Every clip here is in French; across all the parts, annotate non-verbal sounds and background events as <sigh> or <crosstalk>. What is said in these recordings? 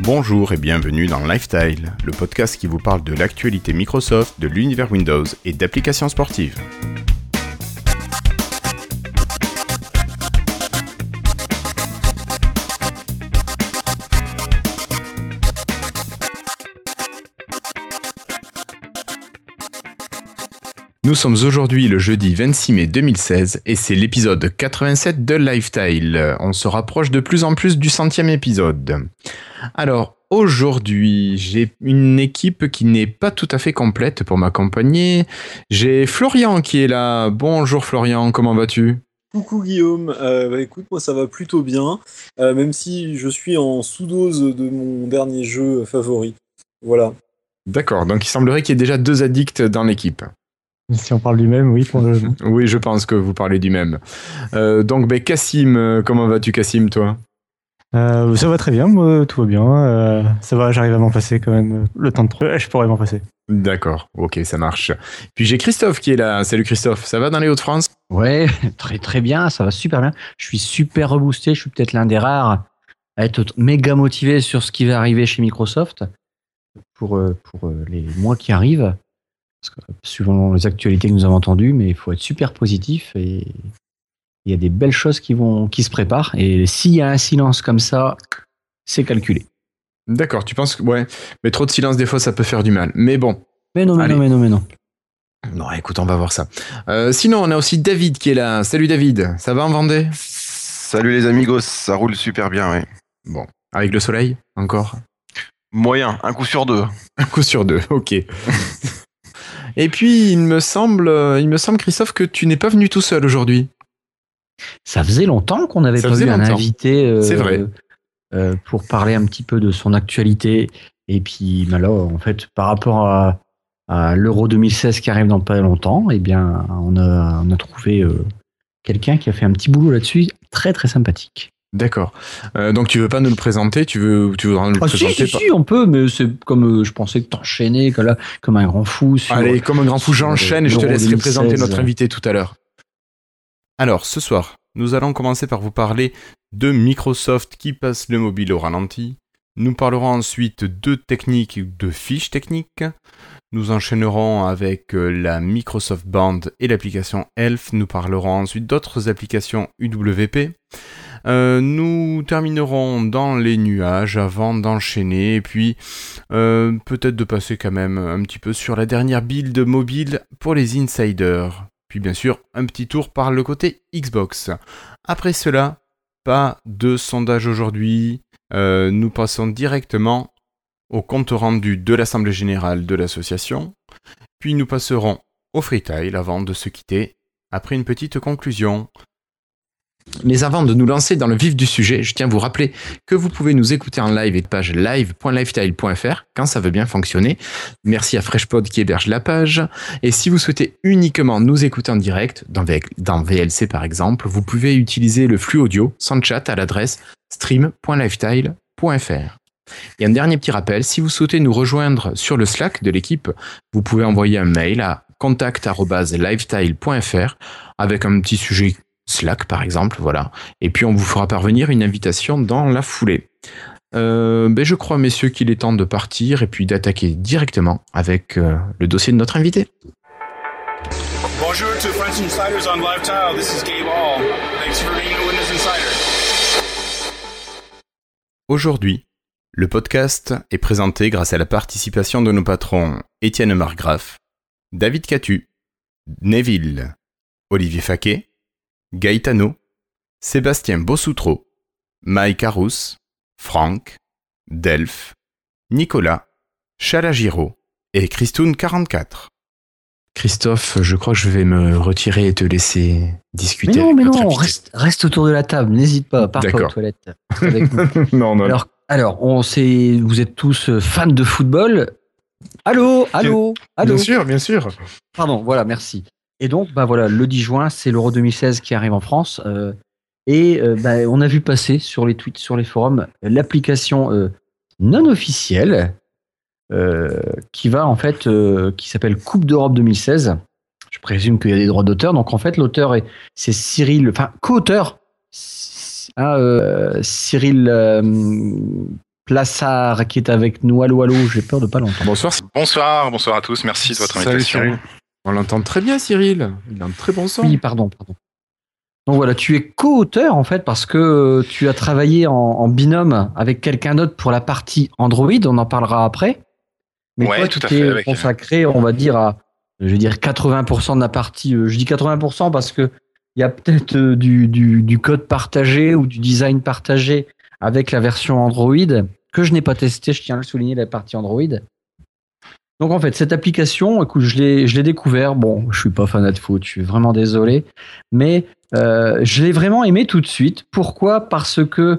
Bonjour et bienvenue dans Lifestyle, le podcast qui vous parle de l'actualité Microsoft, de l'univers Windows et d'applications sportives. Nous sommes aujourd'hui le jeudi 26 mai 2016 et c'est l'épisode 87 de Lifestyle. On se rapproche de plus en plus du centième épisode. Alors, aujourd'hui, j'ai une équipe qui n'est pas tout à fait complète pour m'accompagner. J'ai Florian qui est là. Bonjour Florian, comment vas-tu? Coucou Guillaume, euh, bah, écoute moi ça va plutôt bien, euh, même si je suis en sous-dose de mon dernier jeu favori. Voilà. D'accord, donc il semblerait qu'il y ait déjà deux addicts dans l'équipe. Si on parle du même, oui. Pour le... oui, je pense que vous parlez du même. Euh, donc, ben, Cassim, comment vas-tu, Cassim, toi? Euh, Ça va très bien, moi, tout va bien. ça va, j'arrive à m'en passer quand même. Le temps de trouver, je pourrais m'en passer. D'accord, ok, ça marche. Puis j'ai Christophe qui est là. Salut Christophe, ça va dans les Hauts-de-France? Ouais, <laughs> très très bien, ça va super bien. Je suis super reboosté, je suis peut-être l'un des rares à être méga motivé sur ce qui va arriver chez Microsoft pour, pour les mois qui arrivent suivant les actualités que nous avons entendues, mais il faut être super positif et il y a des belles choses qui, vont, qui se préparent. Et s'il y a un silence comme ça, c'est calculé. D'accord, tu penses que. Ouais, mais trop de silence, des fois, ça peut faire du mal. Mais bon. Mais non, mais non, mais non, mais non. Non, écoute, on va voir ça. Euh, sinon, on a aussi David qui est là. Salut David, ça va en Vendée? Salut les amigos, ça roule super bien, oui. Bon, avec le soleil, encore? Moyen, un coup sur deux. Un coup sur deux, ok. <laughs> Et puis, il me semble, euh, il me semble, Christophe, que tu n'es pas venu tout seul aujourd'hui. Ça faisait longtemps qu'on n'avait pas vu un invité. Euh, C'est vrai. Euh, pour parler un petit peu de son actualité. Et puis, bah en fait, par rapport à, l'Euro 2016 qui arrive dans pas longtemps, eh bien, on a, on a trouvé quelqu'un qui a fait un petit boulot là-dessus, très très sympathique. D'accord. Euh, donc tu veux pas nous le présenter? Tu veux, tu voudras nous le ah, présenter Si, si, on peut, mais c'est comme euh, je pensais que t'enchaînais, comme, comme un grand fou. Allez, comme un grand fou, j'enchaîne et je te laisserai présenter notre invité tout à l'heure. Alors, ce soir, nous allons commencer par vous parler de Microsoft qui passe le mobile au ralenti. Nous parlerons ensuite de techniques, de fiches techniques. Nous enchaînerons avec euh, la Microsoft Band et l'application Elf. Nous parlerons ensuite d'autres applications UWP. Euh, nous terminerons dans les nuages avant d'enchaîner et puis euh, peut-être de passer quand même un petit peu sur la dernière build mobile pour les insiders. Puis bien sûr un petit tour par le côté Xbox. Après cela, pas de sondage aujourd'hui. Euh, nous passons directement au compte rendu de l'Assemblée Générale de l'association. Puis nous passerons au freetail avant de se quitter après une petite conclusion. Mais avant de nous lancer dans le vif du sujet, je tiens à vous rappeler que vous pouvez nous écouter en live et de page live.lifestyle.fr quand ça veut bien fonctionner. Merci à FreshPod qui héberge la page. Et si vous souhaitez uniquement nous écouter en direct, dans, VLC par exemple, vous pouvez utiliser le flux audio sans chat à l'adresse stream.lifestyle.fr. Et un dernier petit rappel, si vous souhaitez nous rejoindre sur le Slack de l'équipe, vous pouvez envoyer un mail à contact.lifestyle.fr avec un petit sujet Slack par exemple, voilà. Et puis on vous fera parvenir une invitation dans la foulée. Euh, ben je crois, messieurs, qu'il est temps de partir et puis d'attaquer directement avec euh, le dossier de notre invité. Bonjour to French Insiders on Live Tile. This is Gabe Hall. Thanks for being a Windows Insider. Aujourd'hui, le podcast est présenté grâce à la participation de nos patrons Étienne Margraff, David Catu, Neville, Olivier Faquet, Gaetano, Sébastien Bossoutreau, Mike Arous, Franck, Delph, Nicolas, Chalagiro et Christoun44. Christophe, je crois que je vais me retirer et te laisser discuter. Mais non, mais non, reste, reste, autour de la table, n'hésite pas, pars pas aux toilettes. <laughs> non, non. Alors, alors on sait, vous êtes tous fans de football. Allô, allô, allô. Bien sûr, bien sûr. Pardon, voilà, merci. Et donc, bah voilà, le 10 juin, c'est l'Euro 2016 qui arrive en France. Euh, et euh, bah, on a vu passer sur les tweets, sur les forums, l'application euh, non officielle qui va en fait, qui s'appelle Coupe d'Europe 2016. Je présume qu'il y a des droits d'auteur. Donc en fait, l'auteur est c'est Cyril, enfin co-auteur, hein, Cyril Plassard qui est avec nous. Allô, allô, j'ai peur de pas l'entendre. Bonsoir. Bonsoir, bonsoir à tous. Merci de votre Salut, invitation. Cyril. On l'entend très bien, Cyril. Il a un très bon son. Oui, pardon, pardon. Donc voilà, tu es co-auteur en fait parce que tu as travaillé en, en binôme avec quelqu'un d'autre pour la partie Android, on en parlera après. Mais Ouais, toi, tout tu à fait, t'es avec- consacré, on va dire, à je vais dire 80% de la partie. euh, Je dis 80% parce que il y a peut-être euh, du, du, du code partagé ou du design partagé avec la version Android que je n'ai pas testé, je tiens à le souligner, la partie Android. Donc en fait, cette application, écoute, je l'ai, je l'ai découvert. Bon, je suis pas fanat de foot, je suis vraiment désolé, mais euh, je l'ai vraiment aimé tout de suite. Pourquoi? Parce que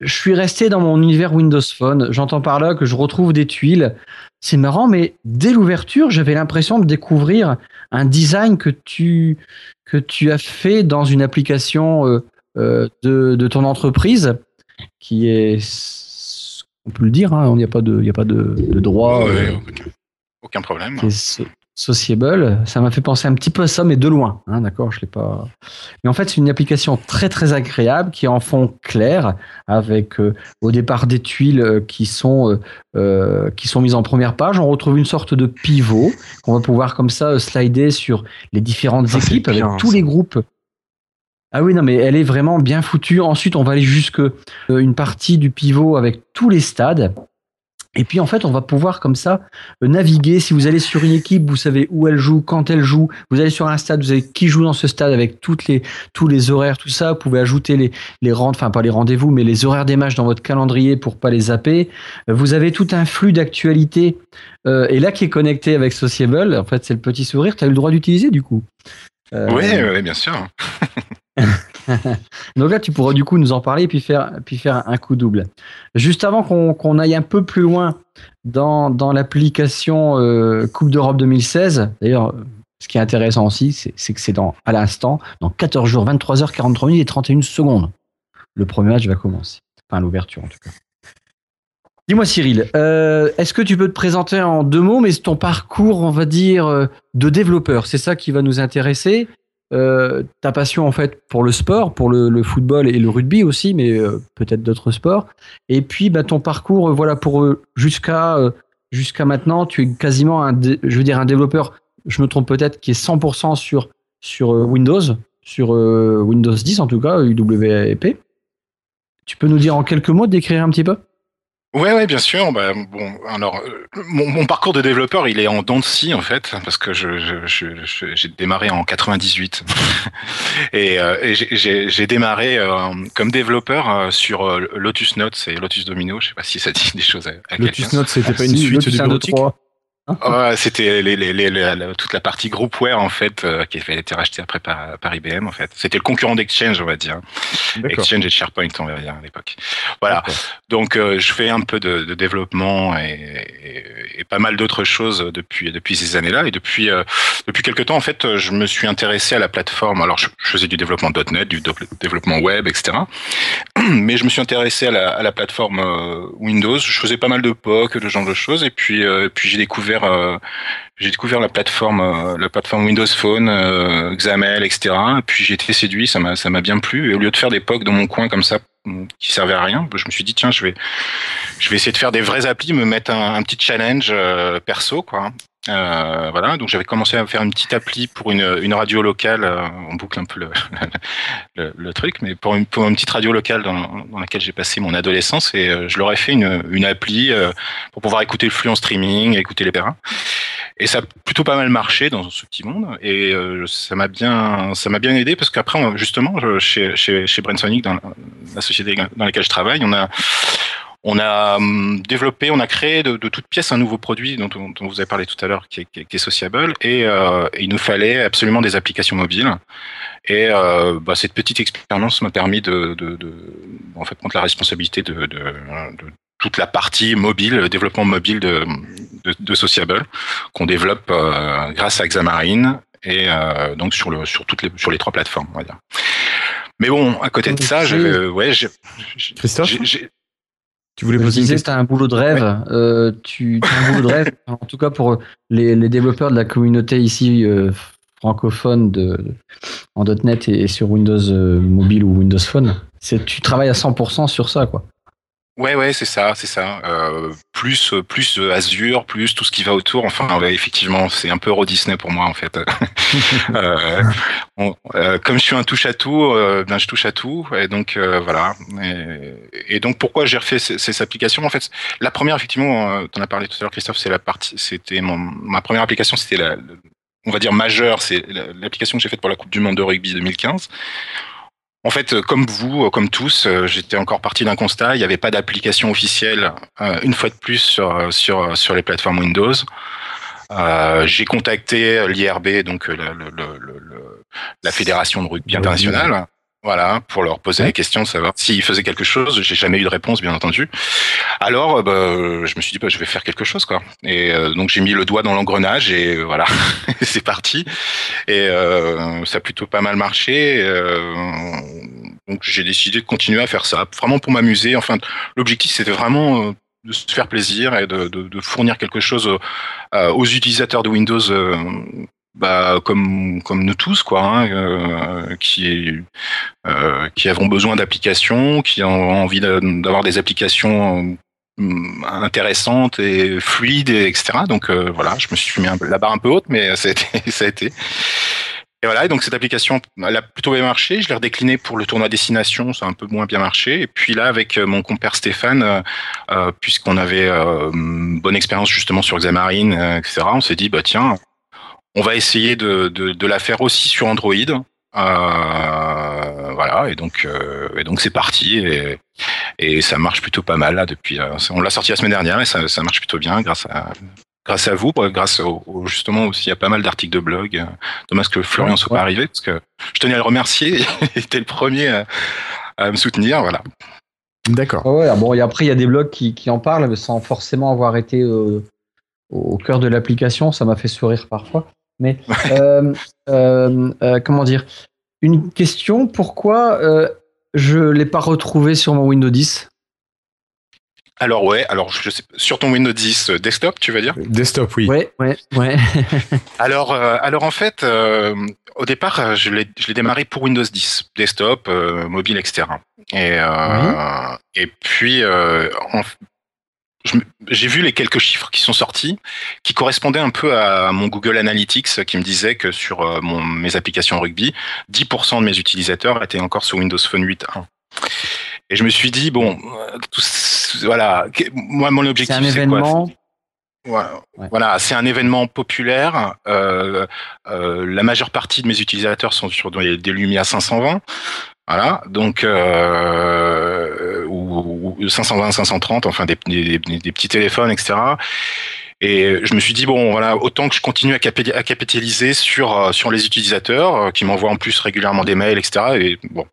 je suis resté dans mon univers Windows Phone. J'entends par là que je retrouve des tuiles. C'est marrant, mais dès l'ouverture, j'avais l'impression de découvrir un design que tu, que tu as fait dans une application euh, euh, de, de ton entreprise qui est, on peut le dire, hein, il n'y a pas de, il y a pas de, de droit. Ouais, euh, aucun- problème. qui est so- sociable. Ça m'a fait penser un petit peu à ça, mais de loin. hein, D'accord, je l'ai pas. Mais en fait, c'est une application très très agréable qui est en fond clair, avec euh, au départ des tuiles euh, qui sont euh, qui sont mises en première page. On retrouve une sorte de pivot qu'on va pouvoir comme ça euh, slider sur les différentes Ça, c'est équipes avec tous ça. les groupes. Ah oui, non, mais elle est vraiment bien foutue. Ensuite, on va aller jusque une partie du pivot avec tous les stades. Et puis en fait, on va pouvoir comme ça euh, naviguer. Si vous allez sur une équipe, vous savez où elle joue, quand elle joue. Vous allez sur un stade, vous savez qui joue dans ce stade avec toutes les, tous les horaires, tout ça. Vous pouvez ajouter les, les enfin pas les rendez-vous, mais les horaires des matchs dans votre calendrier pour pas les zapper. Euh, Vous avez tout un flux d'actualité euh, et là qui est connecté avec Sociable. En fait, c'est le petit sourire. Tu as eu le droit d'utiliser du coup. Oui, bien sûr. <laughs> <laughs> donc là, tu pourras du coup nous en parler et puis faire, un coup double. Juste avant qu'on aille un peu plus loin dans, l'application euh, Coupe d'Europe 2016, d'ailleurs, ce qui est intéressant aussi, c'est que c'est dans à l'instant, dans 14 jours, 23h, 43 minutes et 31 secondes. Le premier match va commencer. Enfin, l'ouverture en tout cas. Dis-moi Cyril, euh, est-ce que tu peux te présenter en deux mots, mais ton parcours, on va dire, euh, de développeur, c'est ça qui va nous intéresser? Euh, ta passion en fait pour le sport, pour le, le football et le rugby aussi, mais euh, peut-être d'autres sports. Et puis bah, ton parcours, euh, voilà pour euh, jusqu'à jusqu'à maintenant, tu es quasiment un, je veux dire un développeur. Je me trompe peut-être qui est 100% sur sur Windows, sur Windows 10 en tout cas, UWP. Tu peux nous dire en quelques mots, décrire un petit peu? Ouais, ouais, bien sûr. Bah, bon, alors, euh, mon, mon parcours de développeur, il est en dents de scie, en fait, parce que je, je, je- je- j'ai démarré en 98 <laughs> et, euh, et j'ai- j'ai j'ai démarré euh, comme développeur euh, sur euh, Lotus Notes et Lotus Domino. Je sais pas si ça dit des choses à, à Lotus quelqu'un. Note, c'était pas Ah, une si, suite Lotus de 1, 2, bureautique 3. Ouais, c'était les, les, les, les- la- toute la partie groupware en fait euh, qui avait été rachetée après par, par IBM en fait. C'était le concurrent d'Exchange on va dire. D'accord. Exchange et SharePoint on va dire à l'époque. Voilà. Donc euh, je fais un peu de, de développement et, et- et pas mal d'autres choses depuis depuis ces années-là et depuis euh, depuis quelque temps en fait je me suis intéressé à la plateforme. Alors je, je faisais du développement .NET, du développement web, etc. <clears throat> Mais je me suis intéressé à la, à la plateforme euh, Windows. Je faisais pas mal de POC, de genre de choses et puis puis j'ai découvert euh, j'ai découvert la plateforme euh, la plateforme Windows Phone, euh, XAML, etc. Et puis j'ai été séduit, ça m'a ça m'a bien plu. Et au lieu de faire des POC dans mon coin comme ça qui servaient à rien, je me suis dit tiens je vais je vais essayer de faire des vraies applis, me mettre un, un petit challenge euh, perso, quoi. Euh, voilà, donc j'avais commencé à faire une petite appli pour une, une radio locale. euh, on boucle un peu le, <laughs> truc, mais pour une, petite radio locale dans, laquelle j'ai passé mon adolescence et euh, je leur ai fait une, appli pour pouvoir écouter le flux en streaming, écouter les perras. Et ça a plutôt pas mal marché dans ce petit monde et ça m'a bien ça m'a bien aidé parce qu'après justement chez chez chez dans la société dans laquelle je travaille on a on a hum, développé, on a créé de, de toutes pièces un nouveau produit dont, on- dont vous avez parlé tout à l'heure, qui est, qui est- qui est Sociable, et, euh, il nous fallait absolument des applications mobiles. Et euh, bah, cette petite expérience m'a permis de, de, de, en fait, prendre la responsabilité de, toute la partie mobile, le développement mobile de, Sociable, qu'on développe euh, grâce à Xamarin et donc sur le sur toutes les sur les trois plateformes, on va dire. Mais bon, à côté de ça, j'avais ouais, j'ai- Christophe j'ai- Tu voulais poser une disais, question tu as un boulot de rêve. Euh, tu as un boulot de rêve, <laughs> en tout cas pour les, les développeurs de la communauté ici euh, francophone de, en .NET et, sur Windows euh, mobile ou Windows Phone. C'est, tu travailles à 100% sur ça, quoi. Ouais, ouais, c'est ça, c'est ça. Euh, plus, plus Azure, plus tout ce qui va autour. Enfin, ouais, effectivement, c'est un peu Euro Disney pour moi en fait. <laughs> euh, on, euh, comme je suis un touche à tout, euh, ben je touche à tout, et donc euh, voilà. Et, donc pourquoi j'ai refait ces, applications? En fait, la première, effectivement, tu en as parlé tout à l'heure, Christophe, c'est la partie, c'était ma première application, c'était la, on va dire majeure, c'est l'application que j'ai faite pour la Coupe du Monde de rugby 2015. En fait, euh, comme vous, euh, comme tous, euh, j'étais encore parti d'un constat. Il n'y avait pas d'application officielle, une fois de plus, sur, sur, sur les plateformes Windows. Euh, j'ai contacté l'IRB, donc la, fédération de rugby internationale, voilà, pour leur poser ouais. la question de savoir s'ils faisaient quelque chose. J'ai jamais eu de réponse, bien entendu. Alors, bah, je me suis dit, bah, je vais faire quelque chose, quoi. Et euh, donc j'ai mis le doigt dans l'engrenage et euh, voilà, <laughs> c'est parti. Et euh, ça a plutôt pas mal marché. donc j'ai décidé de continuer à faire ça, vraiment pour m'amuser. Enfin, l'objectif c'était vraiment de se faire plaisir et de, de, de fournir quelque chose aux utilisateurs de Windows bah, comme comme nous tous quoi, hein, euh, qui euh, qui avons besoin d'applications, qui ont envie d'avoir des applications euh, intéressantes et fluides, et etc. Donc euh, voilà, je me suis mis la barre un peu haute, mais <laughs> ça a été. Ça a été. Et voilà, et donc cette application, elle a plutôt bien marché. Je l'ai redéclinée pour le tournoi destination, ça a un peu moins bien marché. Et puis là, avec mon compère Stéphane, euh, puisqu'on avait euh, bonne expérience justement sur Xamarin, etc., on s'est dit, bah tiens, on va essayer de, de, de, la faire aussi sur Android. Euh, voilà, et donc euh, et donc c'est parti et, et ça marche plutôt pas mal là depuis. Euh, on l'a sorti la semaine dernière et ça, ça marche plutôt bien grâce à grâce à vous, grâce au, au justement aussi il y a pas mal d'articles de blog. Dommage que Florian soit ouais. pas arrivé parce que je tenais à le remercier. <laughs> Il était le premier à, à me soutenir, voilà. D'accord. Ouais, bon, et après il y a des blogs qui, qui en parlent sans forcément avoir été euh, au cœur de l'application. Ça m'a fait sourire parfois. Mais <laughs> euh, euh, euh, comment dire? Une question pourquoi euh, je l'ai pas retrouvé sur mon Windows 10 alors ouais, alors je sais, sur ton Windows 10 desktop, tu vas dire? Desktop, oui. Ouais, ouais, ouais. <laughs> alors, alors en fait, au départ, je l'ai, je l'ai démarré pour Windows 10, desktop, mobile, etc. Et oui. et puis en, j'ai vu les quelques chiffres qui sont sortis, qui correspondaient un peu à mon Google Analytics, qui me disait que sur euh, mon, mes applications rugby, 10% de mes utilisateurs étaient encore sur Windows Phone 8.1. Et je me suis dit, bon, tout, voilà, moi, mon objectif, c'est un événement. Quoi voilà, ouais. voilà c'est un événement populaire. Euh, euh, la majeure partie de mes utilisateurs sont sur des, des Lumia 520. Voilà, donc euh, ou, ou 520, 530, enfin des, des, des, petits téléphones, etc. Et je me suis dit bon, voilà, autant que je continue à, capitaliser sur sur les utilisateurs qui m'envoient en plus régulièrement des mails, etc. Et bon.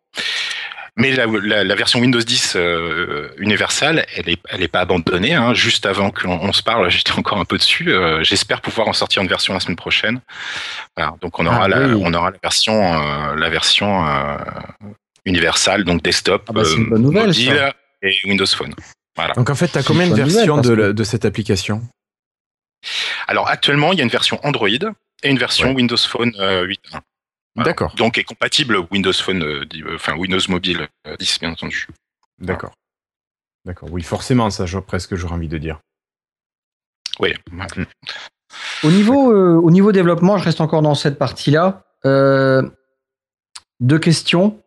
Mais la, la, la, version Windows 10 euh, universelle, elle est, elle est pas abandonnée. Hein. Juste avant qu'on se parle, <laughs> j'étais encore un peu dessus. Euh, J'espère pouvoir en sortir une version la semaine prochaine. Voilà. Donc on aura ah, la, oui. on aura la version, euh, la version universal, donc desktop, ah bah euh, nouvelle, mobile ça. et Windows Phone. Voilà. Donc en fait, tu as combien de versions de, cette application? Alors actuellement, il y a une version Android et une version ouais. Windows Phone euh, 8.1. Voilà. D'accord. Donc est compatible Windows Phone, euh, enfin Windows Mobile 10 bien entendu. D'accord. D'accord. Oui, forcément, ça, presque j'aurais envie de dire. Oui. Au niveau, euh, au niveau développement, je reste encore dans cette partie-là. Euh, deux questions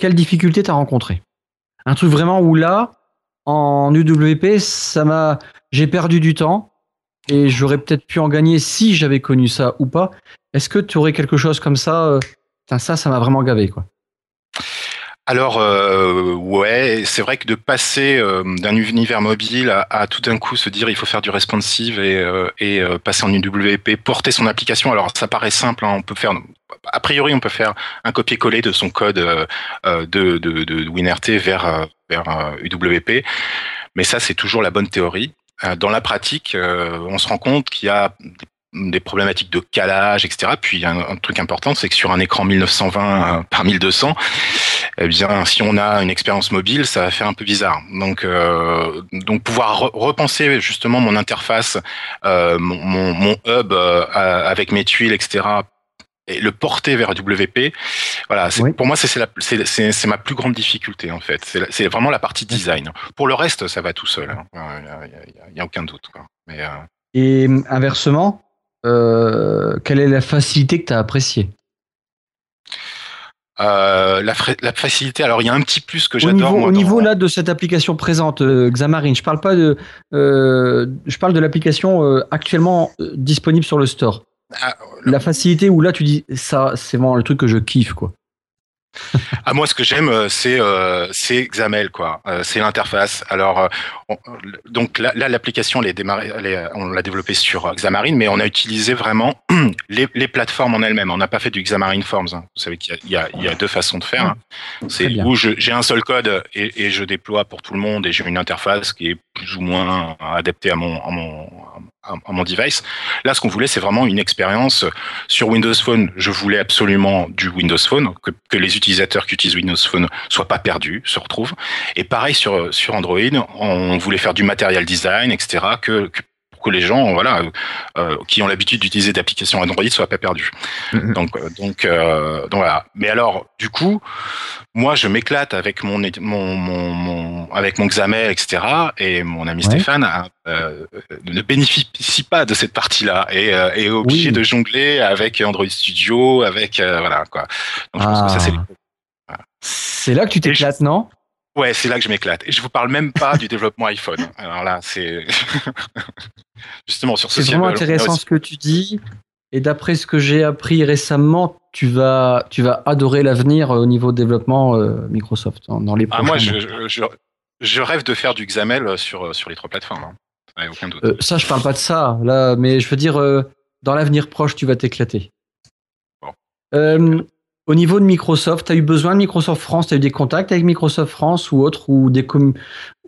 quelle difficulté t'as rencontré? Un truc vraiment où là, en UWP, ça m'a, j'ai perdu du temps et j'aurais peut-être pu en gagner si j'avais connu ça ou pas. Est-ce que tu aurais quelque chose comme ça euh, Ça, ça m'a vraiment gavé, quoi? Alors euh, ouais, c'est vrai que de passer euh, d'un univers mobile à, tout d'un coup se dire il faut faire du responsive et, passer en UWP, porter son application. Alors ça paraît simple, hein, on peut faire a priori on peut faire un copier-coller de son code euh, de, de, WinRT vers vers UWP, mais ça c'est toujours la bonne théorie. Dans la pratique, on se rend compte qu'il y a des problématiques de calage, etc. Puis un, un truc important, c'est que sur un écran 1920 par 1200, eh bien, si on a une expérience mobile, ça va faire un peu bizarre. Donc, euh, pouvoir re repenser justement mon interface, euh, mon, hub euh, avec mes tuiles, etc. et le porter vers WP, voilà, Oui. pour moi, c'est ma plus grande difficulté, en fait. C'est vraiment la partie design. Pour le reste, ça va tout seul. hein. Il n'y a, aucun doute. quoi. Mais, euh, Et inversement, euh, quelle est la facilité que tu as appréciée? Euh, la, facilité, alors il y a un petit plus que Au j'adore. niveau, au niveau là de cette application présente, euh, Xamarin, je parle pas de, euh, je parle de l'application actuellement disponible sur le store. Ah, La facilité où là tu dis ça, c'est vraiment le truc que je kiffe quoi. <laughs> Ah moi ce que j'aime euh, c'est euh, c'est XAML quoi. Euh, c'est l'interface. Alors euh, on- donc là l'application on l'a développée sur Xamarin mais on a utilisé vraiment <clears throat> les, les plateformes en elles-mêmes. On n'a pas fait du Xamarin Forms. hein. Vous savez qu'il y a, y y deux façons de faire. hein. C'est bien. où j'ai un seul code et, et je déploie pour tout le monde et j'ai une interface qui est plus ou moins adaptée à mon à mon à, mon device. Là, ce qu'on voulait, c'est vraiment une expérience sur Windows Phone. Je voulais absolument du Windows Phone, que, les utilisateurs qui utilisent Windows Phone soient pas perdus, se retrouvent. Et pareil sur sur Android, on voulait faire du matériel design, etc. Que, que les gens, voilà, euh, qui ont l'habitude d'utiliser des applications Android soient pas perdus. Mhm. Donc, euh, donc, euh, donc voilà. Mais alors, du coup, moi, je m'éclate avec mon, mon, mon, mon- avec mon XAML, etc. Et mon ami Ouais. Stéphane euh, ne bénéficie pas de cette partie-là et euh, est obligé Oui. de jongler avec Android Studio, avec euh, voilà quoi. Donc je pense que ça c'est Ah. C'est là que tu t'éclates, non? Ouais, c'est là que je m'éclate. Et je vous parle même pas du développement iPhone. <laughs> Alors là, c'est <laughs> justement sur C'est Sociable. vraiment intéressant ce que tu dis. Et d'après ce que j'ai appris récemment, tu vas, tu vas adorer l'avenir euh, au niveau développement euh, Microsoft hein, dans les Ah, moi, je, je, je rêve de faire du XAML sur sur les trois plateformes. Hein. Ouais, aucun doute. Euh, ça, je parle pas de ça, là, mais je veux dire, euh, dans l'avenir proche, tu vas t'éclater. Bon. Au niveau de Microsoft, tu as eu besoin de Microsoft France, tu as eu des contacts avec Microsoft France ou autre, ou des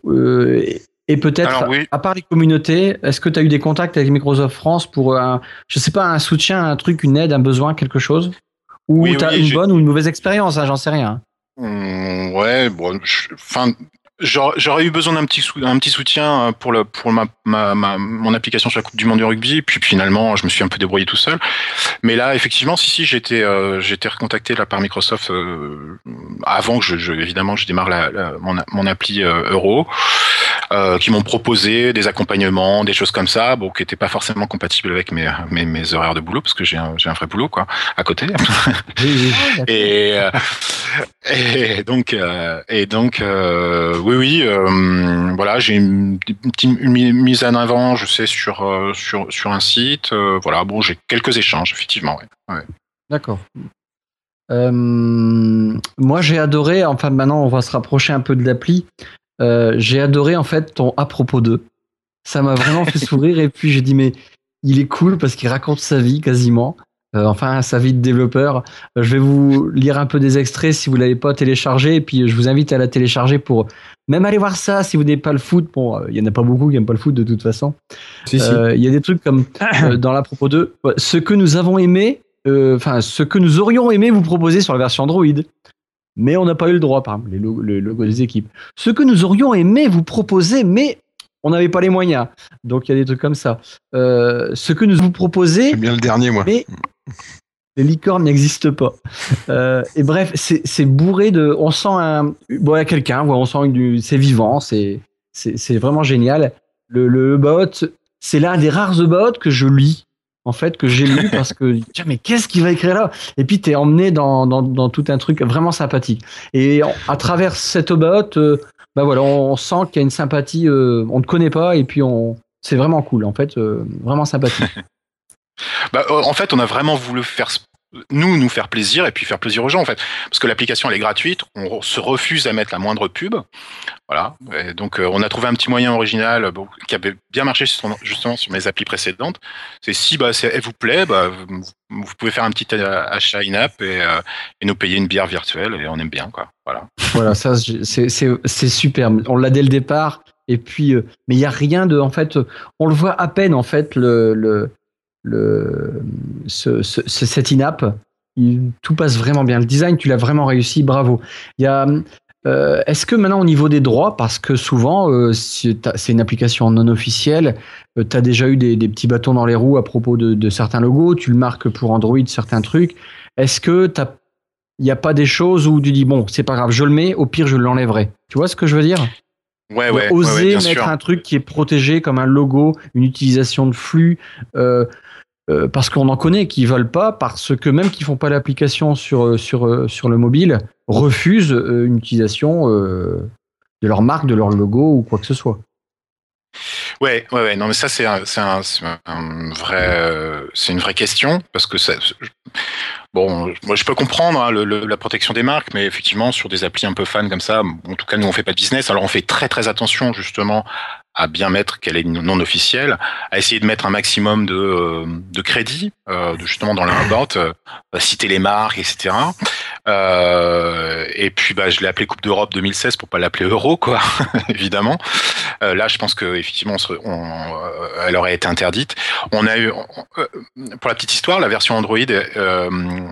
euh, et- peut-être, oui. à part les communautés, est-ce que tu as eu des contacts avec Microsoft France pour un, je sais pas, un soutien, un truc, une aide, un besoin, quelque chose? Ou Oui, tu as oui, une bonne ou une mauvaise expérience, hein, j'en sais rien. Hum, ouais, bon, je- enfin, j'aurais eu besoin d'un petit, sou- un petit soutien euh, pour, le, pour ma, ma, ma- mon application sur la Coupe du Monde du rugby, puis finalement, je me suis un peu débrouillé tout seul. Mais là, effectivement, si, si, j'ai été, euh, j'ai été recontacté là, par Microsoft euh, avant que je, je- évidemment, je démarre la, la- mon, mon appli euh, Euro, euh, qui m'ont proposé des accompagnements, des choses comme ça, bon, qui n'étaient pas forcément compatibles avec mes, mes, mes horaires de boulot, parce que j'ai un, un vrai boulot, quoi, à côté. <laughs> Et, euh, <laughs> et donc, euh, et donc, euh, oui, oui, euh, voilà, j'ai une, petite mi- mise en avant, je sais, sur euh, sur sur un site. euh, voilà, bon, j'ai quelques échanges, effectivement. ouais. D'accord. Euh, moi, j'ai adoré, enfin maintenant on va se rapprocher un peu de l'appli, j'ai adoré en fait ton à propos d'eux. Ça m'a vraiment fait <laughs> sourire et puis j'ai dit mais il est cool parce qu'il raconte sa vie quasiment, enfin sa vie de développeur. Euh, je vais vous lire un peu des extraits si vous l'avez pas téléchargé et puis je vous invite à la télécharger pour même aller voir ça si vous n'aimez pas le foot. Bon, euh, il y en a pas beaucoup qui aiment pas le foot de toute façon. Si, si. Euh, Il y a des trucs comme euh, <coughs> dans la propos de ouais, ce que nous avons aimé, euh, enfin ce que nous aurions aimé vous proposer sur la version Android, mais on n'a pas eu le droit, par exemple, les logos, le logo des équipes. Ce que nous aurions aimé vous proposer, mais on n'avait pas les moyens. Donc il y a des trucs comme ça. Euh, ce que nous vous proposez, J'aime bien le dernier, moi. mais les licornes n'existent pas. Euh, et bref, c'est c'est bourré de. On sent un. Bon, il y a quelqu'un, on sent du. C'est vivant, c'est c'est c'est vraiment génial. Le, le bot, c'est l'un des rares bots que je lis, en fait, que j'ai lu parce que. <laughs> Tiens, mais qu'est-ce qu'il va écrire là? Et puis, t'es emmené dans, dans, dans tout un truc vraiment sympathique. Et à travers cet bot, euh, bah voilà, on, sent qu'il y a une sympathie. euh, on ne connaît pas et puis on. C'est vraiment cool, en fait, euh, vraiment sympathique. <laughs> Bah, euh, en fait, on a vraiment voulu faire nous nous faire plaisir et puis faire plaisir aux gens en fait. Parce que l'application elle est gratuite. On se refuse à mettre la moindre pub. Voilà. Donc euh, on a trouvé un petit moyen original qui avait bien marché sur- justement sur mes applis précédentes. C'est si bah elle vous plaît bah, vous, pouvez faire un petit euh, achat in-app et, euh, et nous payer une bière virtuelle et on aime bien quoi. Voilà. Voilà, ça c'est- superbe. On l'a dès le départ. Et puis, mais il y a rien de, en fait, on le voit à peine en fait le le ce, ce- ce- cette in-app. Il- Tout passe vraiment bien. Le design, tu l'as vraiment réussi. Bravo. Il y a Euh, Est-ce que maintenant au niveau des droits, parce que souvent euh, c'est une application non officielle, tu as déjà eu des, des petits bâtons dans les roues à propos de, de certains logos, tu le marques pour Android, certains trucs. Est-ce que il n'y a pas des choses où tu dis bon, c'est pas grave, je le mets, au pire je l'enlèverai. Tu vois ce que je veux dire? Ouais, ouais, Oser ouais, mettre sûr. un truc qui est protégé comme un logo, une utilisation de flux, euh, euh, parce qu'on en connaît qui veulent pas, parce que même qui font pas l'application sur, euh, sur, euh, sur le mobile, refusent une utilisation de leur marque, de leur logo ou quoi que ce soit. Ouais, ouais, ouais. Non, mais ça, c'est un, un, vrai, c'est une vraie question parce que ça, bon, moi, je peux comprendre hein, le- la protection des marques, mais effectivement, sur des applis un peu fans comme ça, en tout cas, nous, on fait pas de business. Alors, on fait très, très attention justement à bien mettre qu'elle est non officielle, à essayer de mettre un maximum de, euh, crédit, euh, justement dans l'inbound, euh, citer les marques, etc. Euh, et puis, bah, je l'ai appelé Coupe d'Europe 2016 pour pas l'appeler Euro, quoi, <laughs> évidemment. Là, je pense que effectivement, on elle aurait été interdite. On a eu, pour la petite histoire, la version Android.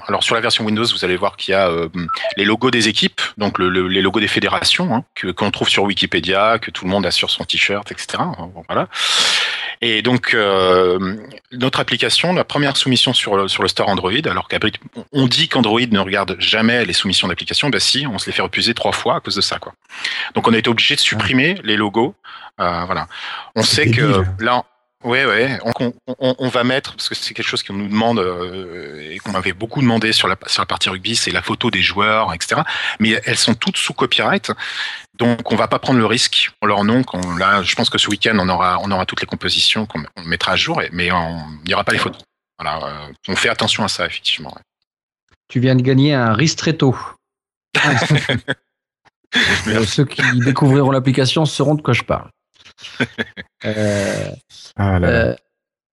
Alors sur la version Windows, vous allez voir qu'il y a euh, les logos des équipes, donc le- le- les logos des fédérations, hein, que qu'on trouve sur Wikipédia, que tout le monde a sur son t-shirt, etc. Voilà. Et donc euh, notre application, la première soumission sur le, sur le store Android, alors qu'Android, on dit qu'Android ne regarde jamais les soumissions d'application, bah si, on se les fait refuser trois fois à cause de ça, quoi. Donc on a été obligé de supprimer les logos. Euh, voilà. On sait que là, ouais, ouais, on, on, on va mettre parce que c'est quelque chose qu'on nous demande euh, et qu'on m'avait beaucoup demandé sur la sur la partie rugby, c'est la photo des joueurs, etc. Mais elles sont toutes sous copyright, donc on va pas prendre le risque en leur nom. Là, je pense que ce week-end on aura on aura toutes les compositions qu'on on mettra à jour, mais on il n'y aura pas les photos. Voilà, euh, on fait attention à ça effectivement. ouais. Tu viens de gagner un ristretto. <laughs> Euh, ceux qui découvriront l'application sauront de quoi je parle. <laughs> Euh, Ah là là. Euh,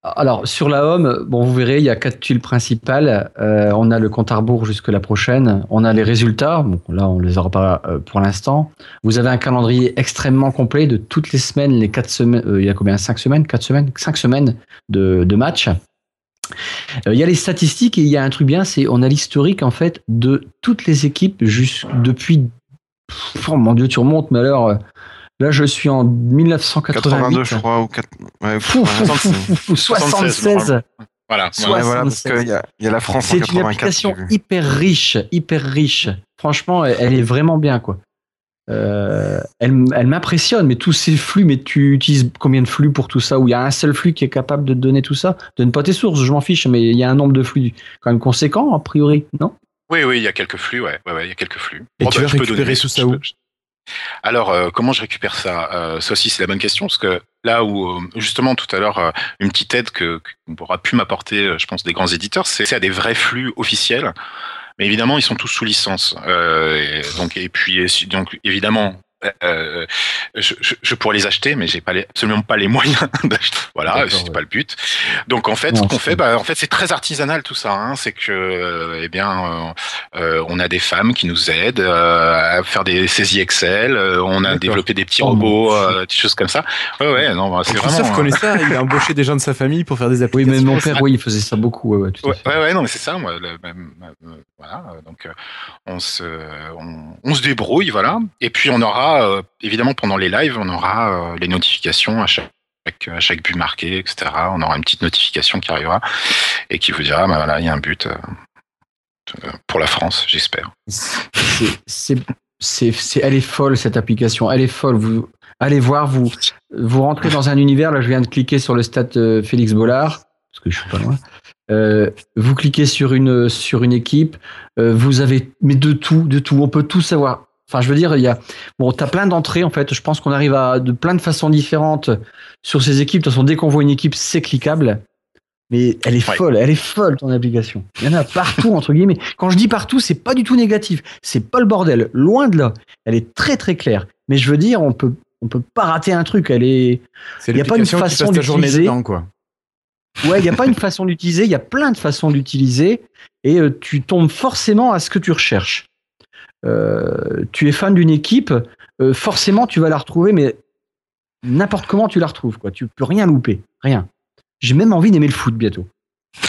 alors, sur la home, bon, vous verrez, il y a quatre tuiles principales. Euh, on a le compte à rebours jusque la prochaine. On a les résultats. Bon, là, on les aura pas euh, pour l'instant. Vous avez un calendrier extrêmement complet de toutes les semaines, les quatre semaines. euh, il y a combien? Cinq semaines? Quatre semaines? Cinq semaines de, de matchs. Il y a les statistiques et il y a un truc bien, c'est on a l'historique en fait de toutes les équipes depuis. Pff, Oh mon Dieu, tu remontes, mais alors là je suis en 1988. 82, je crois, ou 4... ouais, Fou, fou, ouais, fou, fou, fou, 76. 76. Voilà. Voilà, parce 76. qu'il y a, il y a la France en C'est une 84. application hyper riche, hyper riche. Franchement, elle, elle est vraiment bien, quoi. Euh, elle elle m'impressionne, mais tous ces flux, mais tu utilises combien de flux pour tout ça? Où il y a un seul flux qui est capable de te donner tout ça? Donne pas tes sources, je m'en fiche, mais il y a un nombre de flux quand même conséquent, a priori, non? Oui, oui, il y a quelques flux, ouais, ouais, ouais, il y a quelques flux. Et tu vas je peux récupérer donner- tout ça où? peux- Alors, euh, comment je récupère ça? Euh, Ça aussi, c'est la bonne question, parce que là où, euh, justement, tout à l'heure, euh, une petite aide que qu'on pourra pu m'apporter, euh, je pense, des grands éditeurs, c'est à des vrais flux officiels. Mais évidemment, ils sont tous sous licence. Et donc, et puis, donc, évidemment. Euh, je, je, je pourrais les acheter, mais j'ai pas les, absolument pas les <laughs> moyens d'acheter. Voilà, c'est ouais. pas le but. Donc en fait, Non, ce qu'on fait, bah, en fait, c'est très artisanal tout ça. Hein. C'est que, euh, eh bien, euh, euh, on a des femmes qui nous aident euh, à faire des saisies Excel. on a développé des petits Oh, robots, euh, des choses comme ça. Ouais, ouais, non, bah, c'est vraiment. connaît ça, <laughs> il a embauché des gens de sa famille pour faire des Oui, applications. mais mon père, oui, il faisait ça beaucoup. Ouais, ouais, tout à Ouais, fait. ouais, non, mais c'est ça, moi. le- voilà, donc on se, on, on se débrouille, voilà. Et puis on aura, euh, évidemment, pendant les lives, on aura euh, les notifications à chaque, but marqué, etc. On aura une petite notification qui arrivera et qui vous dira, bah voilà, il y a un but euh, pour la France, j'espère. Elle est folle cette application. Elle est folle. Vous allez voir, vous, vous rentrez dans un univers. Là, je viens de cliquer sur le stat euh, Félix Bollard parce que je suis pas loin. Vous cliquez sur une sur une équipe. vous avez mais de tout, de tout. On peut tout savoir. Enfin, je veux dire, il y a bon, t'as plein d'entrées en fait. Je pense qu'on arrive à de plein de façons différentes sur ces équipes. De toute façon, dès qu'on voit une équipe, c'est cliquable. Mais elle est Ouais. folle, elle est folle ton application. Il y en a partout entre guillemets. Quand je dis partout, c'est pas du tout négatif. C'est pas le bordel, loin de là. Elle est très très claire. Mais je veux dire, on peut on peut pas rater un truc. Elle est C'est y a pas une façon d'utiliser. dedans, quoi. ouais, il y a pas une façon d'utiliser. Il y a plein de façons d'utiliser et euh, tu tombes forcément à ce que tu recherches. Euh, tu es fan d'une équipe, euh, forcément tu vas la retrouver, mais n'importe comment tu la retrouves. Quoi. Tu peux rien louper, rien. J'ai même envie d'aimer le foot bientôt. <laughs>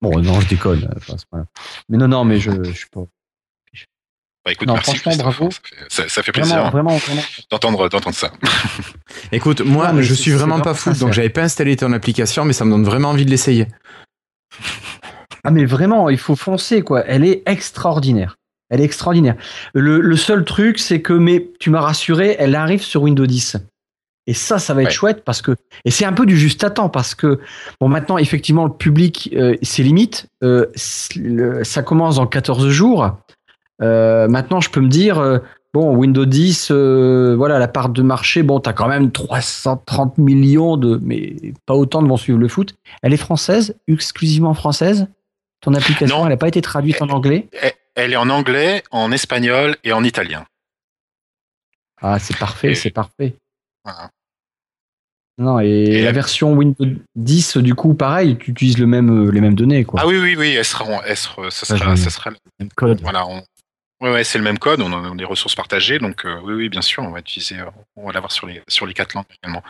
bon, non, je déconne. pas- Mais non, non, mais je, je suis pas. Bah écoute, Non, merci. franchement, bravo. Ça fait, ça- ça fait plaisir vraiment, vraiment. d'entendre d'entendre ça. <laughs> Écoute, moi, Non, je suis vraiment pas fou, donc j'avais pas installé ton application, mais ça me donne vraiment envie de l'essayer. Ah mais vraiment, il faut foncer quoi. Elle est extraordinaire. Elle est extraordinaire. Le, le seul truc, c'est que mais tu m'as rassuré, elle arrive sur Windows 10. Et ça, ça va être Ouais. chouette parce que et c'est un peu du juste à temps parce que bon maintenant effectivement le public euh, c'est limite. Euh, le- ça commence dans 14 jours. Euh, maintenant je peux me dire euh, bon Windows 10 euh, voilà la part de marché bon t'as quand même 330 millions de mais pas autant de vont suivre le foot. Elle est française, exclusivement française? Ton application, Non. elle n'a pas été traduite en anglais? Elle- est en anglais, en espagnol et en italien. Ah, c'est parfait, Et- c'est parfait. Voilà. Non, et, Et la version Windows 10, du coup, pareil, tu utilises le même, euh, les mêmes données, quoi. Ah oui, oui, oui, ça sera, ça sera, Même code. voilà, on- ouais, ouais, c'est le même code, on a des ressources partagées, donc euh, oui, oui, bien sûr, on va utiliser, euh, on va l'avoir sur les, sur les quatre langues également.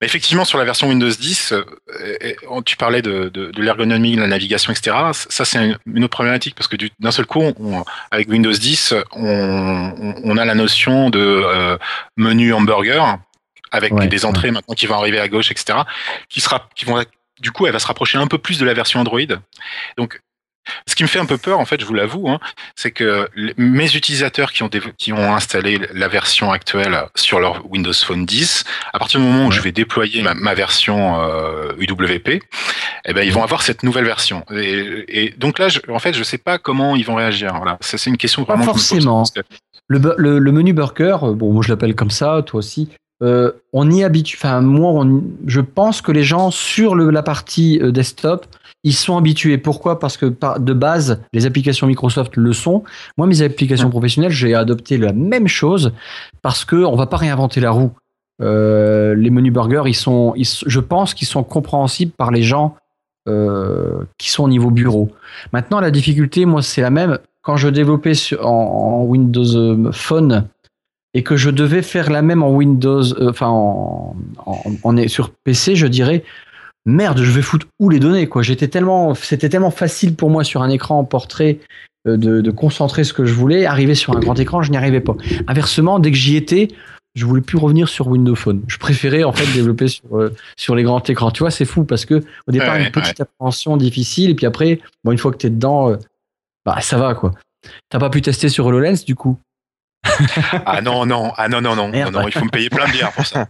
Effectivement, sur la version Windows 10, euh, tu parlais de, de, de l'ergonomie, de la navigation, etc. Ça, c'est une, autre problématique parce que du- d'un seul coup, on- avec Windows 10, on, a la notion de euh, menu hamburger avec Ouais, des entrées maintenant qui vont arriver à gauche, etc. Qui sera, qui vont, du coup, elle va se rapprocher un peu plus de la version Android. Donc, ce qui me fait un peu peur, en fait, je vous l'avoue, hein, c'est que mes utilisateurs qui ont, qui ont installé la version actuelle sur leur Windows Phone 10, à partir du moment où je vais déployer ma, ma version euh, UWP, eh ben, ils vont avoir cette nouvelle version. Et, et donc là, je, en fait, je sais pas comment ils vont réagir. Voilà, ça c'est une question Pas vraiment. pose, forcément. que- Le, bu- le, le menu burger, euh, bon, moi je l'appelle comme ça, toi aussi. euh, on y habitue. Enfin, moi, on- je pense que les gens sur le- la partie euh, desktop, ils sont habitués. Pourquoi? Parce que de base, les applications Microsoft le sont. Moi, mes applications professionnelles, j'ai adopté la même chose parce que on va pas réinventer la roue. Euh, les menus burgers, ils sont, ils je pense qu'ils sont compréhensibles par les gens euh, qui sont au niveau bureau. Maintenant, la difficulté, moi, c'est la même. Quand je développais sur- en, en Windows euh, Phone et que je devais faire la même en Windows, euh, enfin en, en, en- sur PC, je dirais merde, je vais foutre où les données quoi. J'étais tellement, c'était tellement facile pour moi sur un écran en portrait euh, de, de concentrer ce que je voulais. Arriver sur un grand écran, je n'y arrivais pas. Inversement, dès que j'y étais, je voulais plus revenir sur Windows Phone. Je préférais en fait <laughs> développer sur, euh, sur les grands écrans. Tu vois, c'est fou parce que au départ, Ouais, une petite appréhension difficile et puis après, bon, une fois que tu es dedans, euh, bah ça va quoi. T'as pas pu tester sur HoloLens du coup <laughs> Ah non, non, ah non, non, non, non, Merde. non, il faut me payer plein de bières pour ça.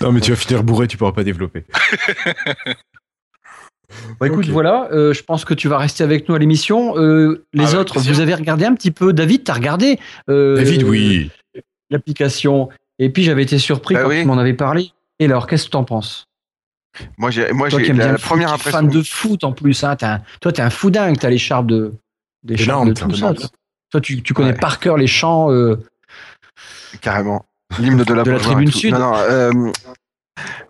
Non, mais tu vas finir bourré, tu pourras pas développer. Bah écoute, voilà, euh, je pense que tu vas rester avec nous à l'émission. Euh, les Ah, autres, vous avez regardé un petit peu. David, t'as regardé euh, David, oui. l'application. Et puis j'avais été surpris Bah quand oui. tu m'en avais parlé. Et alors, qu'est-ce que t'en penses? Moi, j'ai, moi, Toi j'ai la, première es impression. fan de foot en plus. Hein, un- toi, t'es un fou dingue. T'as les charpes de, des De charpes de tout ça. Toi, tu, tu connais Ouais. par cœur les chants. euh, Carrément. L'hymne de la, De la Beaujoire tribune sud. Non, non, euh,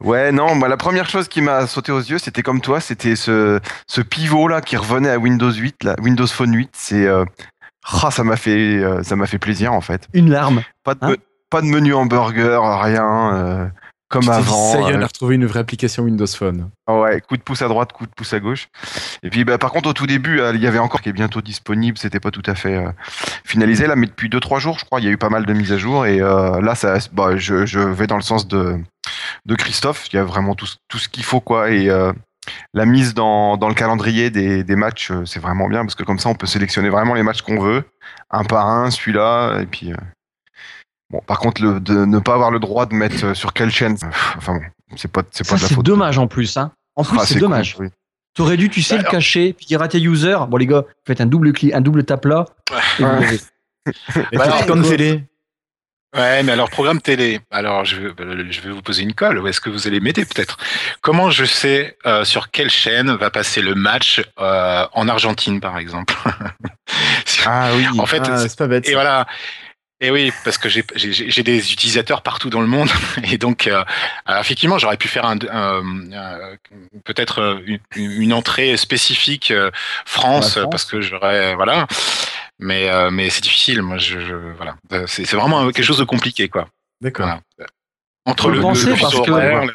Ouais, non, moi, la première chose qui m'a sauté aux yeux, c'était comme toi, c'était ce, ce pivot là qui revenait à Windows 8, là, Windows Phone 8. C'est, euh, ah, ça m'a fait, ça m'a fait plaisir en fait. une larme. Pas de, Hein pas de menu hamburger, rien, comme dit, avant. ça y est, on a retrouvé une vraie application Windows Phone. Ouais, coup de pouce à droite, coup de pouce à gauche. Et puis, bah, par contre, au tout début, euh, il y avait encore qui est bientôt disponible. C'était pas tout à fait euh, finalisé là, mais depuis 2-3 jours, je crois, il y a eu pas mal de mises à jour. Et euh, là, ça, bah, je, je vais dans le sens de, de Christophe. Il y a vraiment tout, ce- tout ce qu'il faut, quoi. Et euh, la mise dans, dans le calendrier des, des matchs, c'est vraiment bien parce que comme ça, on peut sélectionner vraiment les matchs qu'on veut, un par un, celui-là. Et puis, bon, par contre, le, de ne pas avoir le droit de mettre euh, sur quelle chaîne, euh, enfin bon, c'est pas, c'est pas Ça, de la c'est faute. dommage en plus. Hein. En plus, Ah, c'est dommage. oui. T'aurais dû, tu sais, Bah, le cacher, puis dire à tes users, bon les gars, faites un double clic, un double tape là. et Ouais. <laughs> Bah, alors, comme télé. Ouais, mais alors programme télé. Alors je vais, je vais vous poser une colle. Ou est-ce que vous allez m'aider peut-être? Comment je sais euh, sur quelle chaîne va passer le match euh, en Argentine, par exemple? <laughs> Ah oui. En fait, Ah, c'est pas bête. et ça. voilà. Et oui, parce que j'ai- j'ai j'ai des utilisateurs partout dans le monde, <laughs> et donc euh, euh, effectivement, j'aurais pu faire un, un- un- peut-être euh, une, une entrée spécifique euh, France, parce que j'aurais voilà. Mais euh, mais c'est difficile. Moi, je, je- voilà, Euh, c'est c'est vraiment quelque chose de compliqué, quoi. D'accord. Voilà. Entre le, penser le parce fuseau que- horaire, le-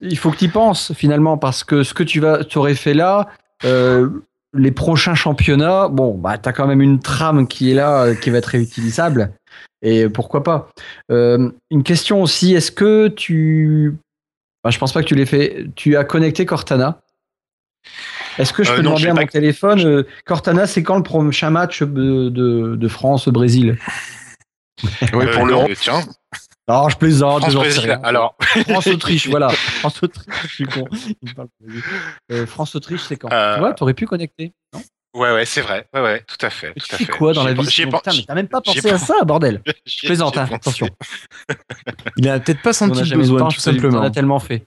Il faut que tu y penses finalement parce que ce que tu vas, aurais fait là, euh, les prochains championnats, bon, bah, tu as quand même une trame qui est là, euh, qui va être réutilisable. Et pourquoi pas. Euh, Une question aussi, est-ce que tu... Bah, je pense pas que tu l'aies fait. Tu as connecté Cortana. Est-ce que je peux demander à mon téléphone Cortana, c'est quand le prochain match de, de, France-Brésil? Oui, pour le Tiens, non, je plaisante. France alors. France-Autriche, voilà. <laughs> France-Autriche, je suis con. Euh, France-Autriche, c'est quand? Euh... Tu vois, t'aurais pu connecter, non? Ouais, ouais, c'est vrai. Ouais, ouais, tout à fait. tu tout fais quoi dans la vie Putain, mais t'as même pas <laughs> pensé à ça, bordel. <laughs> Je plaisante, hein, attention. Il a peut-être pas senti le besoin, tout simplement. On a tellement fait.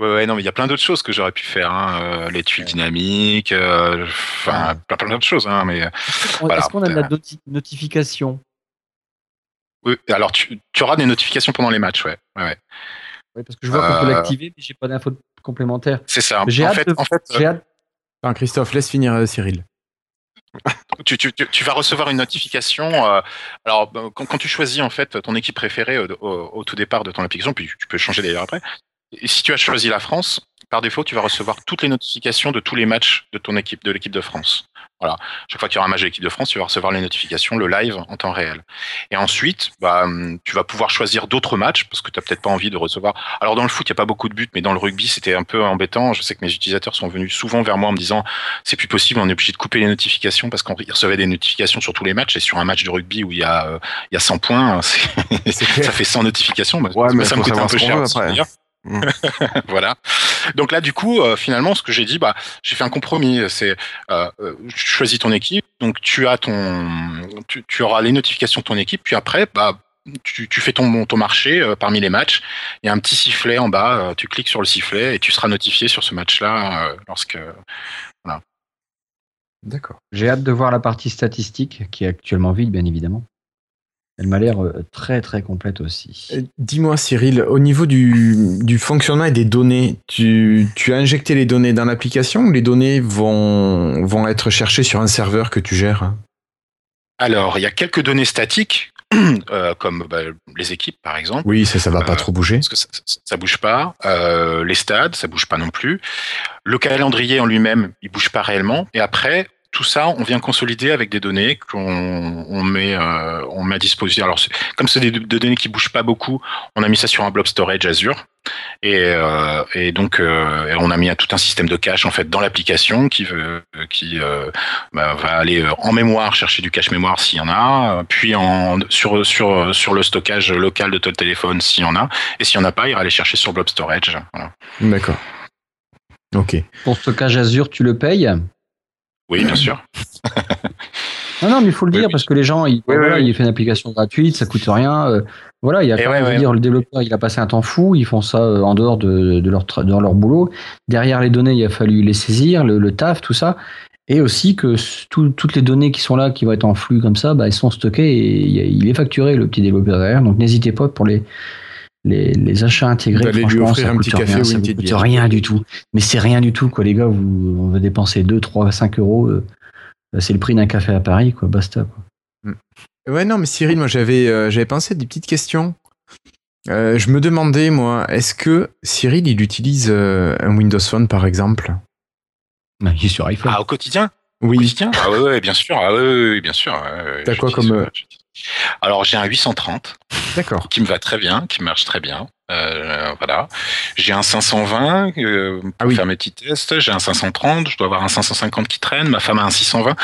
Ouais, ouais, non, mais il y a plein d'autres choses que j'aurais pu faire. Hein. Euh, les tuiles dynamiques, euh, enfin, plein, plein d'autres choses. Hein, mais, Est-ce voilà, qu'on a de la notification? Oui, alors tu, tu, auras des notifications pendant les matchs, ouais. ouais, ouais. parce que je vois qu'on peut euh, l'activer, mais j'ai pas d'infos complémentaires. C'est ça. J'ai hâte, fait, en fait, j'ai hâte. Enfin, Christophe, laisse finir euh, Cyril. <laughs> Tu, tu, tu, vas recevoir une notification. Euh, alors, bah, quand, quand, tu choisis en fait ton équipe préférée au, au, au, tout départ de ton application, puis tu peux changer d'ailleurs après. Et si tu as choisi la France, par défaut, tu vas recevoir toutes les notifications de tous les matchs de ton équipe, de l'équipe de France. Voilà. Chaque fois qu'il y aura un match de l'équipe de France, tu vas recevoir les notifications, le live en temps réel. Et ensuite, bah, tu vas pouvoir choisir d'autres matchs parce que tu n'as peut-être pas envie de recevoir. Alors dans le foot, il n'y a pas beaucoup de buts, mais dans le rugby, c'était un peu embêtant. Je sais que mes utilisateurs sont venus souvent vers moi en me disant c'est plus possible, on est obligé de couper les notifications parce qu'on recevait des notifications sur tous les matchs et sur un match de rugby où il y a, euh, il y a 100 points, <laughs> ça fait 100 notifications. Ouais, mais ça me coûte un peu cher. Après. <laughs> voilà. Donc là, du coup, euh, finalement, ce que j'ai dit, bah, j'ai fait un compromis. C'est, euh, euh, choisis ton équipe. Donc tu as ton, tu, tu, auras les notifications de ton équipe. Puis après, bah, tu, tu fais ton, ton marché euh, parmi les matchs. Il y a un petit sifflet en bas. tu cliques sur le sifflet et tu seras notifié sur ce match-là lorsque. Voilà. D'accord. J'ai hâte de voir la partie statistique qui est actuellement vide, bien évidemment. Elle m'a l'air euh, très très complète aussi. Euh, dis-moi Cyril, au niveau du, du, fonctionnement et des données, tu, tu, as injecté les données dans l'application ou les données vont, vont être cherchées sur un serveur que tu gères Alors, il y a quelques données statiques, <clears throat> euh, comme bah, les équipes par exemple. Oui, ça, ça va pas trop bouger. Parce que ça, ça, bouge pas. Euh, les stades, ça bouge pas non plus. Le calendrier en lui-même, il bouge pas réellement. Et après, tout ça, on vient consolider avec des données qu'on on met, euh, on met à disposition. Alors, comme c'est des, des, données qui bougent pas beaucoup, on a mis ça sur un blob storage Azure. Et, euh, et donc, euh, on a mis tout un système de cache en fait dans l'application qui, veut, qui euh, bah, va aller en mémoire chercher du cache mémoire s'il y en a, puis en, sur, sur, sur le stockage local de ton téléphone s'il y en a, et s'il y en a pas, il va aller chercher sur blob storage. Voilà. D'accord. Ok. Pour stockage Azure, tu le payes? Oui, bien sûr. <laughs> non, non, mais il faut le dire parce que les gens, il, voilà, il fait une application gratuite, ça coûte rien. Euh, voilà, il y a ouais, dire, le développeur, il a passé un temps fou, ils font ça euh, en dehors de, de leur, de leur boulot. Derrière les données, il a fallu les saisir, le, le taf, tout ça. Et aussi que tout, toutes les données qui sont là, qui vont être en flux comme ça, bah, elles sont stockées et il est facturé, le petit développeur derrière. Donc n'hésitez pas pour les, les, les, achats intégrés, franchement, ça coûte rien, ça coûte rien du tout. Mais c'est rien du tout, quoi, les gars. Vous, on veut dépenser 2, 3, 5 euros. Euh, c'est le prix d'un café à Paris, quoi. Basta, quoi. Mm. Ouais, non, mais Cyril, moi, j'avais, euh, j'avais pensé à des petites questions. Euh, je me demandais, moi, est-ce que Cyril, il utilise euh, un Windows Phone, par exemple? Bah, Il est sur iPhone. Ah, au quotidien? Oui. Au quotidien? Ah, ouais, ouais, bien sûr. Ah, ouais, ouais, bien sûr. T'as quoi comme. Alors, j'ai un 830. D'accord. Qui me va très bien, qui marche très bien. Euh, voilà. J'ai un 520 euh, pour ah faire mes petits tests. J'ai un 530. Je dois avoir un 550 qui traîne. Ma femme a un 620.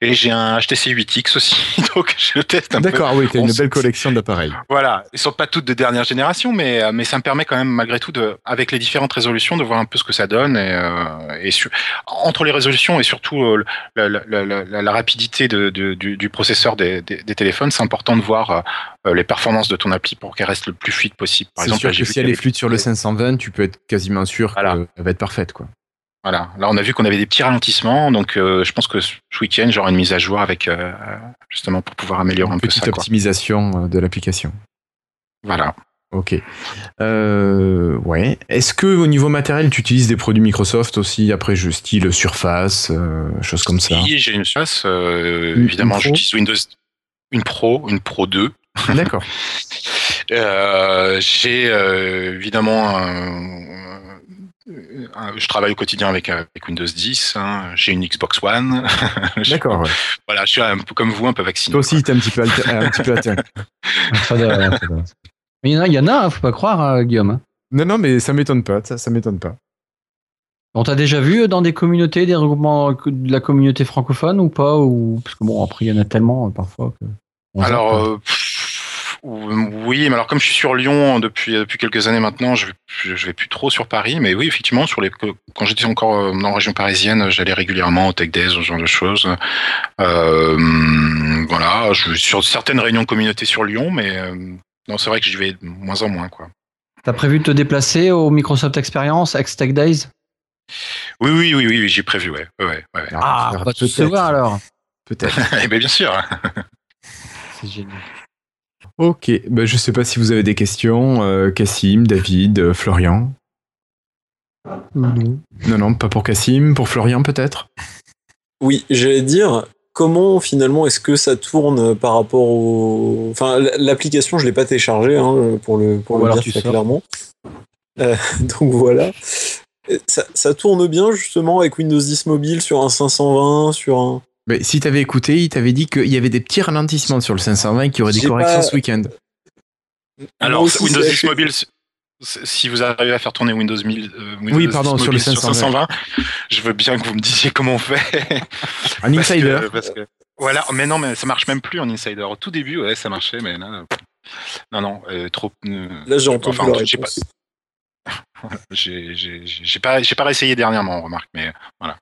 Et j'ai un HTC 8X aussi. <laughs> Donc je teste un peu. D'accord, oui, tu as une belle collection d'appareils. Voilà. Ils sont pas toutes de dernière génération, mais, euh, mais ça me permet quand même, malgré tout, de, avec les différentes résolutions, de voir un peu ce que ça donne. Et, euh, et entre les résolutions et surtout la, la, la, la, rapidité de, de, du, du, processeur des, des, des téléphones, c'est important de voir les performances de ton appli pour qu'elle reste le plus fluide possible. Par exemple, sûr que si elle est fluide sur le 520, tu peux être quasiment sûr qu'elle va être parfaite, quoi. Voilà. Là, on a vu qu'on avait des petits ralentissements, donc euh, je pense que ce week-end, j'aurai une mise à jour avec euh, justement pour pouvoir améliorer un peu ça. Petite optimisation euh, de l'application. Voilà. Ok. Euh, ouais. Est-ce que au niveau matériel, tu utilises des produits Microsoft aussi après, je style Surface, euh, choses comme ça? Oui, j'ai une Surface. évidemment, j'utilise Windows, une Pro, une Pro 2. <laughs> D'accord. j'ai évidemment un je travaille au quotidien avec, avec Windows 10. Hein. J'ai une Xbox One. <laughs> D'accord. Ouais. Voilà, je suis un peu comme vous, un peu vacciné. Toi aussi, t'es un petit peu, un petit peu atteint. <laughs> il y en a, il y en a, faut pas croire, Guillaume. Hein. Non, non, mais ça m'étonne pas. Ça, ça m'étonne pas. On t'a déjà vu dans des communautés, des regroupements de la communauté francophone ou pas ou... Parce que bon, après, il y en a tellement parfois que. Alors, oui, mais alors comme je suis sur Lyon depuis, depuis quelques années maintenant, je vais, je vais plus trop sur Paris, mais oui, effectivement, sur les, quand j'étais encore euh, en région parisienne, j'allais régulièrement au Tech Days, ce genre de choses. Euh, voilà, je, sur certaines réunions de communauté sur Lyon, mais euh, non, c'est vrai que j'y vais de moins en moins, quoi. T'as prévu de te déplacer au Microsoft Experience, ex Tech Days? Oui, oui, oui, oui, j'ai prévu, ouais. ouais, ouais. Ah, on va se voir alors. Peut-être. <laughs> eh bien, bien sûr. c'est génial. Ok, bah, je sais pas si vous avez des questions. Euh, Cassim, David, euh, Florian Non. Non, non, pas pour Cassim, pour Florian peut-être? Oui, j'allais dire, comment finalement est-ce que ça tourne par rapport au. Enfin, l'application, je l'ai pas téléchargée hein, pour le, pour le dire très clairement. Euh, <laughs> donc voilà. Ça, ça, tourne bien justement avec Windows 10 mobile sur un 520, sur un. Mais si t'avais écouté, il t'avait dit qu'il y avait des petits ralentissements sur le 520 qui auraient des corrections ce week-end. Alors, Windows 10 Mobile, si vous arrivez à faire tourner Windows 1000, euh, Windows oui, pardon, sur le 520, je veux bien que vous me disiez comment on fait. <laughs> Un insider. voilà, mais non, mais ça marche même plus en insider. Au tout début, ouais, ça marchait, mais là, non, non, euh, trop. Euh, là, j'ai entendu enfin, j'ai pas, <laughs> j'ai pas, j'ai pas réessayé dernièrement, on remarque, mais voilà.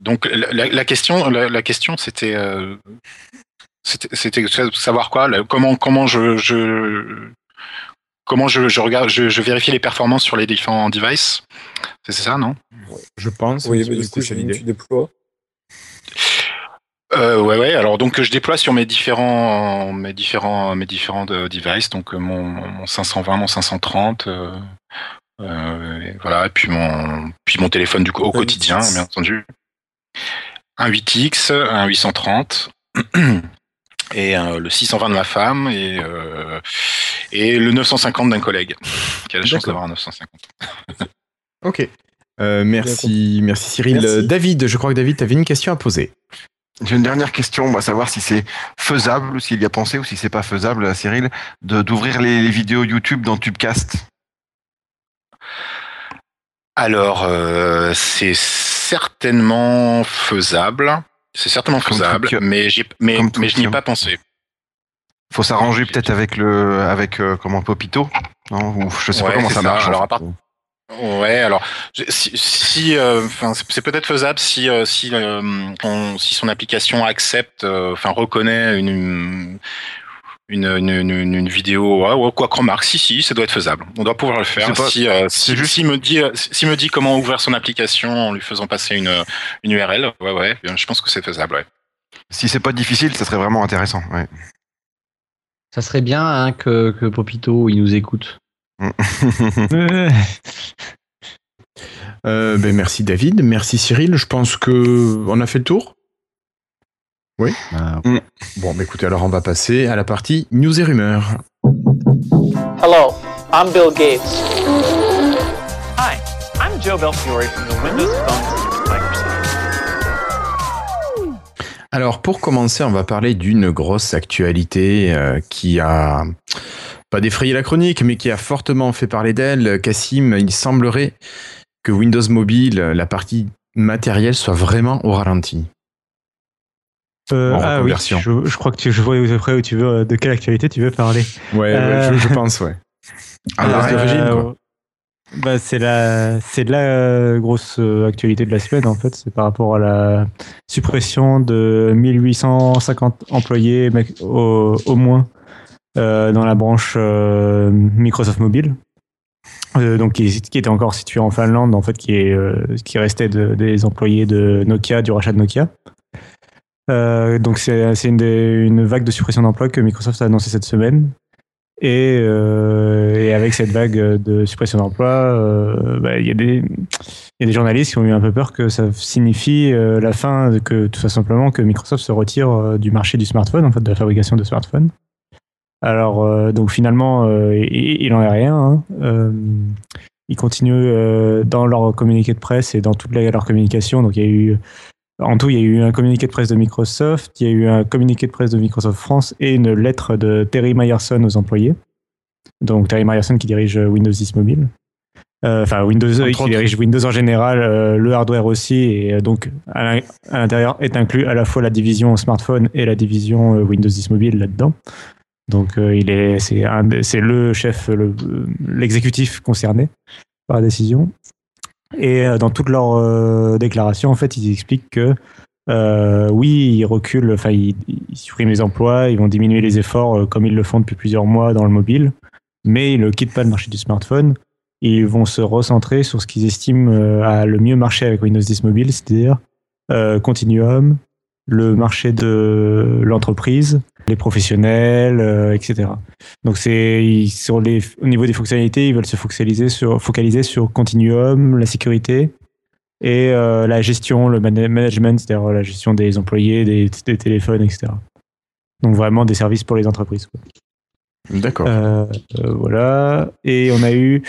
Euh, donc la, question, la, question, c'était, euh, c'était, savoir quoi, comment, comment je, je comment je, je regarde, je, je, vérifie les performances sur les différents devices. C'est ça, non? Je pense. Oui, mais du coup, tu déploies. Euh, ouais, ouais. Alors donc je déploie sur mes différents, mes différents, mes différents devices. Donc mon, mon 520, mon 530. Euh, euh, voilà. Et puis mon, puis mon téléphone du au quotidien, bien entendu un 8X, un 830 <clears throat> et euh, le 620 de ma femme et, euh, et le 950 d'un collègue qui a la chance d'avoir un 950. <laughs> ok. Euh, merci, merci Cyril. David, je crois que David, tu avais une question à poser. J'ai une dernière question, on va savoir si c'est faisable, s'il y a pensé ou si c'est pas faisable, Cyril, d'ouvrir les, les, vidéos YouTube dans Tubecast. Alors, c'est certainement faisable. C'est certainement faisable, mais, mais, mais je n'y ai pas pensé. Faut s'arranger peut-être avec le avec euh, comment Popito, non Je sais pas comment ça, marche. Alors, à Ouais, alors si, euh, c'est peut-être faisable si euh, si si son application accepte, enfin reconnaît une, une, une, une, vidéo ou quoi qu'on remarque. Si, si, ça doit être faisable. On doit pouvoir le faire. si, euh, si, juste... me dit, euh, si me dit comment ouvrir son application en lui faisant passer une, une URL, ouais, ouais, je pense que c'est faisable, ouais. Si c'est pas difficile, ça serait vraiment intéressant, ouais. Ça serait bien hein, que, que Popito il nous écoute. <laughs> euh, ben merci David, merci Cyril. Je pense que on a fait le tour. Oui. Ah, mm. Bon, bah écoutez, alors on va passer à la partie news et rumeurs. Hello, I'm Bill Gates. Hi, I'm Joe Belfiore from the Windows Phone Microsoft. Alors pour commencer, on va parler d'une grosse actualité euh, qui a pas défrayé la chronique, mais qui a fortement fait parler d'elle. Cassim, il semblerait que Windows Mobile, la partie matérielle, soit vraiment au ralenti. Euh, ah oui, je, crois que tu, je vois où tu veux, de quelle actualité tu veux parler. Ouais, je, pense, ouais. Alors, euh, bah, c'est la, c'est la grosse actualité de la semaine en fait. C'est par rapport à la suppression de 1850 employés au, au moins euh, dans la branche euh, Microsoft Mobile. donc qui, qui, était encore situé en Finlande en fait qui est qui restait de, des employés de Nokia du rachat de Nokia euh, donc c'est une, vague de suppression d'emplois que Microsoft a annoncé cette semaine. Et, euh, avec cette vague de suppression d'emplois, euh, bah, il y, a des, journalistes qui ont eu un peu peur que ça signifie la fin, que tout simplement que Microsoft se retire du marché du smartphone, en fait, de la fabrication de smartphones. Alors, donc finalement, il n'en est rien. Hein. ils continuent dans leur communiqué de presse et dans toute leur communication. Donc, il y a eu en tout, il y a eu un communiqué de presse de Microsoft, il y a eu un communiqué de presse de Microsoft France et une lettre de Terry Myerson aux employés. Donc Terry Myerson qui dirige Windows 10 Mobile. Euh, enfin, Windows, qui dirige Windows en général, euh, le hardware aussi, et euh, donc à l'intérieur est inclus à la fois la division smartphone et la division Windows 10 Mobile là-dedans. Donc il est, c'est le chef, l'exécutif concerné par la décision. Et euh, dans toutes leurs euh, déclarations, en fait, ils expliquent que euh, oui, ils reculent, enfin, ils, suppriment les emplois, ils vont diminuer les efforts comme ils le font depuis plusieurs mois dans le mobile, mais ils ne quittent pas le marché du smartphone. Ils vont se recentrer sur ce qu'ils estiment à le mieux marcher avec Windows 10 Mobile, c'est-à-dire Continuum, le marché de l'entreprise, les professionnels, euh, etc. Donc c'est sur les au niveau des fonctionnalités, ils veulent se focaliser sur focaliser sur Continuum, la sécurité et euh, la gestion, le management, c'est-à-dire la gestion des employés, des, téléphones, etc. Donc vraiment des services pour les entreprises. D'accord. Euh, voilà. Et on a eu.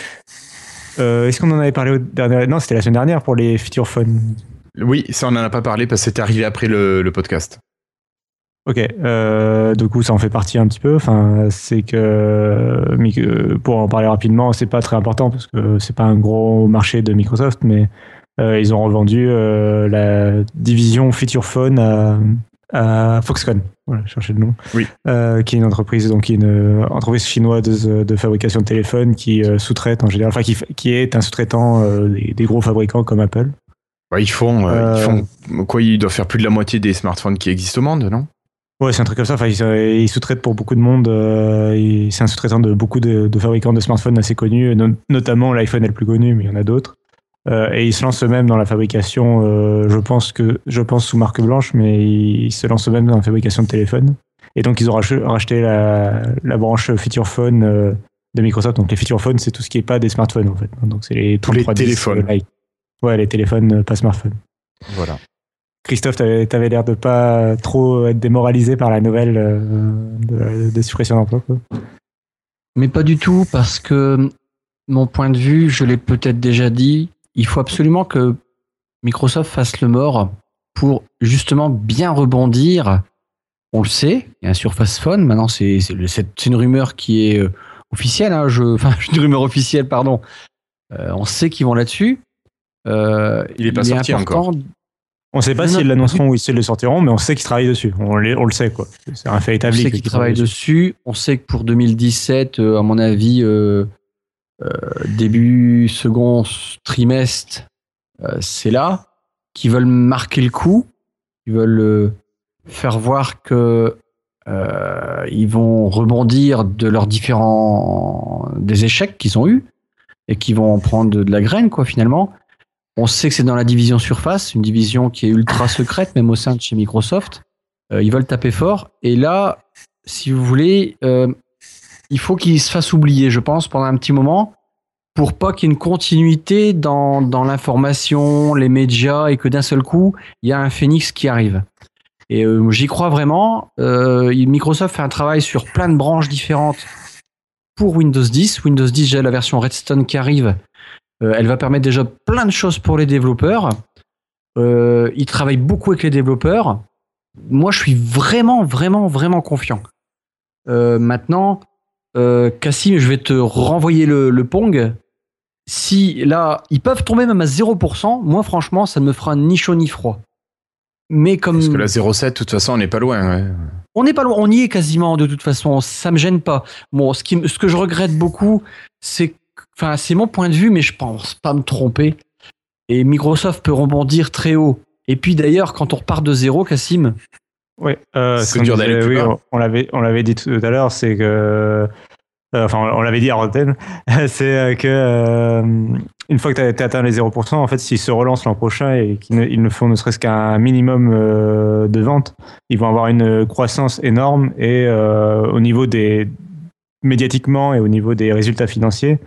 Est-ce qu'on en avait parlé au dernier Non, c'était la semaine dernière pour les Feature Phones. Oui, ça on n'en a pas parlé parce que c'était arrivé après le, podcast. Ok, euh, du coup ça en fait partie un petit peu. Enfin, c'est que euh, pour en parler rapidement, c'est pas très important parce que c'est pas un gros marché de Microsoft, mais euh, ils ont revendu la division Feature Phone à, Foxconn. Voilà, chercher le nom. Oui. qui est une entreprise donc une entreprise chinoise de, fabrication de téléphones qui sous-traite en général, enfin qui, qui est un sous-traitant des, gros fabricants comme Apple ils, font, euh, ils font quoi Ils doivent faire plus de la moitié des smartphones qui existent au monde, non? Ouais, c'est un truc comme ça. Enfin, ils, sous-traitent pour beaucoup de monde. Euh, c'est un sous-traitant de beaucoup de, fabricants de smartphones assez connus, notamment l'iPhone est le plus connu, mais il y en a d'autres. Euh, et ils se lancent eux-mêmes dans la fabrication, je pense que je pense sous marque blanche, mais ils se lancent eux-mêmes dans la fabrication de téléphones. Et donc ils ont racheté la, la branche Feature Phone de Microsoft. Donc les Feature Phones, c'est tout ce qui n'est pas des smartphones en fait. Donc c'est les, tous les téléphones. Ouais, les téléphones, euh, pas smartphones. Voilà. Christophe, tu avais l'air de pas trop être démoralisé par la nouvelle euh, de, suppression d'emploi. Mais pas du tout, parce que mon point de vue, je l'ai peut-être déjà dit, il faut absolument que Microsoft fasse le mort pour justement bien rebondir. On le sait, il y a un Surface Phone, maintenant c'est une rumeur qui est euh, officielle, hein, je, <laughs> enfin une rumeur officielle, pardon. on sait qu'ils vont là-dessus. Euh, il est pas sorti encore. On ne sait pas s'ils l'annonceront ou s'ils le sortiront, mais on sait qu'ils travaillent dessus. On, le sait, quoi. C'est un fait établi. On sait qu'ils travaillent dessus. On sait que pour 2017, euh, à mon avis, euh, début second trimestre, c'est là. Qu'ils veulent marquer le coup. Ils veulent faire voir que ils vont rebondir de leurs différents des échecs qu'ils ont eus et qui vont en prendre de, de la graine, quoi, finalement. On sait que c'est dans la division Surface, une division qui est ultra secrète, même au sein de chez Microsoft. Euh, ils veulent taper fort. Et là, si vous voulez, euh, il faut qu'ils se fassent oublier, je pense, pendant un petit moment, pour pas qu'il y ait une continuité dans, l'information, les médias, et que d'un seul coup, il y a un phénix qui arrive. Et euh, j'y crois vraiment. Microsoft fait un travail sur plein de branches différentes pour Windows 10. Windows 10, j'ai la version Redstone qui arrive. Euh, elle va permettre déjà plein de choses pour les développeurs. Euh, ils travaillent beaucoup avec les développeurs. Moi, je suis vraiment, vraiment, vraiment confiant. Euh, maintenant, Cassim, je vais te renvoyer le, Pong. Si là, ils peuvent tomber même à 0%, moi, franchement, ça ne me fera ni chaud ni froid. Mais comme. Parce que la 0,7, de toute façon, on n'est pas loin. On n'est pas loin, on y est quasiment de toute façon, ça me gêne pas. Bon, ce, qui, ce que je regrette beaucoup, c'est Enfin, c'est mon point de vue, mais je pense pas me tromper. Et Microsoft peut rebondir très haut. Et puis d'ailleurs, quand on repart de zéro, Cassim. Ouais, euh, c'est dur d'aller oui, on, l'avait, on l'avait dit tout à l'heure, c'est que. Euh, enfin, on l'avait dit à Rotten, <laughs> c'est euh, que euh, une fois que tu as, atteint les 0%, en fait, s'ils se relancent l'an prochain et qu'ils ne, ils ne font ne serait-ce qu'un minimum de ventes, ils vont avoir une croissance énorme et au niveau des médiatiquement et au niveau des résultats financiers,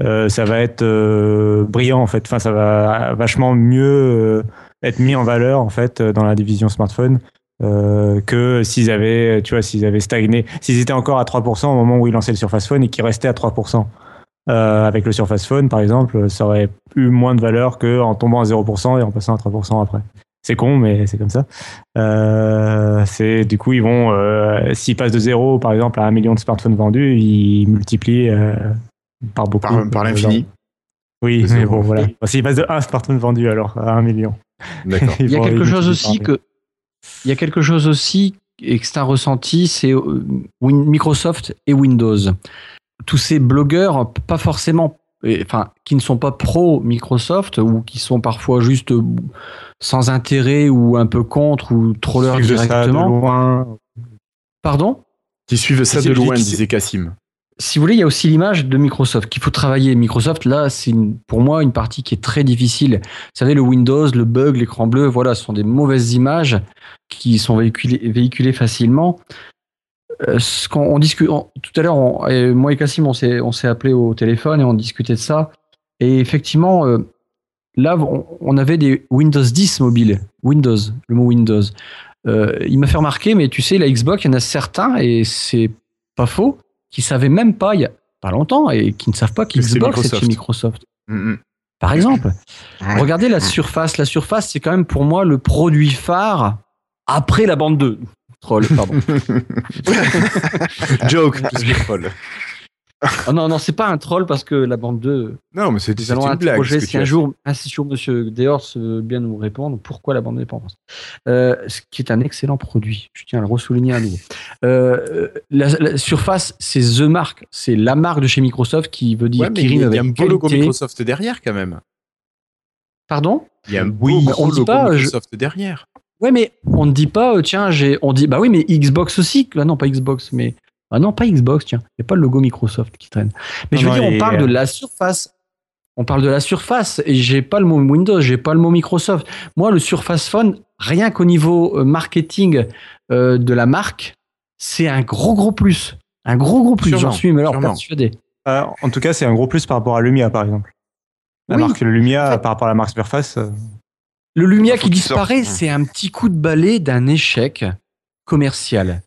ça va être euh, brillant en fait. Enfin, ça va vachement mieux euh, être mis en valeur en fait dans la division smartphone. que s'ils avaient, tu vois, s'ils avaient stagné, s'ils étaient encore à 3% au moment où ils lançaient le Surface Phone et qu'ils restaient à 3%. avec le Surface Phone, par exemple, ça aurait eu moins de valeur qu'en tombant à 0% et en passant à 3% après. C'est con, mais c'est comme ça. Euh, du coup, ils vont, euh, s'ils passent de 0 par exemple à un million de smartphones vendus, ils multiplient euh, par beaucoup. Par, l'infini. Oui, mais bon, voilà. S'ils passent de 1 smartphone vendu alors à 1 million. D'accord. <laughs> il y a quelque chose aussi que, il y a quelque chose aussi et que c'est un ressenti, c'est Microsoft et Windows. Tous ces blogueurs, pas forcément enfin, qui ne sont pas pro Microsoft ou qui sont parfois juste euh, sans intérêt ou un peu contre ou trollers directement. Pardon? Qui suivent ça de loin, disait Cassim. Si vous voulez, il y a aussi l'image de Microsoft qu'il faut travailler. Microsoft, là, c'est pour moi une partie qui est très difficile. Vous savez, le Windows, le bug, l'écran bleu, voilà, ce sont des mauvaises images qui sont véhiculées, facilement. Euh, qu'on discute tout à l'heure, moi et Cassim, on s'est on appelé au téléphone et on discutait de ça. Et effectivement, euh, là, on, avait des Windows 10 mobiles. Windows, le mot Windows. Euh, il m'a fait remarquer, mais tu sais, la Xbox, il y en a certains, et c'est pas faux, qui savaient même pas, il y a pas longtemps, et qui ne savent pas qu'Xbox c'est chez Microsoft. Mm, mm. Par exemple, <laughs> regardez la surface. La surface, c'est quand même pour moi le produit phare après la bande 2. Troll, pardon. <laughs> Joke, <laughs> troll. Oh <laughs> non, non, c'est pas un troll parce que la bande 2. Non, mais c'est une blague. Si un jour, un jour, monsieur Deors veut bien nous répondre pourquoi la bande 2 n'est pas en France. Euh, ce qui est un excellent produit. Je tiens à le ressouligner à nouveau. Euh, la, Surface, c'est The Mark. C'est la marque de chez Microsoft qui veut dire qu'il Il y a un beau logo Microsoft derrière quand même. Pardon? Il y a un beau logo Microsoft derrière. Ouais, mais on ne dit pas, euh, tiens, j'ai, on dit, bah oui, mais Xbox aussi. Bah non, pas Xbox, mais. Ah non, pas Xbox, tiens. Il n'y a pas le logo Microsoft qui traîne. Mais je veux dire, on parle de la surface. On parle de la surface et j'ai pas le mot Windows, j'ai pas le mot Microsoft. Moi, le Surface Phone, rien qu'au niveau euh, marketing euh, de la marque, c'est un gros gros plus. Un gros gros plus, j'en suis mais alors persuadé. en tout cas, c'est un gros plus par rapport à Lumia, par exemple. La marque Lumia, par rapport à la marque Surface. Le Lumia qui disparaît, c'est un petit coup de balai d'un échec commercial.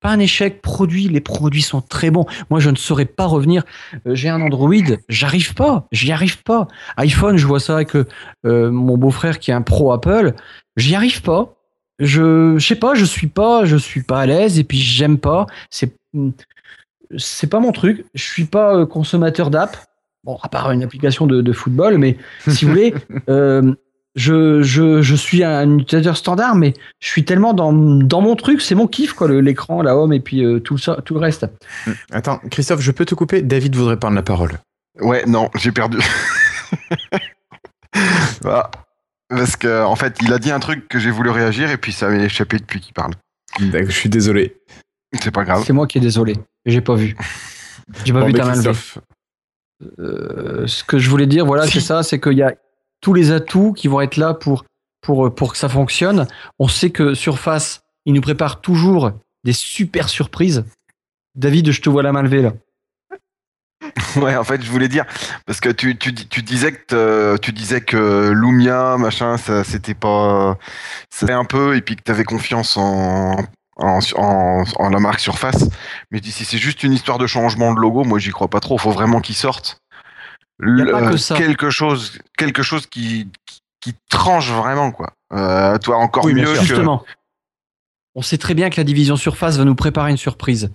Pas un échec produit, les produits sont très bons. Moi, je ne saurais pas revenir. Euh, j'ai un Android, j'arrive pas, j'y arrive pas. iPhone, je vois ça avec euh, mon beau-frère qui est un pro Apple, j'y arrive pas. Je, je sais pas, je suis pas, je suis pas à l'aise et puis j'aime pas. C'est, c'est pas mon truc. Je suis pas euh, consommateur d'app. Bon, à part une application de, de football, mais si vous voulez, <laughs> je, je, je, suis un utilisateur standard, mais je suis tellement dans, dans mon truc, c'est mon kiff, quoi, l'écran, la home et puis euh, tout, ça, tout le reste. Hmm. Attends, Christophe, je peux te couper? David voudrait prendre la parole. Ouais, non, j'ai perdu. <laughs> bah, parce qu'en en fait, il a dit un truc que j'ai voulu réagir et puis ça m'est échappé depuis qu'il parle. Je suis désolé. C'est pas grave. C'est moi qui est désolé. J'ai pas vu. J'ai pas vu ta main euh, ce que je voulais dire, voilà, <laughs> c'est ça, c'est qu'il y a, tous les atouts qui vont être là pour, pour, que ça fonctionne. On sait que Surface, il nous prépare toujours des super surprises. David, je te vois la main levée là. <laughs> Ouais, en fait, je voulais dire parce que tu, disais que tu disais Lumia, machin, ça c'était pas, c'était un peu et puis que tu avais confiance en, en, la marque Surface. Mais si c'est juste une histoire de changement de logo, moi j'y crois pas trop. Faut vraiment qu'il sorte quelque chose, quelque chose qui, qui, tranche vraiment quoi. Euh, toi encore mieux Justement. On sait très bien que la division Surface va nous préparer une surprise.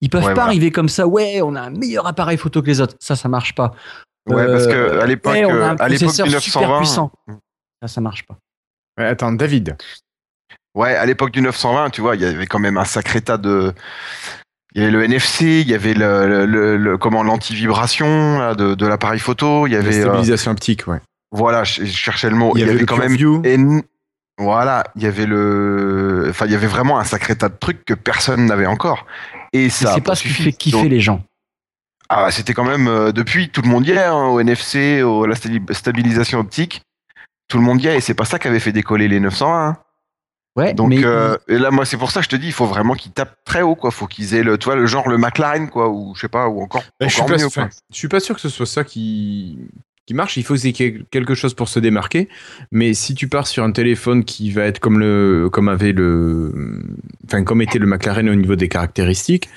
Ils peuvent pas arriver comme ça. Ouais, on a un meilleur appareil photo que les autres. Ça, ça marche pas. Ouais, parce que euh, à l'époque, à l'époque 1920, puissant. ça, ça marche pas. attends, David. Ouais, à l'époque du 920, tu vois, il y avait quand même un sacré tas de, il y avait le NFC, il y avait le, le, comment l'anti-vibration de, de l'appareil photo, il y avait la stabilisation optique, ouais. Voilà, je, cherchais le mot. Il y, avait, quand même voilà, il y avait le, enfin il y avait vraiment un sacré tas de trucs que personne n'avait encore. Et ça. C'est pas ce qui fait kiffer les gens. Ah, c'était quand même euh, depuis tout le monde y est hein, au NFC, au la stabilisation optique, tout le monde y est et c'est pas ça qui avait fait décoller les 901. Ouais, Donc euh, et là moi c'est pour ça que je te dis il faut vraiment qu'ils tapent très haut quoi, faut qu'ils aient le toi le genre le McLaren quoi ou je sais pas ou encore, bah, je suis pas, Je suis pas sûr que ce soit ça qui qui marche. Il faut qu'il y ait quelque chose pour se démarquer. Mais si tu pars sur un téléphone qui va être comme le, comme avait le, enfin comme était le McLaren au niveau des caractéristiques,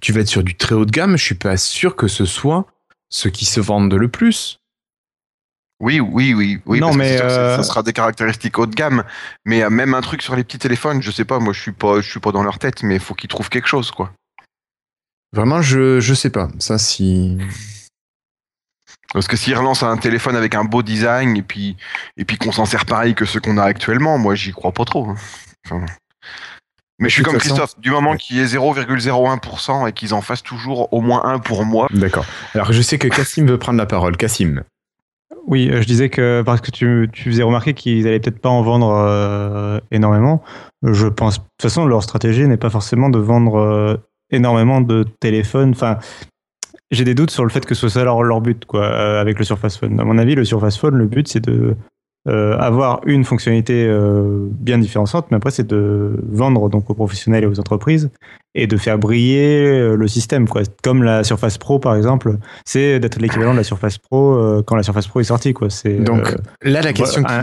tu vas être sur du très haut de gamme. Je suis pas sûr que ce soit ce qui se vende le plus. Oui, oui, oui, oui. Non, mais ça euh, sera des caractéristiques haut de gamme. Mais même un truc sur les petits téléphones, je sais pas. Moi, je suis pas, je suis pas dans leur tête, mais il faut qu'ils trouvent quelque chose, quoi. Vraiment, je, je sais pas. Ça, si. Parce que s'ils relancent un téléphone avec un beau design et puis, et puis qu'on s'en sert pareil que ce qu'on a actuellement, moi, j'y crois pas trop. Hein. mais je suis comme Christophe, du moment qu'il y ait 0,01% et qu'ils en fassent toujours au moins un pour moi. D'accord. Alors je sais que Cassim veut prendre la parole. Cassim. Oui, euh, je disais que parce que tu, tu faisais remarquer qu'ils allaient peut-être pas en vendre euh, énormément. Je pense, de toute façon, leur stratégie n'est pas forcément de vendre euh, énormément de téléphones. Enfin, j'ai des doutes sur le fait que ce soit leur, leur but, quoi, avec le Surface Phone. À mon avis, le Surface Phone, le but, c'est de euh, avoir une fonctionnalité euh, bien différenciante, mais après c'est de vendre donc aux professionnels et aux entreprises et de faire briller euh, le système, quoi. Comme la Surface Pro par exemple, c'est d'être l'équivalent de la Surface Pro quand la Surface Pro est sortie, quoi. C'est donc là la question. qui...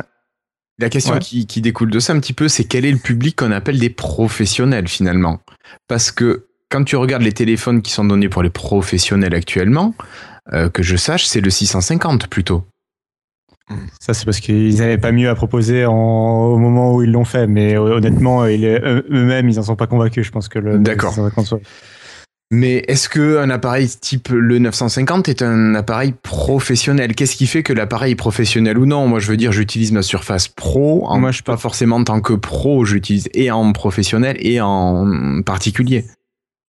La question qui, qui, découle de ça un petit peu, c'est quel est le public qu'on appelle des professionnels finalement? Parce que quand tu regardes les téléphones qui sont donnés pour les professionnels actuellement, que je sache, c'est le 650 plutôt. Ça, c'est parce qu'ils n'avaient pas mieux à proposer au moment où ils l'ont fait. Mais honnêtement, eux-mêmes, ils n'en sont pas convaincus. Je pense que le. D'accord. Mais est-ce qu'un appareil type le 950 est un appareil professionnel? Qu'est-ce qui fait que l'appareil est professionnel ou non? Moi, je veux dire, j'utilise ma Surface Pro. En, Moi, je pas forcément en tant que pro, j'utilise et en professionnel et en particulier.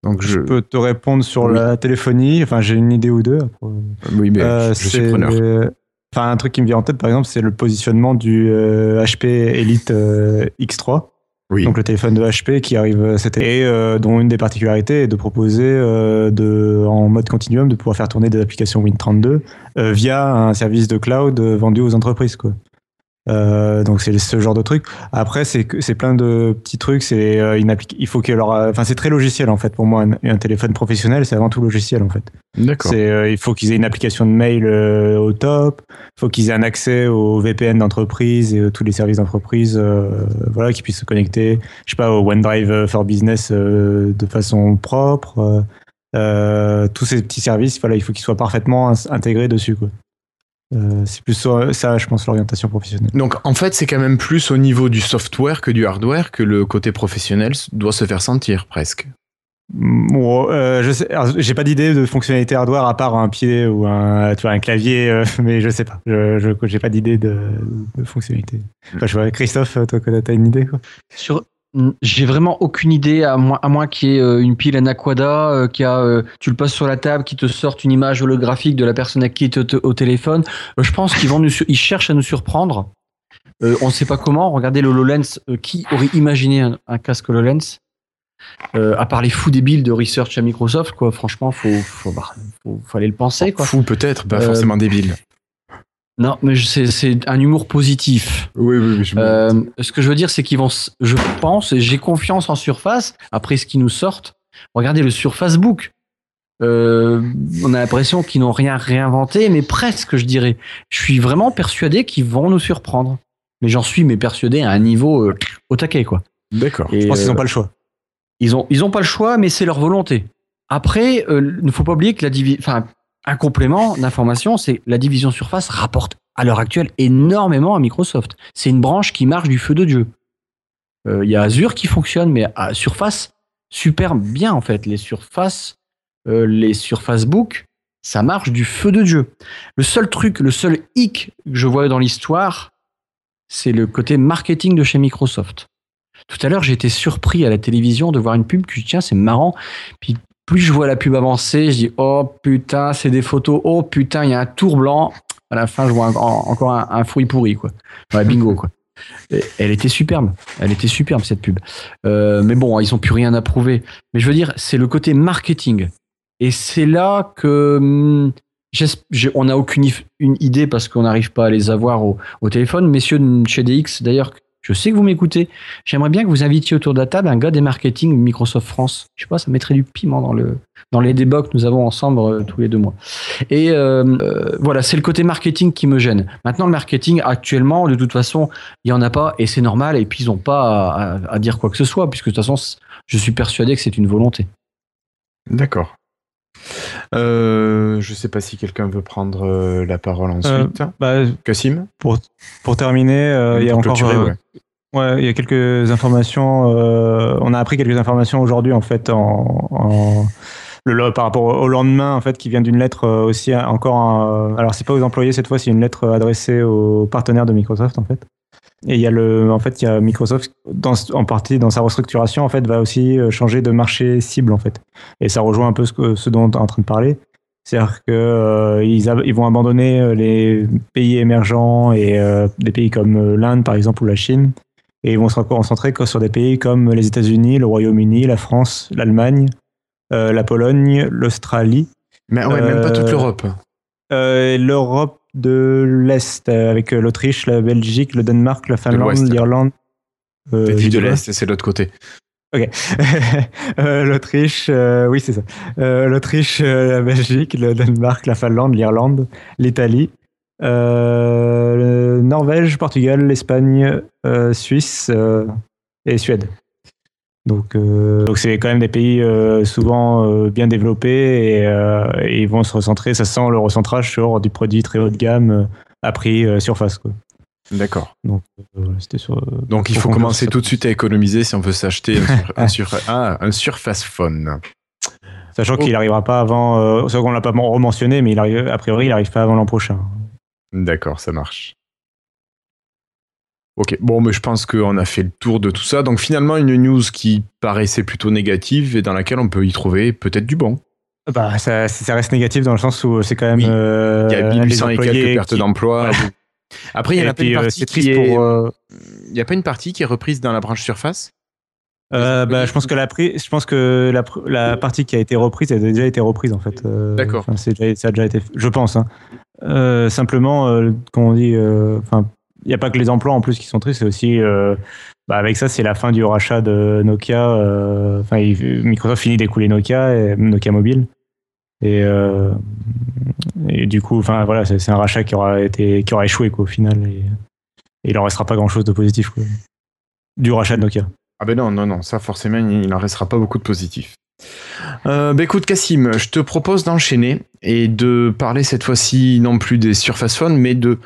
Donc je... peux te répondre sur la téléphonie. Enfin, j'ai une idée ou deux. Oui, mais euh, je, suis preneur. Enfin, un truc qui me vient en tête, par exemple, c'est le positionnement du HP euh, Elite euh, X3. Oui. Donc le téléphone de HP qui arrive cet été, et euh, dont une des particularités est de proposer de, en mode continuum de pouvoir faire tourner des applications Win32 via un service de cloud vendu aux entreprises. Quoi. Euh, donc c'est ce genre de truc. Après c'est c'est plein de petits trucs. C'est euh, il faut que leur, enfin c'est très logiciel en fait pour moi. Un, téléphone professionnel c'est avant tout logiciel en fait. D'accord. Euh, il faut qu'ils aient une application de mail au top. Il faut qu'ils aient un accès au VPN d'entreprise et tous les services d'entreprise. voilà, qu'ils puissent se connecter. Je sais pas au OneDrive for Business de façon propre. tous ces petits services, voilà, il faut qu'ils soient parfaitement intégrés dessus quoi. Euh, c'est plus ça, je pense, l'orientation professionnelle. Donc, en fait, c'est quand même plus au niveau du software que du hardware que le côté professionnel doit se faire sentir, presque. Bon, euh, je sais, j'ai pas d'idée de fonctionnalité hardware à part un pied ou un, tu vois, un clavier, euh, <laughs> mais je sais pas. Je, j'ai pas d'idée de, fonctionnalité. Enfin, je vois, Christophe, toi, t'as une idée quoi? Sur j'ai vraiment aucune idée, à moins, à moins qu'il y ait euh, une pile Anaquada, euh, qui a, euh, tu le passes sur la table, qui te sorte une image holographique de la personne à qui est au, téléphone. je pense qu'ils vont nous, ils cherchent à nous surprendre. on ne sait pas comment. Regardez le HoloLens. qui aurait imaginé un, casque HoloLens? À part les fous débiles de research à Microsoft, quoi. Franchement, faut, faut, bah, faut, aller le penser, quoi. Fou peut-être, pas forcément débile. Non, mais c'est un humour positif. Oui, oui, oui. Euh, ce que je veux dire, c'est qu'ils vont, je pense, et j'ai confiance en Surface, après ce qu'ils nous sortent. Regardez le Surface Book. Euh, on a l'impression qu'ils n'ont rien réinventé, mais presque, je dirais. Je suis vraiment persuadé qu'ils vont nous surprendre. Mais j'en suis mais persuadé à un niveau euh, au taquet, quoi. D'accord. Je pense qu'ils n'ont pas le choix. Ils ont, ils ont pas le choix, mais c'est leur volonté. Après, il ne faut pas oublier que la division, enfin, un complément d'information, c'est la division Surface rapporte à l'heure actuelle énormément à Microsoft. C'est une branche qui marche du feu de Dieu. Euh, il y a Azure qui fonctionne, mais à Surface, super bien en fait. Les Surface, euh, les Surface Book, ça marche du feu de Dieu. Le seul truc, le seul hic que je vois dans l'histoire, c'est le côté marketing de chez Microsoft. Tout à l'heure, été surpris à la télévision de voir une pub que je tiens, c'est marrant. Puis plus je vois la pub avancer, je dis oh putain, c'est des photos, oh putain, il y a un tour blanc. À la fin, je vois encore un, fruit pourri, quoi. Bingo, quoi. elle était superbe, elle était superbe cette pub. Euh, mais bon, ils n'ont plus rien à prouver. Mais je veux dire, c'est le côté marketing. Et c'est là que hum, on n'a aucune une idée parce qu'on n'arrive pas à les avoir au, téléphone. Messieurs de chez DX, d'ailleurs, je sais que vous m'écoutez. J'aimerais bien que vous invitiez autour de la table un gars des marketing Microsoft France. Je sais pas, ça mettrait du piment dans le dans les débats que nous avons ensemble euh, tous les deux mois. Et euh, euh, voilà, c'est le côté marketing qui me gêne. Maintenant, le marketing actuellement, de toute façon, il y en a pas et c'est normal. Et puis ils n'ont pas à, à, dire quoi que ce soit, puisque de toute façon, je suis persuadé que c'est une volonté. D'accord. Euh, je sais pas si quelqu'un veut prendre euh, la parole ensuite. Euh, bah, Cassim pour, pour terminer, il y a encore. ouais. il y a quelques informations. on a appris quelques informations aujourd'hui, en fait, en, le, par rapport au lendemain, en fait, qui vient d'une lettre aussi encore. alors, c'est pas aux employés cette fois, c'est une lettre adressée aux partenaires de Microsoft, en fait. Et il y a le, en fait, il y a Microsoft dans, en partie dans sa restructuration en fait va aussi euh, changer de marché cible en fait. Et ça rejoint un peu ce, que, ce dont on est en train de parler. C'est-à-dire qu'ils euh, ils vont abandonner euh, les pays émergents et des pays comme l'Inde par exemple ou la Chine, et ils vont se concentrer sur des pays comme les États-Unis, le Royaume-Uni, la France, l'Allemagne, la Pologne, l'Australie. Mais ouais, même pas toute l'Europe. L'Europe de l'Est, euh, avec euh, l'Autriche, la Belgique, le Danemark, la Finlande, l'Irlande. Euh, de l'Est, c'est l'autre côté. Ok. <laughs> L'Autriche, oui, c'est ça. L'Autriche, la Belgique, le Danemark, la Finlande, l'Irlande, l'Italie, Norvège, Portugal, l'Espagne, Suisse et Suède. Donc, donc c'est quand même des pays souvent bien développés et, ils vont se recentrer. Ça sent le recentrage sur du produit très haut de gamme à prix surface. Quoi. D'accord. Donc, sur, donc il faut commencer tout de suite à économiser si on veut s'acheter un, sur, ah, <laughs> un, Surface Phone. Sachant qu'il n'arrivera pas avant, euh, qu'on l'a pas rementionné, mais il arrive, a priori il n'arrive pas avant l'an prochain. D'accord, ça marche. Ok, bon, mais je pense qu'on a fait le tour de tout ça. Donc finalement, une news qui paraissait plutôt négative et dans laquelle on peut y trouver peut-être du bon. Bah, ça, ça, reste négatif dans le sens où c'est quand même. Euh, il y a 1800 et quelques pertes d'emploi. Après, il n'y a, pas une partie qui est. Euh, il y a pas une partie qui est reprise dans la branche surface? Euh, bah, je pense que la je pense que la, la, partie qui a été reprise a déjà été reprise en fait. D'accord. ça a déjà été, je pense. Hein. simplement, quand on dit, enfin, il n'y a pas que les emplois en plus qui sont tristes, c'est aussi euh, bah avec ça, c'est la fin du rachat de Nokia. Euh, Microsoft finit d'écouler Nokia, et, Nokia mobile, et, euh, du coup, enfin voilà, c'est un rachat qui aura été, qui aura échoué quoi, au final, et, il en restera pas grand chose de positif du rachat de Nokia. Ah ben non, non, non, ça forcément, il n'en restera pas beaucoup de positif. Euh, bah écoute Cassim, je te propose d'enchaîner et de parler cette fois-ci non plus des Surface Phone, mais de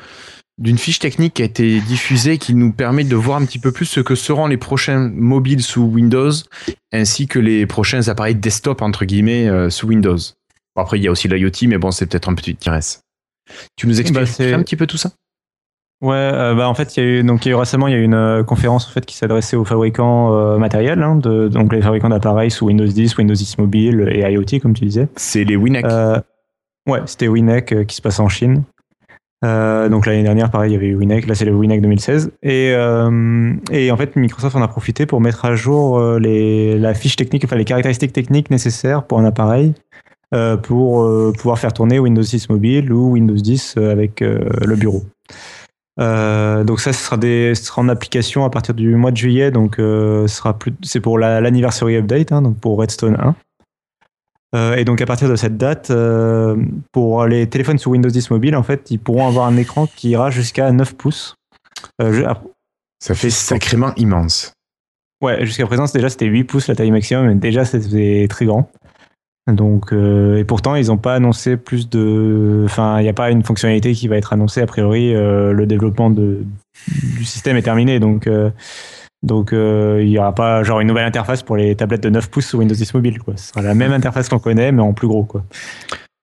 d'une fiche technique qui a été diffusée qui nous permet de voir un petit peu plus ce que seront les prochains mobiles sous Windows ainsi que les prochains appareils desktop entre guillemets euh, sous Windows. après il y a aussi l'IoT mais bon c'est peut-être un petit tiresse. Tu nous expliques bah, un petit peu tout ça? Ouais, euh, bah en fait, il y a eu donc il y a eu récemment il y a eu une euh, conférence en fait qui s'adressait aux fabricants matériels, hein, de, donc les fabricants d'appareils sous Windows 10, Windows 10 mobile et IoT comme tu disais. C'est les WINEC. ouais, c'était WINEC qui se passe en Chine. Euh, donc l'année dernière, pareil, il y avait Winec. Là, c'est le Winec 2016. Et, euh, et en fait, Microsoft en a profité pour mettre à jour euh, les, la fiche technique, enfin les caractéristiques techniques nécessaires pour un appareil pour pouvoir faire tourner Windows 10 mobile ou Windows 10 avec le bureau. donc ça, ce sera, en application à partir du mois de juillet. Donc c'est pour l'anniversary update, hein, donc pour Redstone 1. Euh, et donc à partir de cette date, euh, pour les téléphones sous Windows 10 mobile, en fait, ils pourront avoir un écran qui ira jusqu'à 9 pouces. Euh, ça fait sacrément immense. Ouais, jusqu'à présent, déjà c'était 8 pouces la taille maximum, mais déjà c'était très grand. Donc, et pourtant, ils n'ont pas annoncé plus de. Enfin, il n'y a pas une fonctionnalité qui va être annoncée. A priori, le développement de, du système est terminé. Donc, donc euh, il n'y aura pas genre une nouvelle interface pour les tablettes de 9 pouces sous Windows 10 mobile. Quoi. Ce sera la même interface qu'on connaît, mais en plus gros. Quoi.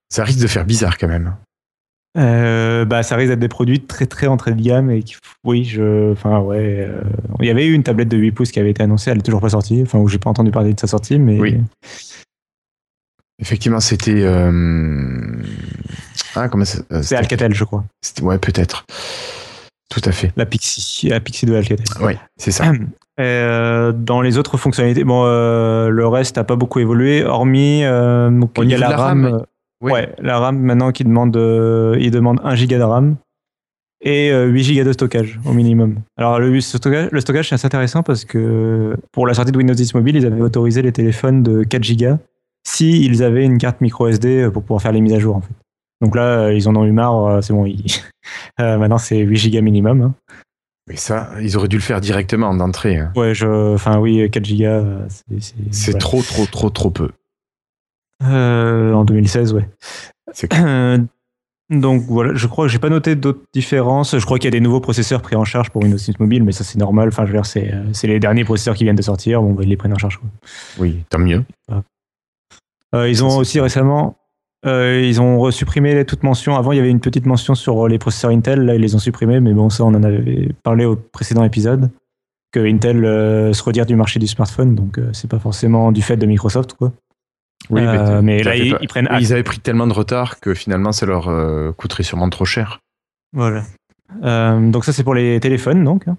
Ça risque de faire bizarre quand même. Euh, bah, ça risque d'être des produits très très entrée de gamme et oui, je, enfin ouais, euh, il y avait eu une tablette de 8 pouces qui avait été annoncée, elle est toujours pas sortie, enfin où j'ai pas entendu parler de sa sortie, mais oui. Effectivement, c'était ah comment C'est Alcatel, je crois. Ouais, peut-être. Tout à fait. La Pixie, la Pixie de Alcatel. Oui, c'est ça. <clears throat> Euh, dans les autres fonctionnalités, bon, euh, le reste n'a pas beaucoup évolué, hormis euh, il y a la, RAM. ouais. la RAM maintenant qui demande, il demande 1 giga de RAM. et 8 Go de stockage au minimum. Alors le stockage, le stockage c'est assez intéressant parce que pour la sortie de Windows 10 Mobile, ils avaient autorisé les téléphones de 4 Go si ils avaient une carte micro SD pour pouvoir faire les mises à jour en fait. Donc là, ils en ont eu marre, c'est bon, <laughs> maintenant c'est 8 Go minimum. Hein. Mais ça, ils auraient dû le faire directement d'entrée. Hein. Ouais, je, enfin oui, 4 Go, c'est trop, trop, trop, trop peu. Euh, en 2016, ouais. Donc voilà, je crois que j'ai pas noté d'autres différences. Je crois qu'il y a des nouveaux processeurs pris en charge pour Windows 10 Mobile, mais ça c'est normal. Enfin, je veux dire, c'est, les derniers processeurs qui viennent de sortir. Bon, bah, ils les prennent en charge. Quoi. Oui, tant mieux. Euh, ils ont aussi récemment, euh, ils ont supprimé toute mention. Avant, il y avait une petite mention sur les processeurs Intel. Là, ils les ont supprimés, mais bon, ça, on en avait parlé au précédent épisode. Que Intel se retire du marché du smartphone, donc c'est pas forcément du fait de Microsoft, quoi. Oui, mais, euh, là, ils, prennent Ils avaient pris tellement de retard que finalement, ça leur euh, coûterait sûrement trop cher. Voilà. Euh, donc ça, c'est pour les téléphones, donc, hein,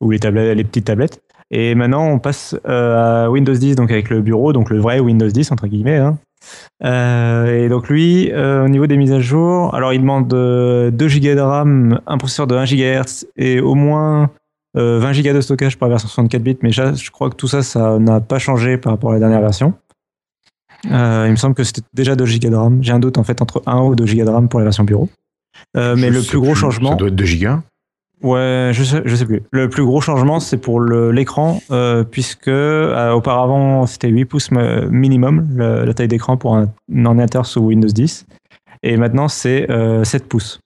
ou les, tablettes, les petites tablettes. Et maintenant, on passe à Windows 10, donc avec le bureau, donc le vrai Windows 10, entre guillemets. Hein. Et donc lui, au niveau des mises à jour, alors il demande 2 Go de RAM, un processeur de 1 GHz et au moins 20 Go de stockage pour la version 64 bits. Mais je crois que tout ça, ça n'a pas changé par rapport à la dernière version. Euh, il me semble que c'était déjà 2 Go de RAM. J'ai un doute en fait entre 1 ou 2 Go de RAM pour la version bureau. Euh, mais le plus gros changement. Ça doit être 2 Go Ouais, je sais, je sais plus. Le plus gros changement, c'est pour l'écran, euh, puisque auparavant, c'était 8 pouces minimum, la taille d'écran pour un, ordinateur sous Windows 10. Et maintenant, c'est 7 pouces.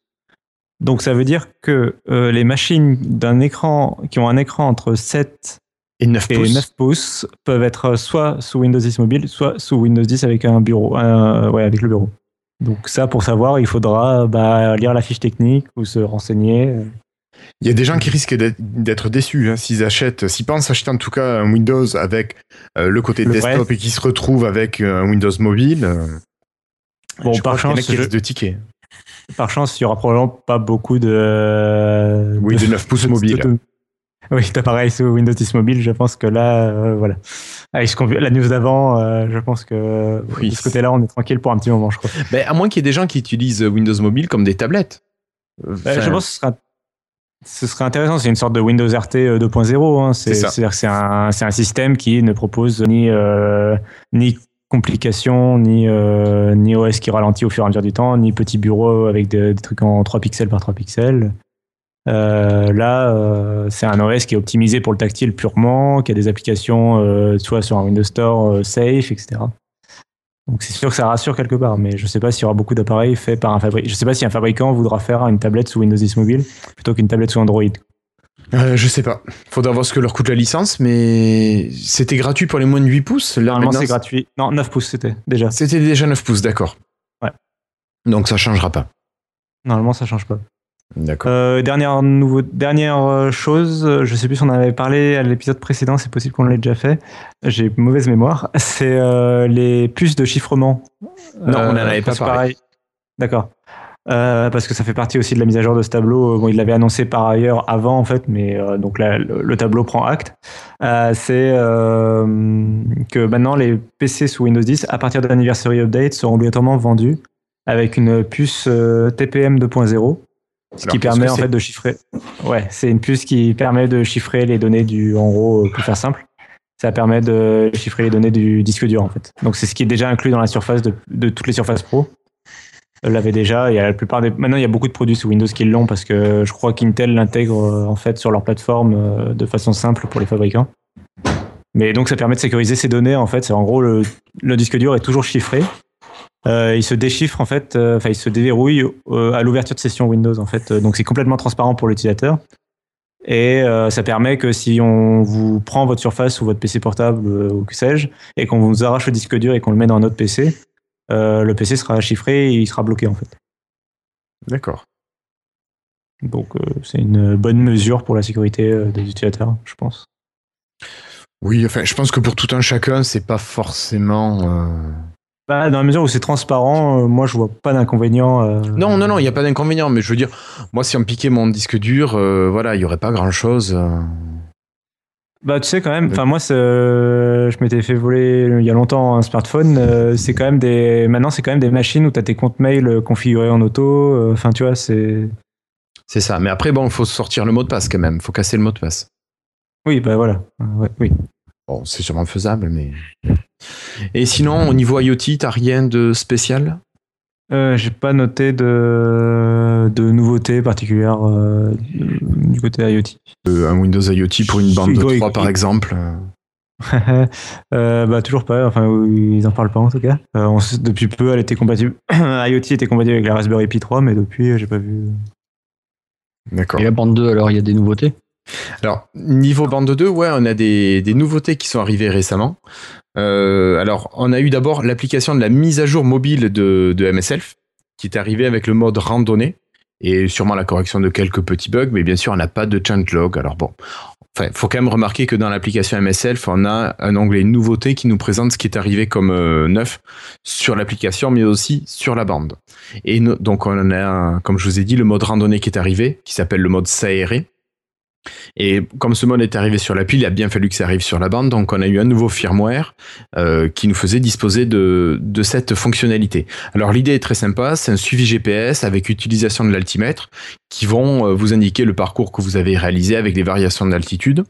Donc, ça veut dire que les machines d'un écran, qui ont un écran entre 7 et 9 pouces. peuvent être soit sous Windows 10 mobile, soit sous Windows 10 avec un bureau, ouais, avec le bureau. Donc ça, pour savoir, il faudra bah, lire la fiche technique ou se renseigner. Il y a des gens qui risquent d'être déçus hein, s'ils achètent, s'ils pensent acheter en tout cas un Windows avec euh, le côté desktop et qui se retrouvent avec euh, un Windows mobile. Euh, bon, par chance, je... de tickets. Par chance, il y aura probablement pas beaucoup de. Oui, de 9 pouces mobile. Oui, pareil sous Windows 10 Mobile, je pense que là, euh, voilà. Avec la news d'avant, euh, je pense que de ce côté-là, on est tranquille pour un petit moment, je crois. Ben, à moins qu'il y ait des gens qui utilisent Windows Mobile comme des tablettes. Ben, je pense que ce sera, ce serait intéressant. C'est une sorte de Windows RT 2.0. Hein. C'est-à-dire que c'est un, un, système qui ne propose ni, euh, ni complications, ni, ni OS qui ralentit au fur et à mesure du temps, ni petit bureau avec des, des trucs en 3 pixels par 3 pixels. Euh, là, euh, c'est un OS qui est optimisé pour le tactile purement, qui a des applications euh, soit sur un Windows Store safe, etc. Donc c'est sûr que ça rassure quelque part, mais je ne sais pas s'il y aura beaucoup d'appareils faits par un fabricant. Je ne sais pas si un fabricant voudra faire une tablette sous Windows 10 Mobile plutôt qu'une tablette sous Android. Euh, je sais pas. Faudra voir ce que leur coûte la licence, mais c'était gratuit pour les moins de 8 pouces. Normalement, c'est gratuit. Non, 9 pouces, c'était déjà. C'était déjà 9 pouces, d'accord. Ouais. Donc ça changera pas. Normalement, ça change pas. D'accord. Euh, dernière, nouveau, dernière euh, chose, je sais plus si on en avait parlé à l'épisode précédent, c'est possible qu'on l'ait déjà fait. J'ai mauvaise mémoire. C'est euh, les puces de chiffrement. Non, on n'en avait pas parlé. D'accord. parce que ça fait partie aussi de la mise à jour de ce tableau. Bon, il l'avait annoncé par ailleurs avant, en fait, mais donc là, le, tableau prend acte. c'est que maintenant, les PC sous Windows 10, à partir de l'anniversary update, seront obligatoirement vendus avec une puce TPM 2.0 ce qui permet en fait de chiffrer. Ouais, c'est une puce qui permet de chiffrer les données du. En gros, pour faire simple, ça permet de chiffrer les données du disque dur en fait. Donc c'est ce qui est déjà inclus dans la surface de, de toutes les surfaces pro. L'avait déjà. Il y a la plupart des. Maintenant, il y a beaucoup de produits sous Windows qui l'ont parce que je crois qu'Intel l'intègre en fait sur leur plateforme euh, de façon simple pour les fabricants. Mais donc ça permet de sécuriser ces données en fait. C'est en gros le, le disque dur est toujours chiffré euh, il se déchiffre en fait, euh, enfin il se déverrouille euh, à l'ouverture de session Windows en fait. Donc c'est complètement transparent pour l'utilisateur. Et ça permet que si on vous prend votre surface ou votre PC portable ou que sais-je, et qu'on vous arrache le disque dur et qu'on le met dans un autre PC, le PC sera chiffré et il sera bloqué en fait. D'accord. Donc c'est une bonne mesure pour la sécurité des utilisateurs, je pense. Oui, enfin, je pense que pour tout un chacun, c'est pas forcément bah, dans la mesure où c'est transparent, euh, moi je vois pas d'inconvénient. Euh. Non, non, non, il n'y a pas d'inconvénient, mais je veux dire, moi si on piquait mon disque dur, euh, voilà, il n'y aurait pas grand chose. Bah, tu sais, quand même, enfin, moi, je m'étais fait voler il y a longtemps un smartphone. c'est quand même des. Maintenant, c'est quand même des machines où tu as tes comptes mail configurés en auto. Enfin, tu vois, c'est. C'est ça. Mais après, bon, il faut sortir le mot de passe quand même. Il faut casser le mot de passe. Oui, bah voilà. oui. Bon, c'est sûrement faisable, mais. Et sinon, au niveau IoT, t'as rien de spécial? Euh, J'ai pas noté de, de nouveautés particulières euh, du côté IoT. Euh, un Windows IoT pour une bande de 3 par exemple <laughs> bah toujours pas, enfin ils en parlent pas en tout cas. depuis peu, elle était compatible. <coughs> IoT était compatible avec la Raspberry Pi 3, mais depuis j'ai pas vu. D'accord. Et la bande 2 alors il y a des nouveautés? Alors, niveau bande 2, ouais, on a des, nouveautés qui sont arrivées récemment. Euh, alors, on a eu d'abord l'application de la mise à jour mobile de, de MSLF, qui est arrivée avec le mode randonnée, et sûrement la correction de quelques petits bugs, mais bien sûr, on n'a pas de changelog. Alors bon, Enfin, faut quand même remarquer que dans l'application MSLF, on a un onglet nouveauté qui nous présente ce qui est arrivé comme euh, neuf sur l'application, mais aussi sur la bande. Et donc, on a, comme je vous ai dit, le mode randonnée qui est arrivé, qui s'appelle le mode s'aérer, et comme ce mode est arrivé sur la pile, il a bien fallu que ça arrive sur la bande, donc on a eu un nouveau firmware euh, qui nous faisait disposer de, de cette fonctionnalité. Alors l'idée est très sympa, c'est un suivi GPS avec utilisation de l'altimètre qui vont euh, vous indiquer le parcours que vous avez réalisé avec les variations d'altitude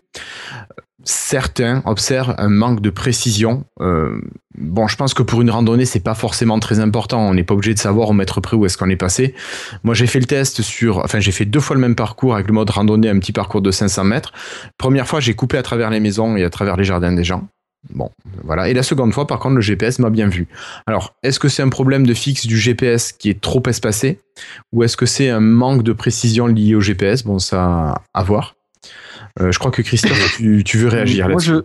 certains observent un manque de précision. Euh, bon, je pense que pour une randonnée, c'est pas forcément très important. On n'est pas obligé de savoir au mètre près où est-ce qu'on est passé. Moi, j'ai fait le test sur, enfin, j'ai fait deux fois le même parcours avec le mode randonnée, un petit parcours de 500 mètres. Première fois, j'ai coupé à travers les maisons et à travers les jardins des gens. Bon, voilà. Et la seconde fois, par contre, le GPS m'a bien vu. Alors, est-ce que c'est un problème de fixe du GPS qui est trop espacé? Ou est-ce que c'est un manque de précision lié au GPS Bon, ça à voir. Euh, je crois que Christophe, tu, veux réagir là-dessus. Je,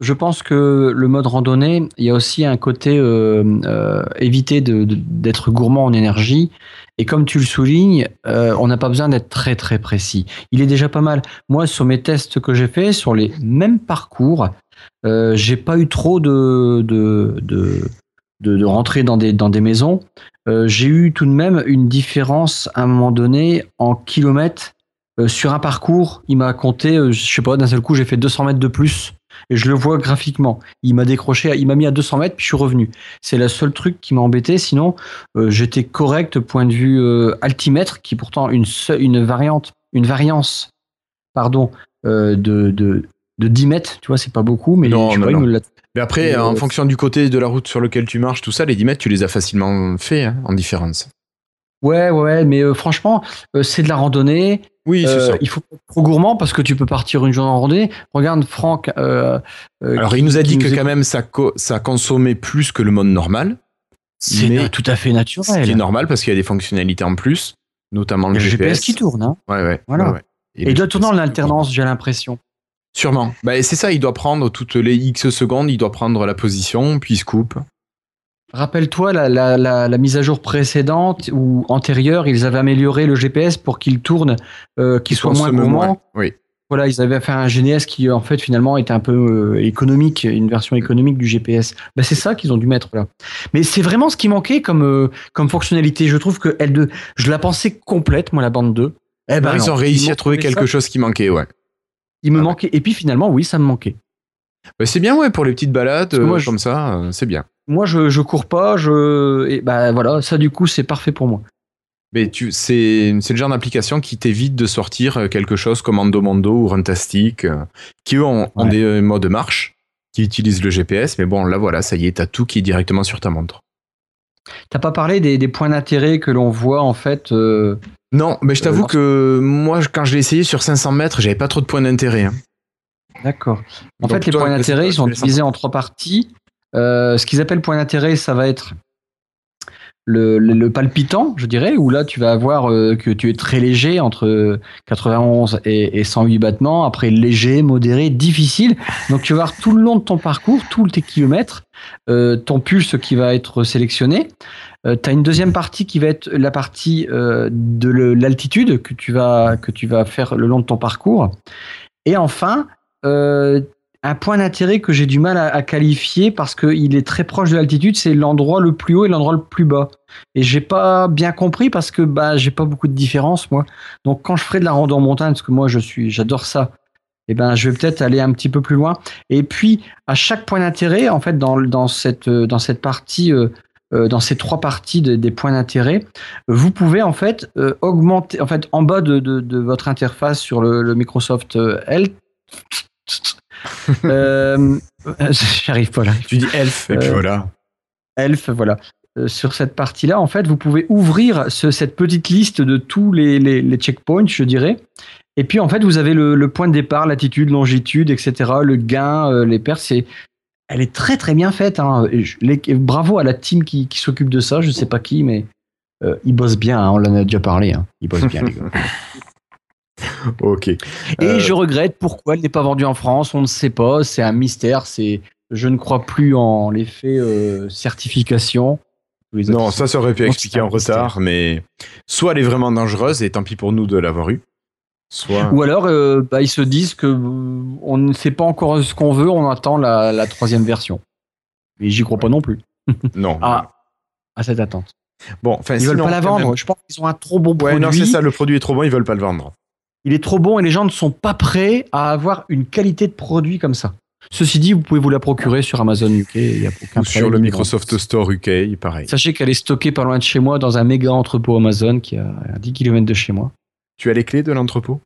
je pense que le mode randonnée, il y a aussi un côté euh, euh, éviter d'être gourmand en énergie. Et comme tu le soulignes, on n'a pas besoin d'être très très précis. Il est déjà pas mal. Moi, sur mes tests que j'ai fait, sur les mêmes parcours, j'ai pas eu trop de, de, de, de, rentrer dans des, dans des maisons. j'ai eu tout de même une différence à un moment donné en kilomètres euh, sur un parcours, il m'a compté, euh, je sais pas, d'un seul coup, j'ai fait 200 mètres de plus. Et je le vois graphiquement. Il m'a décroché, il m'a mis à 200 mètres, puis je suis revenu. C'est le seul truc qui m'a embêté. Sinon, euh, j'étais correct point de vue altimètre, qui est pourtant une, une variante, une variance, pardon, de, de, de 10 mètres. Tu vois, c'est pas beaucoup, mais non, mais après, en fonction du côté de la route sur lequel tu marches, tout ça, les 10 mètres, tu les as facilement fait hein, en différence. Ouais, ouais, mais franchement, c'est de la randonnée. Oui, c'est euh, Il faut pas être trop gourmand parce que tu peux partir une journée en randonnée. Regarde, Franck. Euh, euh, Alors, il nous a dit que quand même ça, ça consommait plus que le mode normal. C'est tout à fait naturel. Ce qui est normal parce qu'il y a des fonctionnalités en plus, notamment le, GPS. qui tourne. Hein. Ouais, ouais. Voilà. Et, il doit tourner en alternance, j'ai l'impression. Sûrement. Bah, c'est ça, il doit prendre toutes les X secondes, il doit prendre la position, puis il se coupe. Rappelle-toi la, mise à jour précédente ou antérieure, ils avaient amélioré le GPS pour qu'il tourne, euh, qu'il soit moins gourmand. Oui. Voilà, ils avaient fait un GNS qui en fait finalement était un peu euh, économique, une version économique du GPS. Ben, c'est ça qu'ils ont dû mettre là. Mais c'est vraiment ce qui manquait comme euh, comme fonctionnalité. Je trouve que L2, je la pensais complète moi la bande 2. Eh ben, ils ont réussi à trouver quelque chose qui manquait, ouais. Il me ah manquait et puis finalement oui, ça me manquait. Ben, c'est bien ouais pour les petites balades moi, comme ça, c'est bien moi, je, je cours pas, je, et bah voilà, ça du coup, c'est parfait pour moi. Mais tu, c'est, c'est le genre d'application qui t'évite de sortir euh, quelque chose comme Endomondo ou Runtastic, euh, qui eux ont, des euh, modes de marche, qui utilisent le GPS, mais bon, là voilà, ça y est, t'as tout qui est directement sur ta montre. T'as pas parlé des, des points d'intérêt que l'on voit en fait Non, mais je t'avoue que moi, quand je l'ai essayé sur 500 mètres, j'avais pas trop de points d'intérêt. Hein. D'accord. En fait, les points d'intérêt, ils sont divisés en trois parties. Euh, ce qu'ils appellent point d'intérêt, ça va être le, palpitant, je dirais, où là tu vas avoir euh, que tu es très léger entre 91 et, 108 battements, après léger, modéré, difficile. Donc tu vas voir tout le long de ton parcours, tous tes kilomètres, euh, ton pulse qui va être sélectionné. tu as une deuxième partie qui va être la partie de l'altitude que tu vas que tu vas faire le long de ton parcours. Et enfin, un point d'intérêt que j'ai du mal à, qualifier parce qu'il est très proche de l'altitude, c'est l'endroit le plus haut et l'endroit le plus bas. Et j'ai pas bien compris parce que bah j'ai pas beaucoup de différence moi. Donc quand je ferai de la rando en montagne, parce que moi je suis, j'adore ça. Eh ben je vais peut-être aller un petit peu plus loin. Et puis à chaque point d'intérêt, en fait dans, cette dans cette partie euh, dans ces trois parties des points d'intérêt, vous pouvez en fait augmenter, en fait, en bas de, votre interface sur le, Microsoft Health. <laughs> <laughs> J'arrive pas là. Tu dis Elf et puis voilà. Elf, voilà. sur cette partie-là, en fait, vous pouvez ouvrir cette petite liste de tous les, les, checkpoints, je dirais. Et puis, en fait, vous avez le, point de départ, latitude, longitude, etc., le gain, les pertes. C'est elle est très très bien faite. Hein. bravo à la team qui, s'occupe de ça. Je sais pas qui, mais euh, ils bossent bien. Hein. on en a déjà parlé. Hein. Ils bossent bien, les gars. <laughs> <laughs> ok. Et euh, je regrette pourquoi elle n'est pas vendue en France. On ne sait pas. C'est un mystère. C'est, je ne crois plus en l'effet euh, certification. Non, ça, ça aurait pu expliquer en retard, mais soit elle est vraiment dangereuse et tant pis pour nous de l'avoir eu. Ou alors, euh, bah, ils se disent que on ne sait pas encore ce qu'on veut, on attend la, troisième version. Mais j'y crois pas non plus. <laughs> non. Ah, à cette attente. Bon, ils veulent pas la vendre. Je pense qu'ils ont un trop bon produit. Non, c'est ça, le produit est trop bon, ils veulent pas le vendre. Il est trop bon et les gens ne sont pas prêts à avoir une qualité de produit comme ça. Ceci dit, vous pouvez vous la procurer sur Amazon UK. Y a aucun Ou sur le Microsoft Store UK, pareil. Sachez qu'elle est stockée pas loin de chez moi dans un méga entrepôt Amazon qui est à 10 km de chez moi. Tu as les clés de l'entrepôt?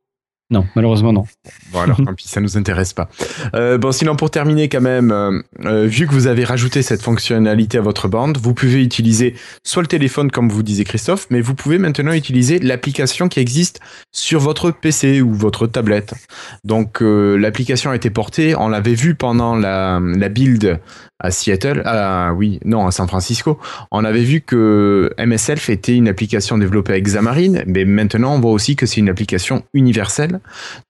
Non, malheureusement non. Bon alors tant pis, ça nous intéresse pas. Euh, bon sinon pour terminer quand même, euh, euh, vu que vous avez rajouté cette fonctionnalité à votre bande, vous pouvez utiliser soit le téléphone comme vous disait Christophe, mais vous pouvez maintenant utiliser l'application qui existe sur votre PC ou votre tablette. Donc l'application a été portée, on l'avait vu pendant la, build à Seattle, ah oui, non, à San Francisco, on avait vu que MSLF était une application développée avec Xamarin, mais maintenant on voit aussi que c'est une application universelle,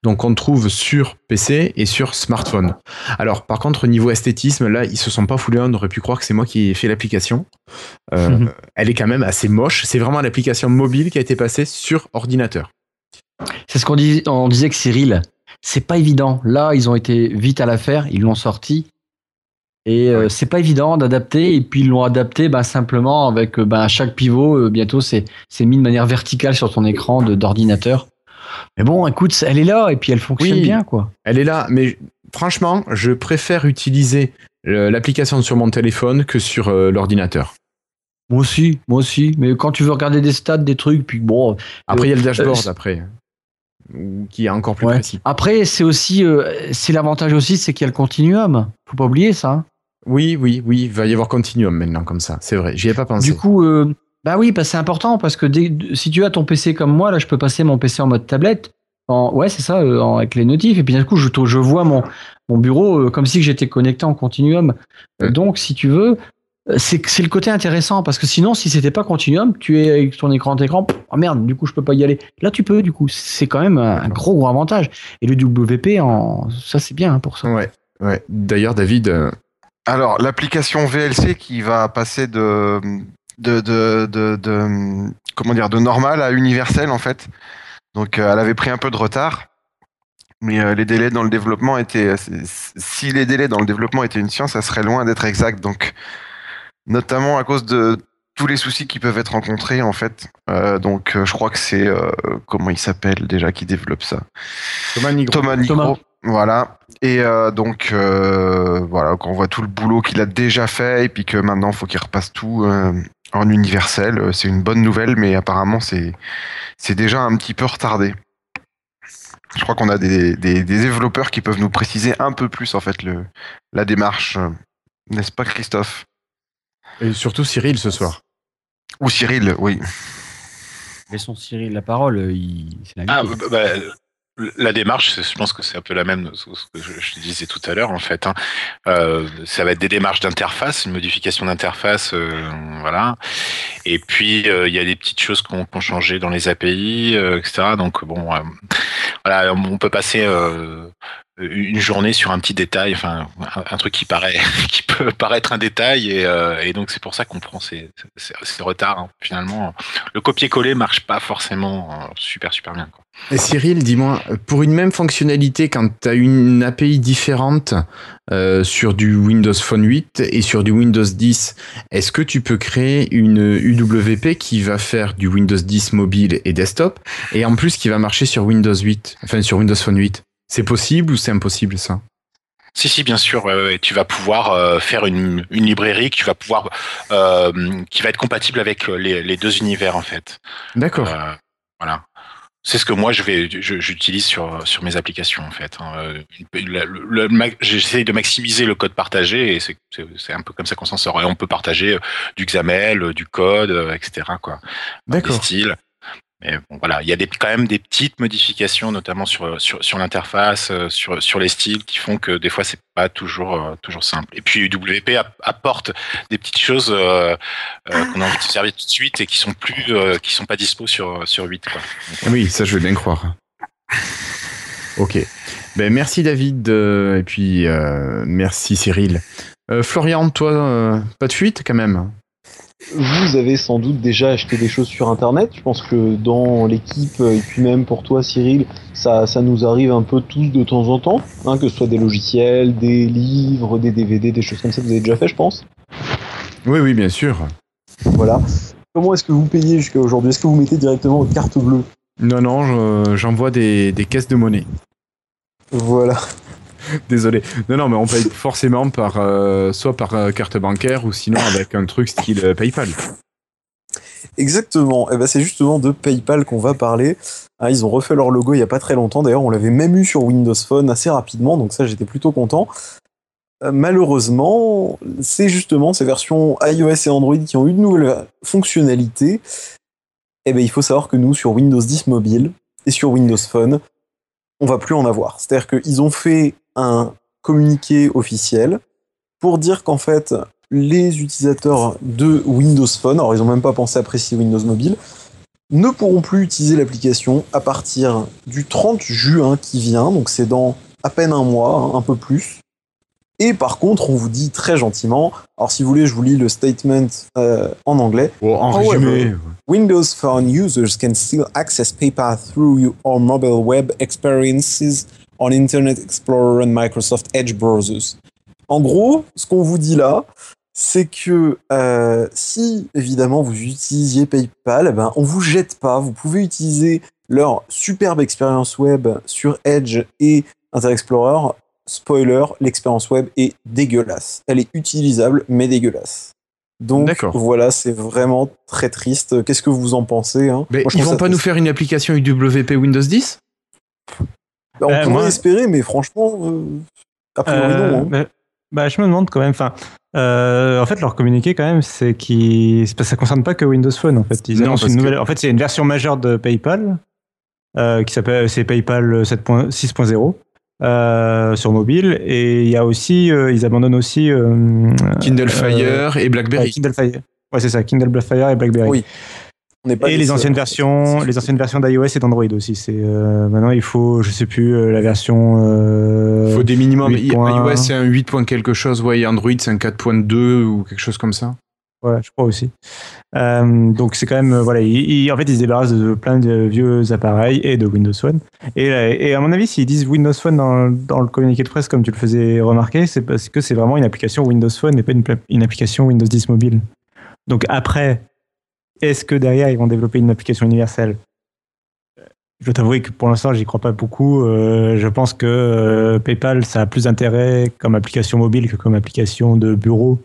donc on trouve sur PC et sur smartphone. Alors par contre, au niveau esthétisme, là, ils se sont pas foulés, on aurait pu croire que c'est moi qui ai fait l'application. Euh, mhm. Elle est quand même assez moche, c'est vraiment l'application mobile qui a été passée sur ordinateur. C'est ce qu'on on disait que Cyril, c'est pas évident. Là, ils ont été vite à l'affaire, ils l'ont sorti. Et euh, c'est pas évident d'adapter. Et puis ils l'ont adapté bah, simplement avec bah, chaque pivot. Euh, bientôt, c'est mis de manière verticale sur ton écran d'ordinateur. Mais bon, écoute, elle est là et puis elle fonctionne bien, quoi. Elle est là, mais franchement, je préfère utiliser l'application sur mon téléphone que sur l'ordinateur. Moi aussi, moi aussi. Mais quand tu veux regarder des stats, des trucs, puis bon. Après, il y a le dashboard après qui est encore plus précis. Après, c'est aussi, c'est l'avantage aussi, c'est qu'il y a le continuum. Faut pas oublier ça. Oui, oui, oui, il va y avoir Continuum maintenant comme ça, c'est vrai, j'y ai pas pensé. Du coup, euh, bah oui, bah c'est important parce que si tu as ton PC comme moi, là je peux passer mon PC en mode tablette, en, ouais c'est ça, euh, avec les notifs, et puis d'un coup je, je vois mon, mon bureau euh, comme si j'étais connecté en Continuum. Donc si tu veux, c'est le côté intéressant parce que sinon si c'était pas Continuum, tu es avec ton écran d'écran, oh merde, du coup je peux pas y aller. Là tu peux, du coup, c'est quand même un, gros gros avantage. Et le WP, en, ça c'est bien hein, pour ça. Ouais. Ouais. D'ailleurs, David, alors, l'application VLC qui va passer de, de, de, de, comment dire, de normal à universel, en fait. Donc, euh, elle avait pris un peu de retard. Mais euh, les délais dans le développement étaient. Si les délais dans le développement étaient une science, ça serait loin d'être exact. Donc, notamment à cause de tous les soucis qui peuvent être rencontrés, en fait. Euh, donc, je crois que c'est. comment il s'appelle déjà qui développe ça? Thomas Nigro. Thomas Nigro. Voilà. Et euh, donc, euh, voilà, quand on voit tout le boulot qu'il a déjà fait, et puis que maintenant, il faut qu'il repasse tout euh, en universel, c'est une bonne nouvelle, mais apparemment, c'est, c'est déjà un petit peu retardé. Je crois qu'on a des, des, développeurs qui peuvent nous préciser un peu plus, en fait, le, la démarche. N'est-ce pas, Christophe? Et surtout Cyril ce soir. Ou Cyril, oui. Laissons Cyril la parole. Il... Ah, bah, bah, la démarche, je pense que c'est un peu la même ce que je, disais tout à l'heure en fait. Hein. Euh, ça va être des démarches d'interface, une modification d'interface, euh, voilà. Et puis euh, il y a des petites choses qu'on qu changé dans les API, etc. Donc bon, voilà, on peut passer une journée sur un petit détail, enfin un, truc qui paraît, <laughs> qui peut paraître un détail, et, donc c'est pour ça qu'on prend ces, retards. Hein. Finalement, le copier-coller marche pas forcément super super bien. Et Cyril, dis-moi, pour une même fonctionnalité, quand tu as une API différente euh, sur du Windows Phone 8 et sur du Windows 10, est-ce que tu peux créer une UWP qui va faire du Windows 10 mobile et desktop et en plus qui va marcher sur Windows 8, enfin sur Windows Phone 8 C'est possible ou c'est impossible ça? Si, si, bien sûr. tu vas pouvoir faire une, librairie que tu vas pouvoir, qui va être compatible avec les, les deux univers en fait. D'accord. voilà. C'est ce que moi je vais, j'utilise sur sur mes applications en fait. Hein. J'essaye de maximiser le code partagé et c'est un peu comme ça qu'on s'en sort. Et on peut partager euh, du XAML, euh, du code, euh, etc. Quoi. D'accord. Mais bon, voilà, il y a des, quand même des petites modifications, notamment sur, sur, sur l'interface, euh, sur, sur les styles, qui font que des fois, c'est pas toujours, euh, toujours simple. Et puis, UWP apporte des petites choses euh, qu'on a envie de servir tout de suite et qui sont plus, qui sont pas dispo sur, sur 8. Quoi. oui, ça, je veux bien croire. <laughs> Ok. Ben, merci David, et puis merci Cyril. Florian, toi, pas de fuite quand même? Vous avez sans doute déjà acheté des choses sur internet. Je pense que dans l'équipe, et puis même pour toi, Cyril, ça, ça nous arrive un peu tous de temps en temps, hein, que ce soit des logiciels, des livres, des DVD, des choses comme ça. Vous avez déjà fait, je pense? Oui, oui, bien sûr. Voilà. Comment est-ce que vous payez jusqu'à aujourd'hui? Est-ce que vous mettez directement votre carte bleue? Non, non, j'envoie des, des caisses de monnaie. Voilà. <laughs> Désolé. Non, non, mais on paye forcément par euh, soit par euh, carte bancaire ou sinon avec un truc style euh, PayPal. Exactement. Eh ben c'est justement de PayPal qu'on va parler. Ah, ils ont refait leur logo il y a pas très longtemps. D'ailleurs, on l'avait même eu sur Windows Phone assez rapidement, donc ça j'étais plutôt content. malheureusement, c'est justement ces versions iOS et Android qui ont une nouvelle fonctionnalité. Et eh ben il faut savoir que nous sur Windows 10 mobile et sur Windows Phone, on va plus en avoir. C'est-à-dire qu'ils ont fait un communiqué officiel pour dire qu'en fait, les utilisateurs de Windows Phone, alors ils n'ont même pas pensé à préciser Windows Mobile, ne pourront plus utiliser l'application à partir du 30 juin qui vient, donc c'est dans à peine un mois, un peu plus. Et par contre, on vous dit très gentiment, alors si vous voulez, je vous lis le statement euh, en anglais. Oh, en résumé. Windows Phone users can still access PayPal through your mobile web experiences on Internet Explorer and Microsoft Edge browsers. En gros, ce qu'on vous dit là, c'est que euh, si évidemment vous utilisiez PayPal, eh ben, on vous jette pas. Vous pouvez utiliser leur superbe expérience web sur Edge et Internet Explorer. Spoiler, l'expérience web est dégueulasse. Elle est utilisable, mais dégueulasse. Donc voilà, c'est vraiment très triste. Qu'est-ce que vous en pensez hein? Mais Ils vont pas nous faire une application UWP Windows 10 bah, on euh, pourrait espérer, mais franchement, euh, a priori non. Hein. Euh, bah, je me demande quand même. Enfin, en fait, leur communiqué quand même, c'est qui, ça concerne pas que Windows Phone. En fait, ils annoncent une nouvelle. En fait, c'est une version majeure de PayPal qui s'appelle c'est PayPal 6.0 sur mobile et il y a aussi ils abandonnent aussi Kindle Fire et BlackBerry. Kindle Fire. Ouais, c'est ça, Kindle Fire et BlackBerry. Oui et les anciennes versions, les anciennes versions d'iOS et d'Android aussi. C'est euh, maintenant il faut, je sais plus euh, la version. Euh, faut des minimums. iOS c'est un 8. quelque chose, ouais. Et Android c'est un 4.2 ou quelque chose comme ça. Ouais, je crois aussi. Euh, donc c'est quand même voilà, en fait ils se débarrassent de plein de vieux appareils et de Windows Phone. Et, et à mon avis, s'ils disent Windows Phone dans, dans, le communiqué de presse comme tu le faisais remarquer, c'est parce que c'est vraiment une application Windows Phone et pas une, application Windows 10 mobile. Donc après, est-ce que derrière, ils vont développer une application universelle? Je t'avouer que pour l'instant, j'y crois pas beaucoup. Euh, je pense que euh, PayPal, ça a plus d'intérêt comme application mobile que comme application de bureau.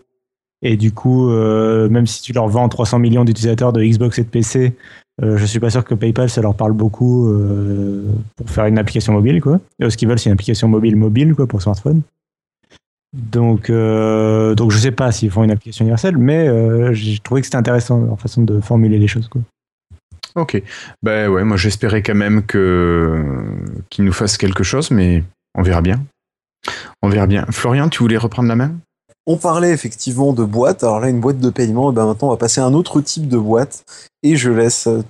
Et du coup, euh, même si tu leur vends 300 millions d'utilisateurs de Xbox et de PC, je suis pas sûr que PayPal, ça leur parle beaucoup pour faire une application mobile. Quoi. Et ce qu'ils veulent, c'est une application mobile mobile quoi, pour smartphone. Donc, euh, donc je sais pas s'ils font une application universelle, mais euh, j'ai trouvé que c'était intéressant en façon de formuler les choses. Quoi. Ok. Ben ouais, moi j'espérais quand même que qu'ils nous fassent quelque chose, mais on verra bien. On verra bien. Florian, tu voulais reprendre la main? On parlait effectivement de boîte. Alors là, une boîte de paiement, et ben maintenant on va passer à un autre type de boîte. Et je laisse euh,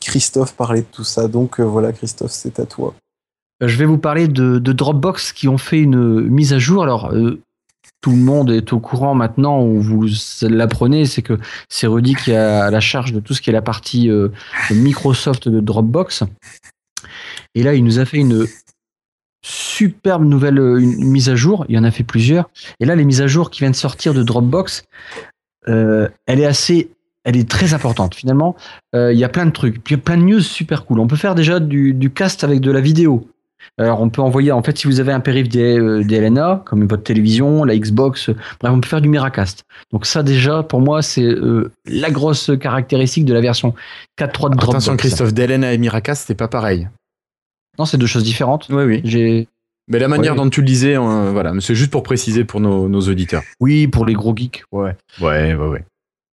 Christophe parler de tout ça. Donc euh, voilà, Christophe, c'est à toi. Euh, je vais vous parler de, Dropbox qui ont fait une mise à jour. Alors, tout le monde est au courant maintenant, où vous l'apprenez, c'est que c'est Rudy qui a la charge de tout ce qui est la partie Microsoft de Dropbox. Et là, il nous a fait une superbe nouvelle une mise à jour. Il y en a fait plusieurs. Et là, les mises à jour qui viennent de sortir de Dropbox, elle est assez elle est très importante. Finalement, il y a plein de trucs, puis plein de news super cool. On peut faire déjà du, du, cast avec de la vidéo. Alors, on peut envoyer, en fait, si vous avez un périph' DLNA, euh, comme votre télévision, la Xbox, bref, on peut faire du Miracast. Donc, ça, déjà, pour moi, c'est euh, la grosse caractéristique de la version 4.3 de Dropbox. Attention, Christophe, DLNA et Miracast, c'est pas pareil. Non, c'est deux choses différentes. Oui, oui. J'ai. Mais la manière dont tu le disais, voilà, c'est juste pour préciser pour nos, nos, auditeurs. Oui, pour les gros geeks, ouais. Ouais, ouais, ouais.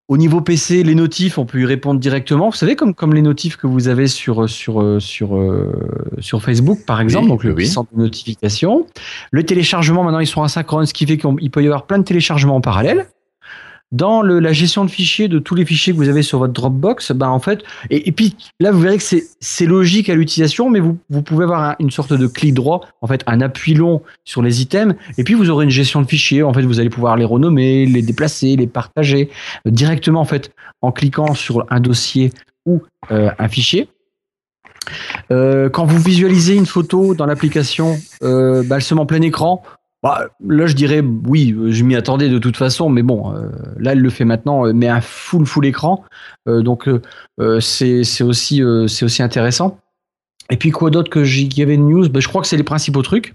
Au niveau PC, les notifs, on peut y répondre directement. Vous savez, comme, comme les notifs que vous avez sur, sur, sur, euh, sur Facebook, par exemple, donc le oui. centre de notification. Le téléchargement, maintenant, ils sont asynchrones, ce qui fait qu'il peut y avoir plein de téléchargements en parallèle dans la gestion de fichiers, de tous les fichiers que vous avez sur votre Dropbox, ben en fait, et, puis là vous verrez que c'est logique à l'utilisation, mais vous, pouvez avoir une sorte de clic droit, en fait un appui long sur les items, et puis vous aurez une gestion de fichiers. En fait, vous allez pouvoir les renommer, les déplacer, les partager euh, directement en fait en cliquant sur un dossier ou euh, un fichier. Euh, quand vous visualisez une photo dans l'application, ben, elle se met en plein écran. Bah, là, je dirais oui, je m'y attendais de toute façon, mais bon, euh, là, elle le fait maintenant, euh, mais un full full écran, euh, donc c'est aussi aussi intéressant. Et puis quoi d'autre que qu'il y avait de news? Bah, Je crois que c'est les principaux trucs.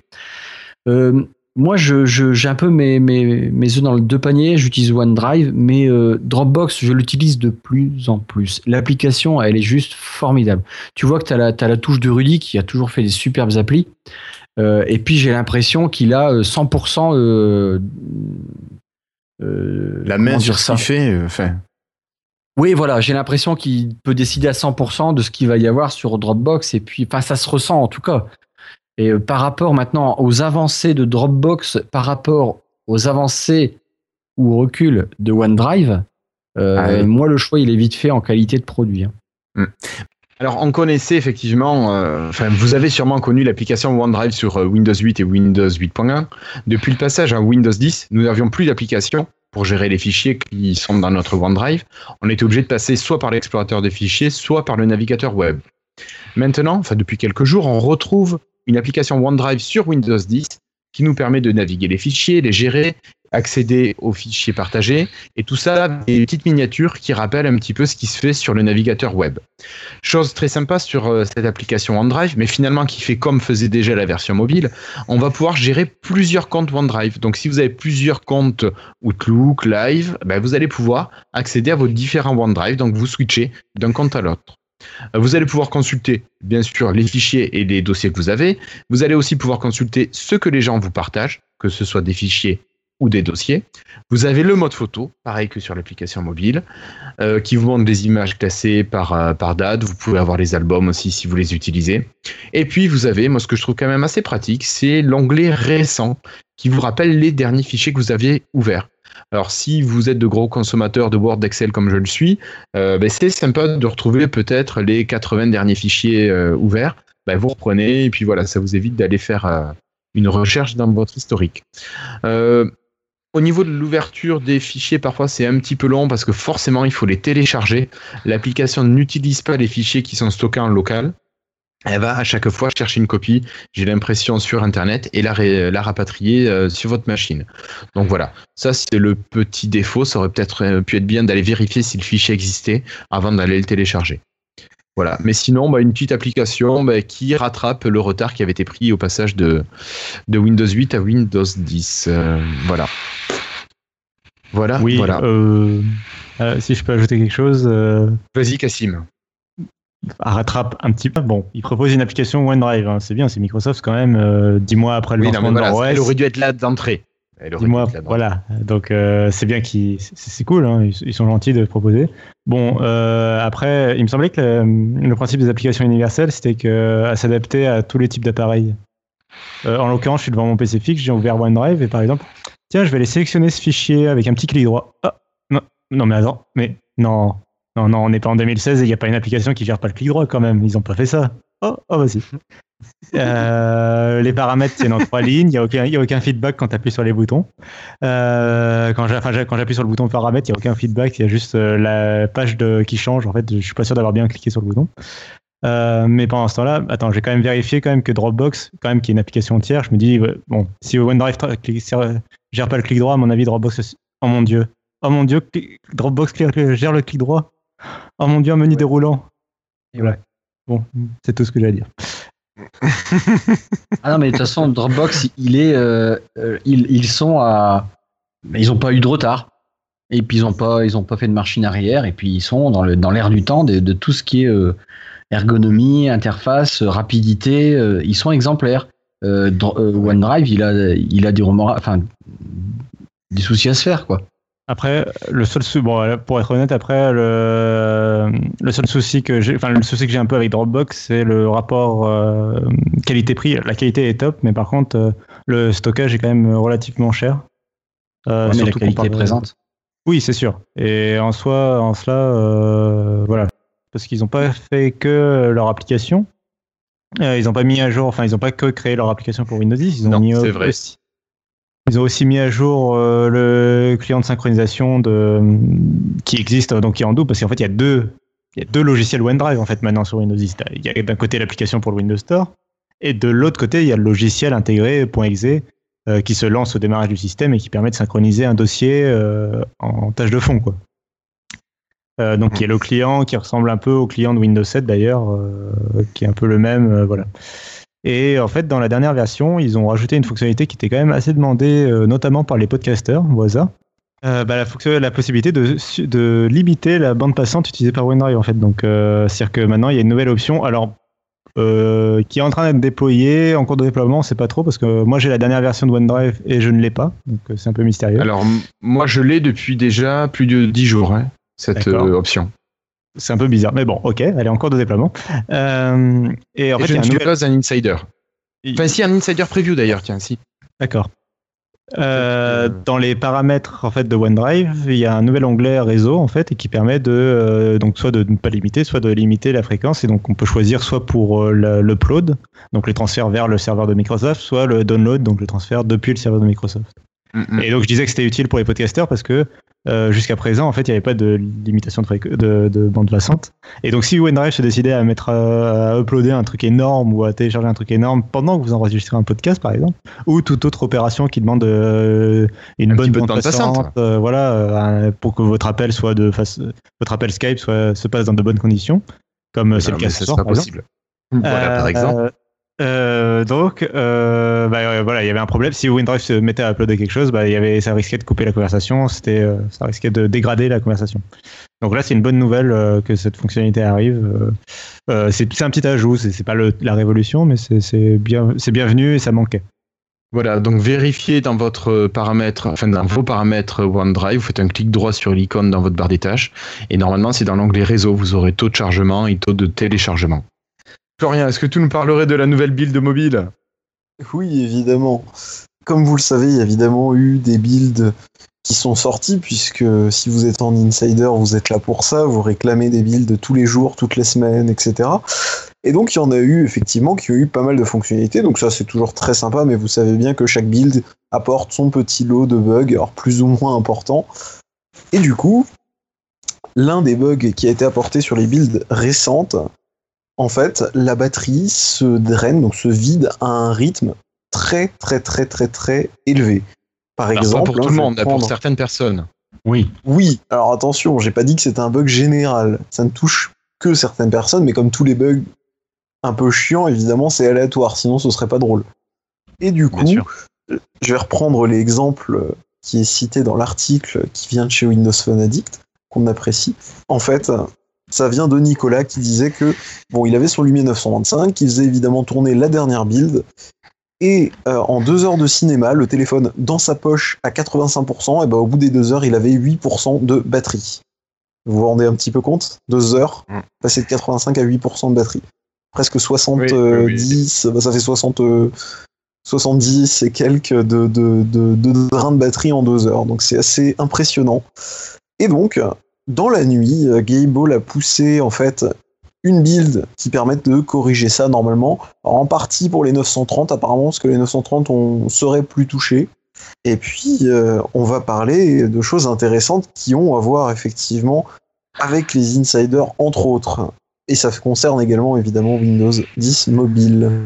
moi, je, j'ai un peu mes, mes, mes œufs dans le deux paniers. J'utilise OneDrive, mais Dropbox, je l'utilise de plus en plus. L'application, elle est juste formidable. Tu vois que tu as as la touche de Rudy qui a toujours fait des superbes applis. Euh, et puis j'ai l'impression qu'il a 100% euh, euh, la main sur ce qu'il fait. Oui, voilà, j'ai l'impression qu'il peut décider à 100% de ce qu'il va y avoir sur Dropbox. Et puis, enfin, ça se ressent en tout cas. Et par rapport maintenant aux avancées de Dropbox, par rapport aux avancées ou au recul de OneDrive, ah moi, le choix, il est vite fait en qualité de produit. Hein. Alors, on connaissait effectivement, euh, vous avez sûrement connu l'application OneDrive sur euh, Windows 8 et Windows 8.1. Depuis le passage à Windows 10, nous n'avions plus d'application pour gérer les fichiers qui sont dans notre OneDrive. On était obligé de passer soit par l'explorateur des fichiers, soit par le navigateur web. Maintenant, depuis quelques jours, on retrouve une application OneDrive sur Windows 10 qui nous permet de naviguer les fichiers, les gérer accéder aux fichiers partagés, et tout ça, des petites miniatures qui rappellent un petit peu ce qui se fait sur le navigateur web. Chose très sympa sur euh, cette application OneDrive, mais finalement qui fait comme faisait déjà la version mobile, on va pouvoir gérer plusieurs comptes OneDrive. Donc si vous avez plusieurs comptes Outlook, Live, ben vous allez pouvoir accéder à vos différents OneDrive, donc vous switchez d'un compte à l'autre. Vous allez pouvoir consulter, bien sûr, les fichiers et les dossiers que vous avez. Vous allez aussi pouvoir consulter ce que les gens vous partagent, que ce soit des fichiers ou des dossiers. Vous avez le mode photo, pareil que sur l'application mobile, euh, qui vous montre des images classées par, euh, par date. Vous pouvez avoir les albums aussi si vous les utilisez. Et puis vous avez, moi ce que je trouve quand même assez pratique, c'est l'onglet récent qui vous rappelle les derniers fichiers que vous aviez ouverts. Alors si vous êtes de gros consommateurs de Word, d'Excel comme je le suis, euh, ben, c'est sympa de retrouver peut-être les 80 derniers fichiers ouverts. Ben, vous reprenez et puis voilà, ça vous évite d'aller faire une recherche dans votre historique. Au niveau de l'ouverture des fichiers, parfois c'est un petit peu long parce que forcément il faut les télécharger. L'application n'utilise pas les fichiers qui sont stockés en local. Elle va à chaque fois chercher une copie, j'ai l'impression, sur Internet et la, rapatrier euh, sur votre machine. Donc voilà, ça c'est le petit défaut. Ça aurait peut-être euh, pu être bien d'aller vérifier si le fichier existait avant d'aller le télécharger. Voilà. Mais sinon, bah, une petite application bah, qui rattrape le retard qui avait été pris au passage de, de Windows 8 à Windows 10. Euh, voilà. Voilà. Oui, voilà. Euh, euh, si je peux ajouter quelque chose. Vas-y, Cassim. rattrape un petit peu. Bon, il propose une application OneDrive. Hein. C'est bien, c'est Microsoft quand même. Dix mois après le lancement de Elle aurait dû être là d'entrée. Dis-moi, voilà. Donc euh, c'est bien qu'ils, c'est cool, hein. ils, sont gentils de proposer. Bon, euh, après, il me semblait que le, principe des applications universelles, c'était que à s'adapter à tous les types d'appareils. Euh, en l'occurrence, je suis devant mon PC fixe, j'ai ouvert OneDrive et par exemple, tiens, je vais aller sélectionner ce fichier avec un petit clic droit. Ah, non, non, mais attends, mais non, non, non, on n'est pas en 2016 et il n'y a pas une application qui gère pas le clic droit quand même. Ils n'ont pas fait ça. Oh, oh vas-y. Euh, les paramètres, c'est dans trois <laughs> lignes. Il n'y a, aucun, a aucun feedback quand tu appuies sur les boutons. Euh, quand j'appuie sur le bouton paramètres, il n'y a aucun feedback. Il y a juste euh, la page de, qui change. En fait, je suis pas sûr d'avoir bien cliqué sur le bouton. mais pendant ce temps-là, attends, j'ai quand même vérifié quand même que Dropbox, quand même qui est une application tiers, je me dis bon, si OneDrive gère pas le clic droit, à mon avis Dropbox, oh mon dieu, oh mon dieu, Dropbox gère le clic droit, oh mon dieu, un menu déroulant. Bon, c'est tout ce que j'ai à dire. Ah non, mais de toute façon, Dropbox, euh, euh, ils, sont à, ils n'ont pas eu de retard. Et puis ils n'ont pas, ont pas fait de machine arrière. Et puis ils sont dans l'air du temps de, tout ce qui est euh, ergonomie, interface, rapidité. ils sont exemplaires. OneDrive, il a, a des des soucis à se faire, quoi. Après, le seul souci, bon, pour être honnête, après, le, le seul souci que j'ai, enfin, le souci que j'ai un peu avec Dropbox, c'est le rapport euh, qualité-prix. La qualité est top, mais par contre, euh, le stockage est quand même relativement cher. Euh, mais la qualité est présente. Oui, c'est sûr. Et en soi, en cela, voilà, parce qu'ils n'ont pas fait que leur application. ils n'ont pas mis à jour, enfin, ils n'ont pas que créé leur application pour Windows 10. Ils ont non, mis vrai. Ils ont aussi mis à jour euh, le client de synchronisation de, qui existe, donc qui est en double, parce qu'en fait, il y a deux, il y a deux logiciels OneDrive en fait maintenant sur Windows 10. Il y a d'un côté l'application pour le Windows Store, et de l'autre côté, il y a le logiciel intégré .exe euh, qui se lance au démarrage du système et qui permet de synchroniser un dossier euh, en tâche de fond, quoi. donc, il y a le client qui ressemble un peu au client de Windows 7 d'ailleurs, qui est un peu le même, voilà. Et en fait, dans la dernière version, ils ont rajouté une fonctionnalité qui était quand même assez demandée, euh, notamment par les podcasters hasard. Euh, bah, la, la possibilité de, de, limiter la bande passante utilisée par OneDrive en fait. Donc, euh, c'est-à-dire que maintenant il y a une nouvelle option. Alors, qui est en train d'être déployée en cours de déploiement, c'est pas trop parce que moi j'ai la dernière version de OneDrive et je ne l'ai pas, donc c'est un peu mystérieux. Alors, moi je l'ai depuis déjà plus de 10 jours, hein, cette option. C'est un peu bizarre, mais bon, ok, elle est en cours de déploiement. Euh, et en fait, je ne suis pas un insider. Enfin, si, un insider preview d'ailleurs, tiens, si. D'accord. Euh, dans les paramètres en fait de OneDrive, il y a un nouvel onglet réseau en fait et qui permet de euh, donc soit de ne pas limiter, soit de limiter la fréquence et donc on peut choisir soit pour l'upload, donc les transferts vers le serveur de Microsoft, soit le download, donc le transfert depuis le serveur de Microsoft. Mm, mm. Et donc je disais que c'était utile pour les podcasters parce que euh, jusqu'à présent, en fait, il n'y avait pas de limitation de, de, bande passante. Et donc, si OneDrive se décidait à mettre à, uploader un truc énorme ou à télécharger un truc énorme pendant que vous enregistrez un podcast, par exemple, ou toute autre opération qui demande euh, une bonne bande, passante, euh, voilà, pour que votre appel soit de face, votre appel Skype soit, se passe dans de bonnes conditions, comme c'est le cas ce soir, possible. Voilà, par exemple. Euh, donc, euh, bah, voilà, il y avait un problème. Si WinDrive se mettait à uploader quelque chose, bah, y avait, ça risquait de couper la conversation. Euh, ça risquait de dégrader la conversation. Donc là, c'est une bonne nouvelle euh, que cette fonctionnalité arrive. Euh, c'est, un petit ajout. C'est, pas la révolution, mais c'est, c'est bien, c'est bienvenu et ça manquait. Voilà, donc vérifiez dans votre paramètre, enfin dans vos paramètres OneDrive, vous faites un clic droit sur l'icône dans votre barre des tâches, et normalement c'est dans l'onglet réseau, vous aurez taux de chargement et taux de téléchargement. Florian, est-ce que tu nous parlerais de la nouvelle build mobile? Oui, évidemment. Comme vous le savez, il y a évidemment eu des builds qui sont sortis, puisque si vous êtes en insider, vous êtes là pour ça, vous réclamez des builds tous les jours, toutes les semaines, etc. Et donc il y en a eu effectivement qui ont eu pas mal de fonctionnalités, donc ça c'est toujours très sympa, mais vous savez bien que chaque build apporte son petit lot de bugs, alors plus ou moins importants. Et du coup, l'un des bugs qui a été apporté sur les builds récentes, en fait, la batterie se draine, donc se vide à un rythme très très très très très élevé. Par exemple, pour tout le monde, pour certaines personnes. Oui. Oui. Alors attention, j'ai pas dit que c'était un bug général. Ça ne touche que certaines personnes, mais comme tous les bugs un peu chiants, évidemment, c'est aléatoire. Sinon, ce serait pas drôle. Et du coup, je vais reprendre l'exemple qui est cité dans l'article qui vient de chez Windows Phone Addict, qu'on apprécie. En fait, ça vient de Nicolas qui disait que bon, il avait son Lumia 925, qu'il faisait évidemment tourner la dernière build, et euh, en deux heures de cinéma, le téléphone dans sa poche à 85%, et ben au bout des deux heures, il avait 8% de batterie. Vous vous rendez un petit peu compte? Deux heures, mm. passer de 85 à 8% de batterie. Presque 70, bah, ça fait 60, 70 et quelques de, de, de, de drains de batterie en deux heures. Donc c'est assez impressionnant. Et donc, dans la nuit, euh, Gable a poussé en fait une build qui permette de corriger ça normalement. en partie pour les 930 apparemment, parce que les 930 on serait plus touchés. Et puis euh, on va parler de choses intéressantes qui ont à voir effectivement avec les insiders entre autres. Et ça concerne également évidemment Windows 10 mobile.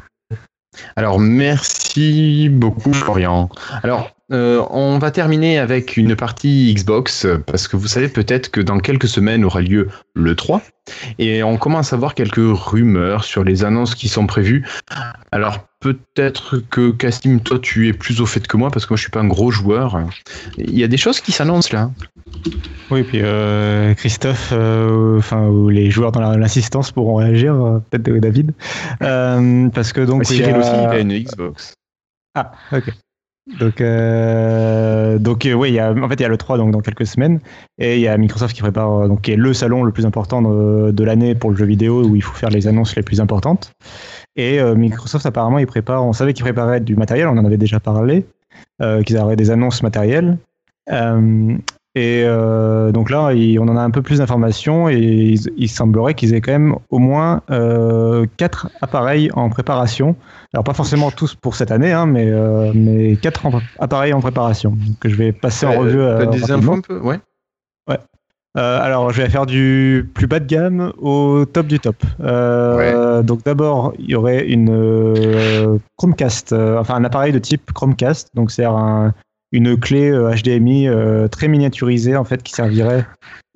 Alors, merci beaucoup, Florian. Alors, euh, on va terminer avec une partie Xbox, parce que vous savez peut-être que dans quelques semaines aura lieu le 3, et on commence à voir quelques rumeurs sur les annonces qui sont prévues. Alors, peut-être que Castim, toi, tu es plus au fait que moi, parce que moi, je suis pas un gros joueur. Il y a des choses qui s'annoncent là. Oui, puis euh, Christophe, euh, enfin, ou les joueurs dans l'assistance pourront réagir, peut-être David. parce que donc. Cyril aussi, il a une Xbox. Ah, ok. Donc, euh, donc euh, oui, il y a, en fait, il y a le 3 donc, dans quelques semaines, et il y a Microsoft qui prépare, euh, donc, qui est le salon le plus important de, l'année pour le jeu vidéo où il faut faire les annonces les plus importantes. Et Microsoft, apparemment, il prépare, on savait qu'il préparait du matériel, on en avait déjà parlé, qu'ils auraient des annonces matérielles. Et euh, donc là, on en a un peu plus d'informations et il, semblerait qu'ils aient quand même au moins euh, quatre appareils en préparation. Alors pas forcément tous pour cette année, hein, mais, euh, mais quatre appareils en préparation que je vais passer en revue. des infos un peu, ouais. Ouais. alors je vais faire du plus bas de gamme au top du top. Donc d'abord, il y aurait une Chromecast, enfin un appareil de type Chromecast. Donc c'est un une clé HDMI euh, euh, très miniaturisée en fait qui servirait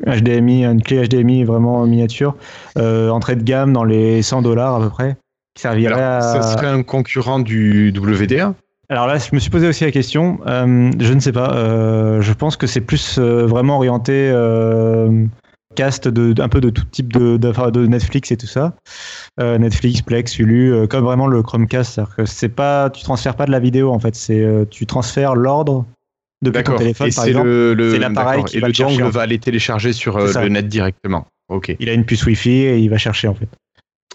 HDMI, une clé HDMI vraiment miniature, euh, entrée de gamme dans les 100 dollars à peu près, qui servirait à... Ça serait un concurrent du WDA alors là, je me suis posé aussi la question. je ne sais pas. je pense que c'est plus vraiment orienté cast de, un peu de tout type de, de, Netflix et tout ça. Euh, Netflix, Plex, Hulu, euh, comme vraiment le Chromecast. C'est-à-dire que c'est pas, tu transfères pas de la vidéo en fait, c'est euh, tu transfères l'ordre depuis ton téléphone par exemple. C'est l'appareil qui et va le dongle va aller télécharger sur le net directement. Ok. Il a une puce Wi-Fi et il va chercher en fait.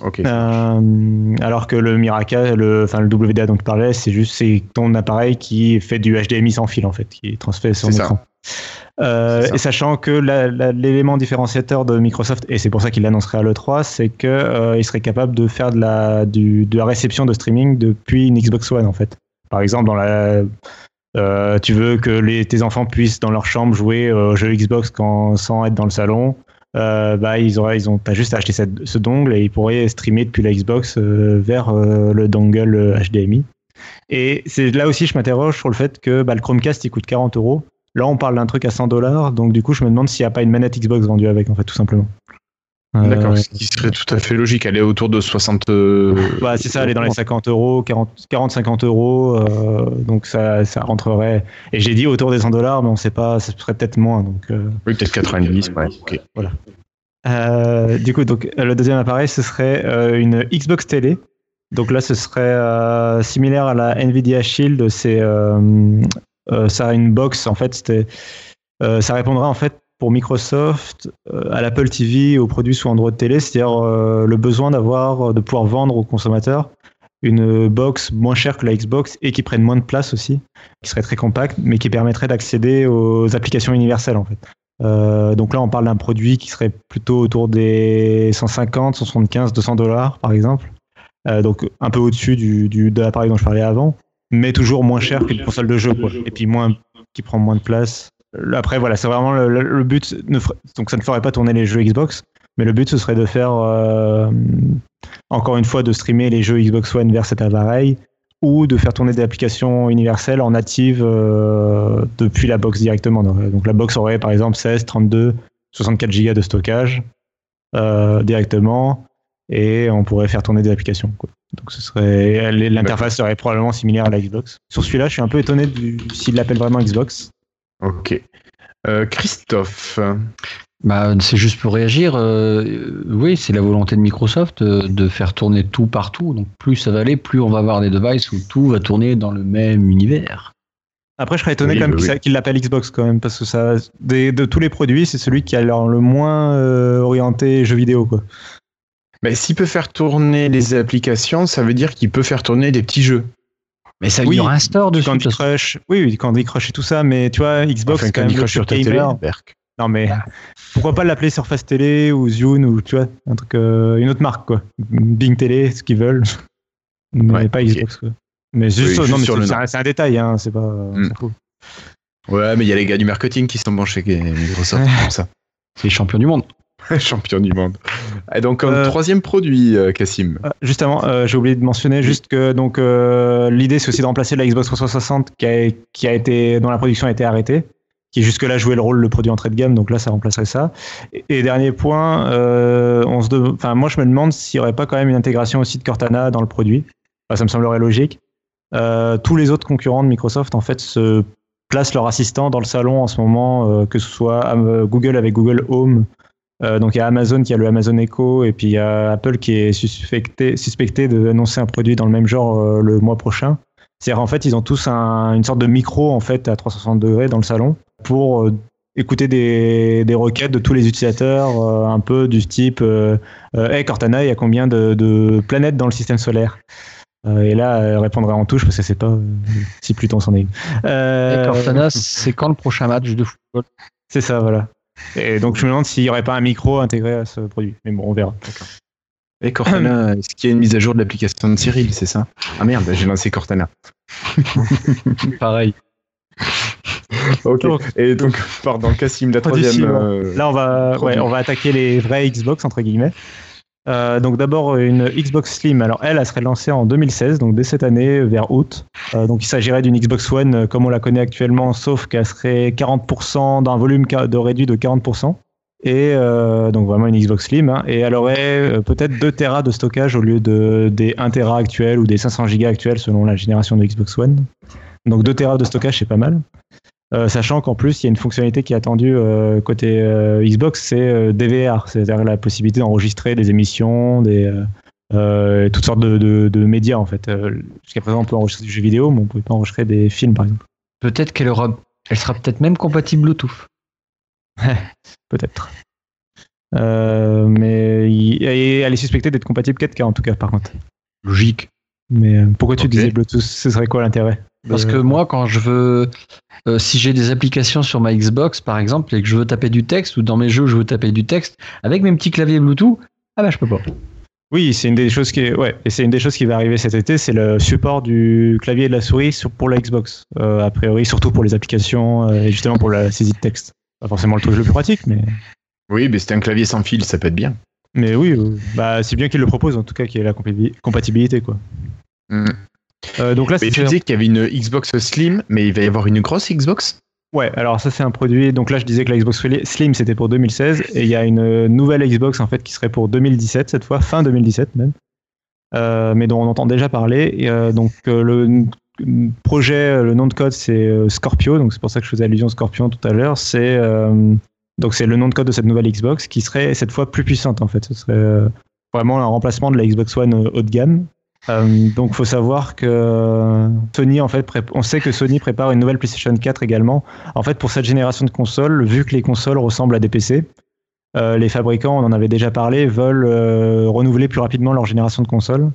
Ok. alors que le Miraka, le, enfin le WDA dont tu parlais, c'est juste c'est ton appareil qui fait du HDMI sans fil en fait, qui transfère son écran. Euh, et sachant que l'élément différenciateur de Microsoft, et c'est pour ça qu'il l'annoncerait à l'E3, c'est qu'il euh, serait capable de faire de la, du, de la réception de streaming depuis une Xbox One en fait. Par exemple, dans la, euh, tu veux que les, tes enfants puissent dans leur chambre jouer au jeu Xbox quand, sans être dans le salon. bah ils auraient ils ont pas juste cette, ce dongle et ils pourraient streamer depuis la Xbox vers le dongle HDMI. Et c'est là aussi je m'interroge sur le fait que bah, le Chromecast il coûte 40 euros Là, on parle d'un truc à 100 dollars, donc du coup, je me demande s'il n'y a pas une manette Xbox vendue avec, en fait, tout simplement. D'accord, euh, ce qui serait tout à fait logique. Elle est autour de 60. Euh, bah, c'est ça, elle est dans les 50 euros, 40-50 euros. Euh, donc ça, ça rentrerait. Et j'ai dit autour des 100 dollars, mais on ne sait pas, ça serait peut-être moins. Donc, Oui, peut-être 90, ouais. Ok. Voilà. du coup, donc, le deuxième appareil, ce serait une Xbox Télé. Donc là, ce serait similaire à la Nvidia Shield. C'est ça a une box, en fait, c'était, euh, ça répondra en fait pour Microsoft euh, à l'Apple TV aux produits sous Android Télé, c'est-à-dire le besoin d'avoir, de pouvoir vendre aux consommateurs une box moins chère que la Xbox et qui prenne moins de place aussi, qui serait très compacte, mais qui permettrait d'accéder aux applications universelles en fait. donc là, on parle d'un produit qui serait plutôt autour des 150, 175, 200 dollars par exemple. donc un peu au-dessus du, de l'appareil dont je parlais avant mais toujours moins cher qu'une console de jeu. Et puis moins, qui prend moins de place. Après, voilà, c'est vraiment le, but. donc, ça ne ferait pas tourner les jeux Xbox, mais le but, ce serait de faire, euh, encore une fois, de streamer les jeux Xbox One vers cet appareil ou de faire tourner des applications universelles en native euh, depuis la box directement. Donc, la box aurait par exemple 16, 32, 64 Go de stockage euh, directement et on pourrait faire tourner des applications. Donc ce serait l'interface serait probablement similaire à la Xbox. Sur celui-là, je suis un peu étonné s'il l'appelle vraiment Xbox. Ok. Euh, Christophe. Bah, c'est juste pour réagir. Euh, oui, c'est la volonté de Microsoft euh, de faire tourner tout partout. Donc plus ça va aller, plus on va avoir des devices où tout va tourner dans le même univers. Après, je serais étonné quand même qu'il l'appelle Xbox quand même, parce que ça, de tous les produits, c'est celui qui a l'air le moins orienté jeu vidéo, quoi. Mais s'il peut faire tourner les applications, ça veut dire qu'il peut faire tourner des petits jeux. Mais ça, oui, il y aura un store de Candy Crush. Oui, oui, Candy Crush et tout ça, mais tu vois, Xbox, enfin, Candy Crush sur ta télé, Non, mais pourquoi pas l'appeler Surface Télé ou Zune ou tu vois, un truc, euh, une autre marque, quoi. Bing Télé, ce qu'ils veulent. <laughs> Mais pas Xbox, quoi. Mais juste, non, mais c'est un, détail, hein, c'est pas. Mm. Ouais, mais il y a les gars du marketing qui sont bons chez Microsoft, comme ça. C'est les champions du monde. <laughs> Champion du monde. Et donc, un troisième produit, Cassim. justement, j'ai oublié de mentionner juste que donc l'idée c'est aussi de remplacer la Xbox 360 qui a, qui a été dont la production a été arrêtée qui jusque-là jouait le rôle de produit entrée de gamme, donc là ça remplacerait ça. Et, dernier point, euh, on se enfin, moi je me demande s'il n'y aurait pas quand même une intégration aussi de Cortana dans le produit. ça me semblerait logique. Euh, tous les autres concurrents de Microsoft en fait se placent leur assistant dans le salon en ce moment, euh, que ce soit Google avec Google Home. Donc il y a Amazon qui a le Amazon Echo et puis il y a Apple qui est suspecté, suspecté d'annoncer un produit dans le même genre le mois prochain. C'est-à-dire en fait ils ont tous une sorte de micro en fait à 360 degrés dans le salon pour euh, écouter des, des, requêtes de tous les utilisateurs, euh, un peu du type euh, Hey Cortana, il y a combien de, planètes dans le système solaire? Et là, elle répondra en touche parce que c'est pas si Pluton s'en est. Euh, Cortana, c'est quand le prochain match de football? C'est ça, voilà. Et donc, je me demande s'il n'y aurait pas un micro intégré à ce produit. Mais bon, on verra. Et Cortana, <clears throat> est-ce qu'il y a une mise à jour de l'application de Cyril, c'est ça? Ah merde, j'ai lancé Cortana. <laughs> Pareil. ok. Et donc, pardon, Cassim, la troisième. Euh, Là, on va, ouais, on va attaquer les vraies Xbox, entre guillemets. Euh, donc d'abord une Xbox Slim. Alors elle, elle serait lancée en 2016, donc dès cette année, vers août. Euh, donc il s'agirait d'une Xbox One comme on la connaît actuellement, sauf qu'elle serait 40% d'un volume de réduit de 40%. Et donc vraiment une Xbox Slim. Hein. et elle aurait peut-être 2 Tera de stockage au lieu de, des 1 Tera actuels ou des 500 Go actuels selon la génération de Xbox One. Donc 2 Tera de stockage, c'est pas mal. Euh, sachant qu'en plus, il y a une fonctionnalité qui est attendue euh, côté euh, Xbox, c'est DVR, c'est-à-dire la possibilité d'enregistrer des émissions, des, toutes sortes de, médias en fait. Jusqu'à présent, on peut enregistrer du jeu vidéo, mais on ne peut pas enregistrer des films par exemple. Peut-être qu'elle aura, elle sera peut-être même compatible Bluetooth. <laughs> peut-être. mais elle est suspectée d'être compatible 4K en tout cas, par contre. Logique. Mais pourquoi tu disais Bluetooth Ce serait quoi l'intérêt parce que moi, quand je veux, euh, si j'ai des applications sur ma Xbox, par exemple, et que je veux taper du texte, ou dans mes jeux, je veux taper du texte, avec mes petits claviers Bluetooth, ah bah je peux pas. Oui, c'est une des choses qui est, ouais, et c'est une des choses qui va arriver cet été, c'est le support du clavier et de la souris sur, pour la Xbox. Euh, a priori, surtout pour les applications euh, et justement pour la saisie de texte. Pas forcément le truc le plus pratique, mais. Oui, mais c'est un clavier sans fil, ça peut être bien. Mais oui, bah c'est bien qu'il le propose en tout cas qu'il y ait la compatibilité quoi. Mm. Euh, donc là, mais tu disais qu'il y avait une Xbox Slim, mais il va y avoir une grosse Xbox Ouais, alors ça c'est un produit. Donc là, je disais que la Xbox Slim c'était pour 2016 et il y a une nouvelle Xbox en fait qui serait pour 2017 cette fois, fin 2017 même, euh, mais dont on entend déjà parler. Euh, donc le projet, le nom de code c'est Scorpio, donc c'est pour ça que je faisais allusion à Scorpion tout à l'heure. C'est donc c'est le nom de code de cette nouvelle Xbox qui serait cette fois plus puissante en fait. Ce serait vraiment un remplacement de la Xbox One haut de gamme. Euh, donc, faut savoir que Sony, en fait, on sait que Sony prépare une nouvelle PlayStation 4 également. En fait, pour cette génération de consoles, vu que les consoles ressemblent à des PC, euh, les fabricants, on en avait déjà parlé, veulent euh, renouveler plus rapidement leur génération de consoles,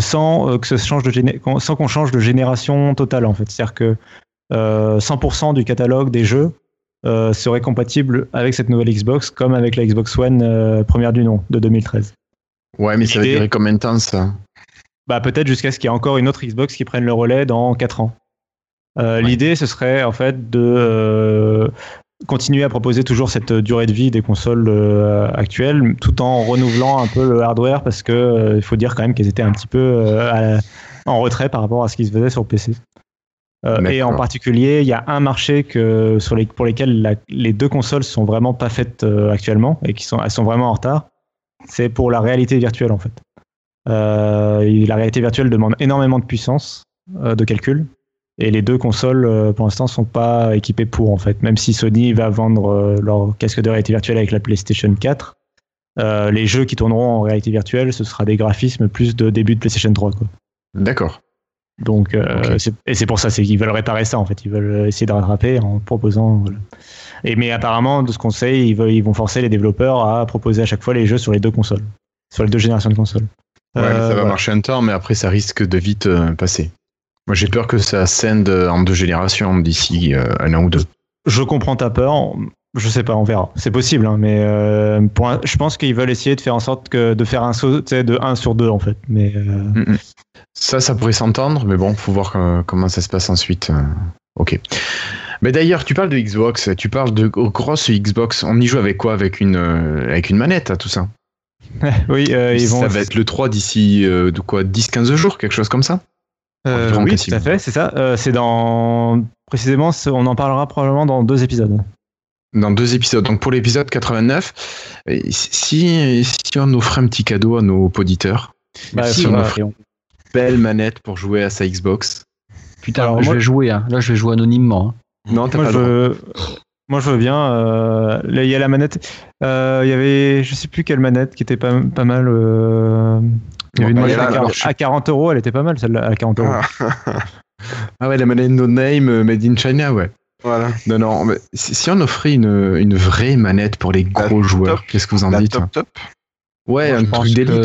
sans que ça change de sans qu'on change de génération totale, en fait. C'est-à-dire que 100% du catalogue des jeux serait compatible avec cette nouvelle Xbox, comme avec la Xbox One première du nom de 2013. Ouais, mais ça va durer combien de temps ça? Bah, peut-être jusqu'à ce qu'il y ait encore une autre Xbox qui prenne le relais dans 4 ans. Euh, l'idée, ce serait en fait de euh, continuer à proposer toujours cette durée de vie des consoles euh, actuelles, tout en renouvelant un peu le hardware, parce que il faut dire quand même qu'elles étaient un petit peu en retrait par rapport à ce qui se faisait sur PC. et en particulier, il y a un marché que, sur les, pour lesquels les deux consoles sont vraiment pas faites actuellement et qui sont, elles sont vraiment en retard. C'est pour la réalité virtuelle en fait. Euh, la réalité virtuelle demande énormément de puissance euh, de calcul. Et les deux consoles, euh, pour l'instant, sont pas équipées pour, en fait. Même si Sony va vendre leur casque de réalité virtuelle avec la PlayStation 4, les jeux qui tourneront en réalité virtuelle, ce sera des graphismes plus de début de PlayStation 3. D'accord. Donc, et c'est pour ça, c'est qu'ils veulent réparer ça en fait. Ils veulent essayer de rattraper en proposant. Et mais apparemment, de ce qu'on sait, ils, veulent, ils vont forcer les développeurs à proposer à chaque fois les jeux sur les deux consoles, sur les deux générations de consoles. Ouais, ça va euh, marcher un temps, mais après ça risque de vite euh, passer. Moi j'ai peur que ça scène en deux générations d'ici euh, un an ou deux. Je comprends ta peur. Je sais pas, on verra. C'est possible, hein, mais je pense qu'ils veulent essayer de faire en sorte que de faire un saut de 1 sur 2 en fait. Mais mm, mm. ça, ça pourrait s'entendre, mais bon, faut voir comment ça se passe ensuite. Ok. Mais d'ailleurs, tu parles de Xbox, tu parles de grosse Xbox. On y joue avec quoi? Avec une, avec une manette, tout ça <laughs> Oui, ils vont. Ça va être le 3 d'ici de quoi 10-15 jours, quelque chose comme ça Oui, tout à fait, c'est ça. c'est dans. Précisément, on en parlera probablement dans deux épisodes dans deux épisodes. Donc pour l'épisode 89, si, si on offrait un petit cadeau à nos auditeurs, bah, si on offrait une belle manette pour jouer à sa Xbox. Putain, alors, je vais jouer. Hein. Là, je vais jouer anonymement. Hein. Non, t'as pas je... Moi, je veux bien. Euh, il y a la manette. Euh, il y avait, je sais plus quelle manette qui était pas, pas mal. Euh, il y avait une manette à, 40, euros. Elle était pas mal celle-là à 40 euros. Ah. <laughs> ah ouais, la manette No Name Made in China, ouais. Voilà. Non, non, mais si on offrait une, une vraie manette pour les gros joueurs, qu'est-ce que vous en dites top, top. Ouais, un truc d'élite.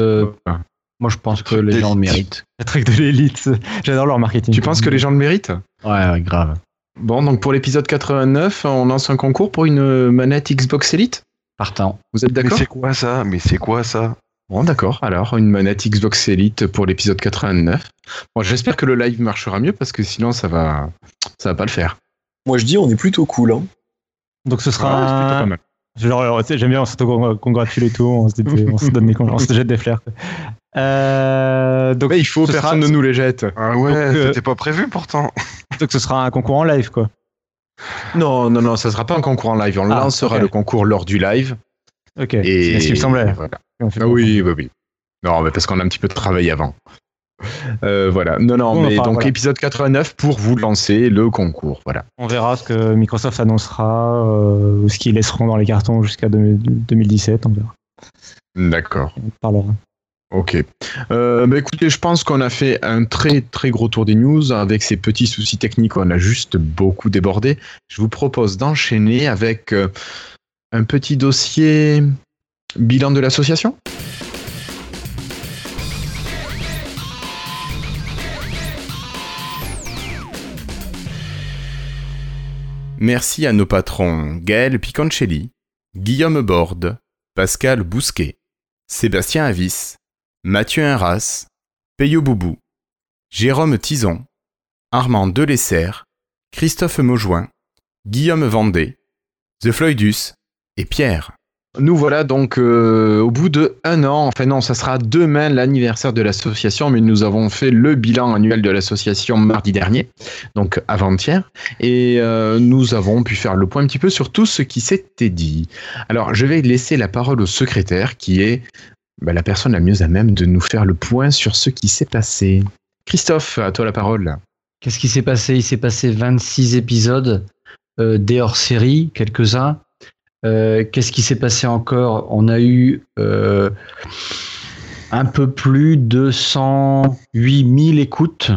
Moi, je pense que les gens le méritent. Un truc de l'élite. J'adore leur marketing. Tu penses que les gens le méritent? Ouais, grave. Bon, donc pour l'épisode 89, on lance un concours pour une manette Xbox Elite Partant. Vous êtes d'accord Mais c'est quoi ça? Mais c'est quoi ça? Bon, d'accord. Alors, une manette Xbox Elite pour l'épisode 89. Bon, j'espère que le live marchera mieux parce que sinon, ça va, ça va pas le faire. Moi, je dis, on est plutôt cool. Hein. Donc, ce sera. pas mal. J'aime bien, on s'auto-congratule et tout, on se, <laughs> on se donne des on se jette des flairs. Euh, donc, il faut, personne ne nous les jette. Ah ouais, euh, c'était pas prévu pourtant. Donc ce sera un concours en live, quoi. Non, non, non, ça sera pas un concours en live. On ah, lancera le concours lors du live. Ok, et... c'est ce qu'il me semblait. Ah oui, oui, oui. Non, mais parce qu'on a un petit peu de travail avant. Euh, voilà. Non, non, mais donc épisode 89 pour vous lancer le concours. Voilà. On verra ce que Microsoft annoncera, euh, ce qu'ils laisseront dans les cartons jusqu'à 2017. On verra. D'accord. On parlera. Ok. Euh, bah écoutez, je pense qu'on a fait un très très gros tour des news. Avec ces petits soucis techniques, on a juste beaucoup débordé. Je vous propose d'enchaîner avec un petit dossier bilan de l'association. Merci à nos patrons Gaël Piconcelli, Guillaume Borde, Pascal Bousquet, Sébastien Avis, Mathieu Inras, Peyo Boubou, Jérôme Tison, Armand Delesser, Christophe Maujoin, Guillaume Vendée, The Floydus et Pierre. Nous voilà donc euh, au bout de un an. Enfin non, ça sera demain l'anniversaire de l'association, mais nous avons fait le bilan annuel de l'association mardi dernier, donc avant-hier, et euh, nous avons pu faire le point un petit peu sur tout ce qui s'était dit. Alors je vais laisser la parole au secrétaire, qui est bah, la personne la mieux à même de nous faire le point sur ce qui s'est passé. Christophe, à toi la parole. Qu'est-ce qui s'est passé? Il s'est passé 26 épisodes, euh, des hors-série, quelques-uns euh, qu'est-ce qui s'est passé encore? On a eu euh, un peu plus de 108 000 écoutes,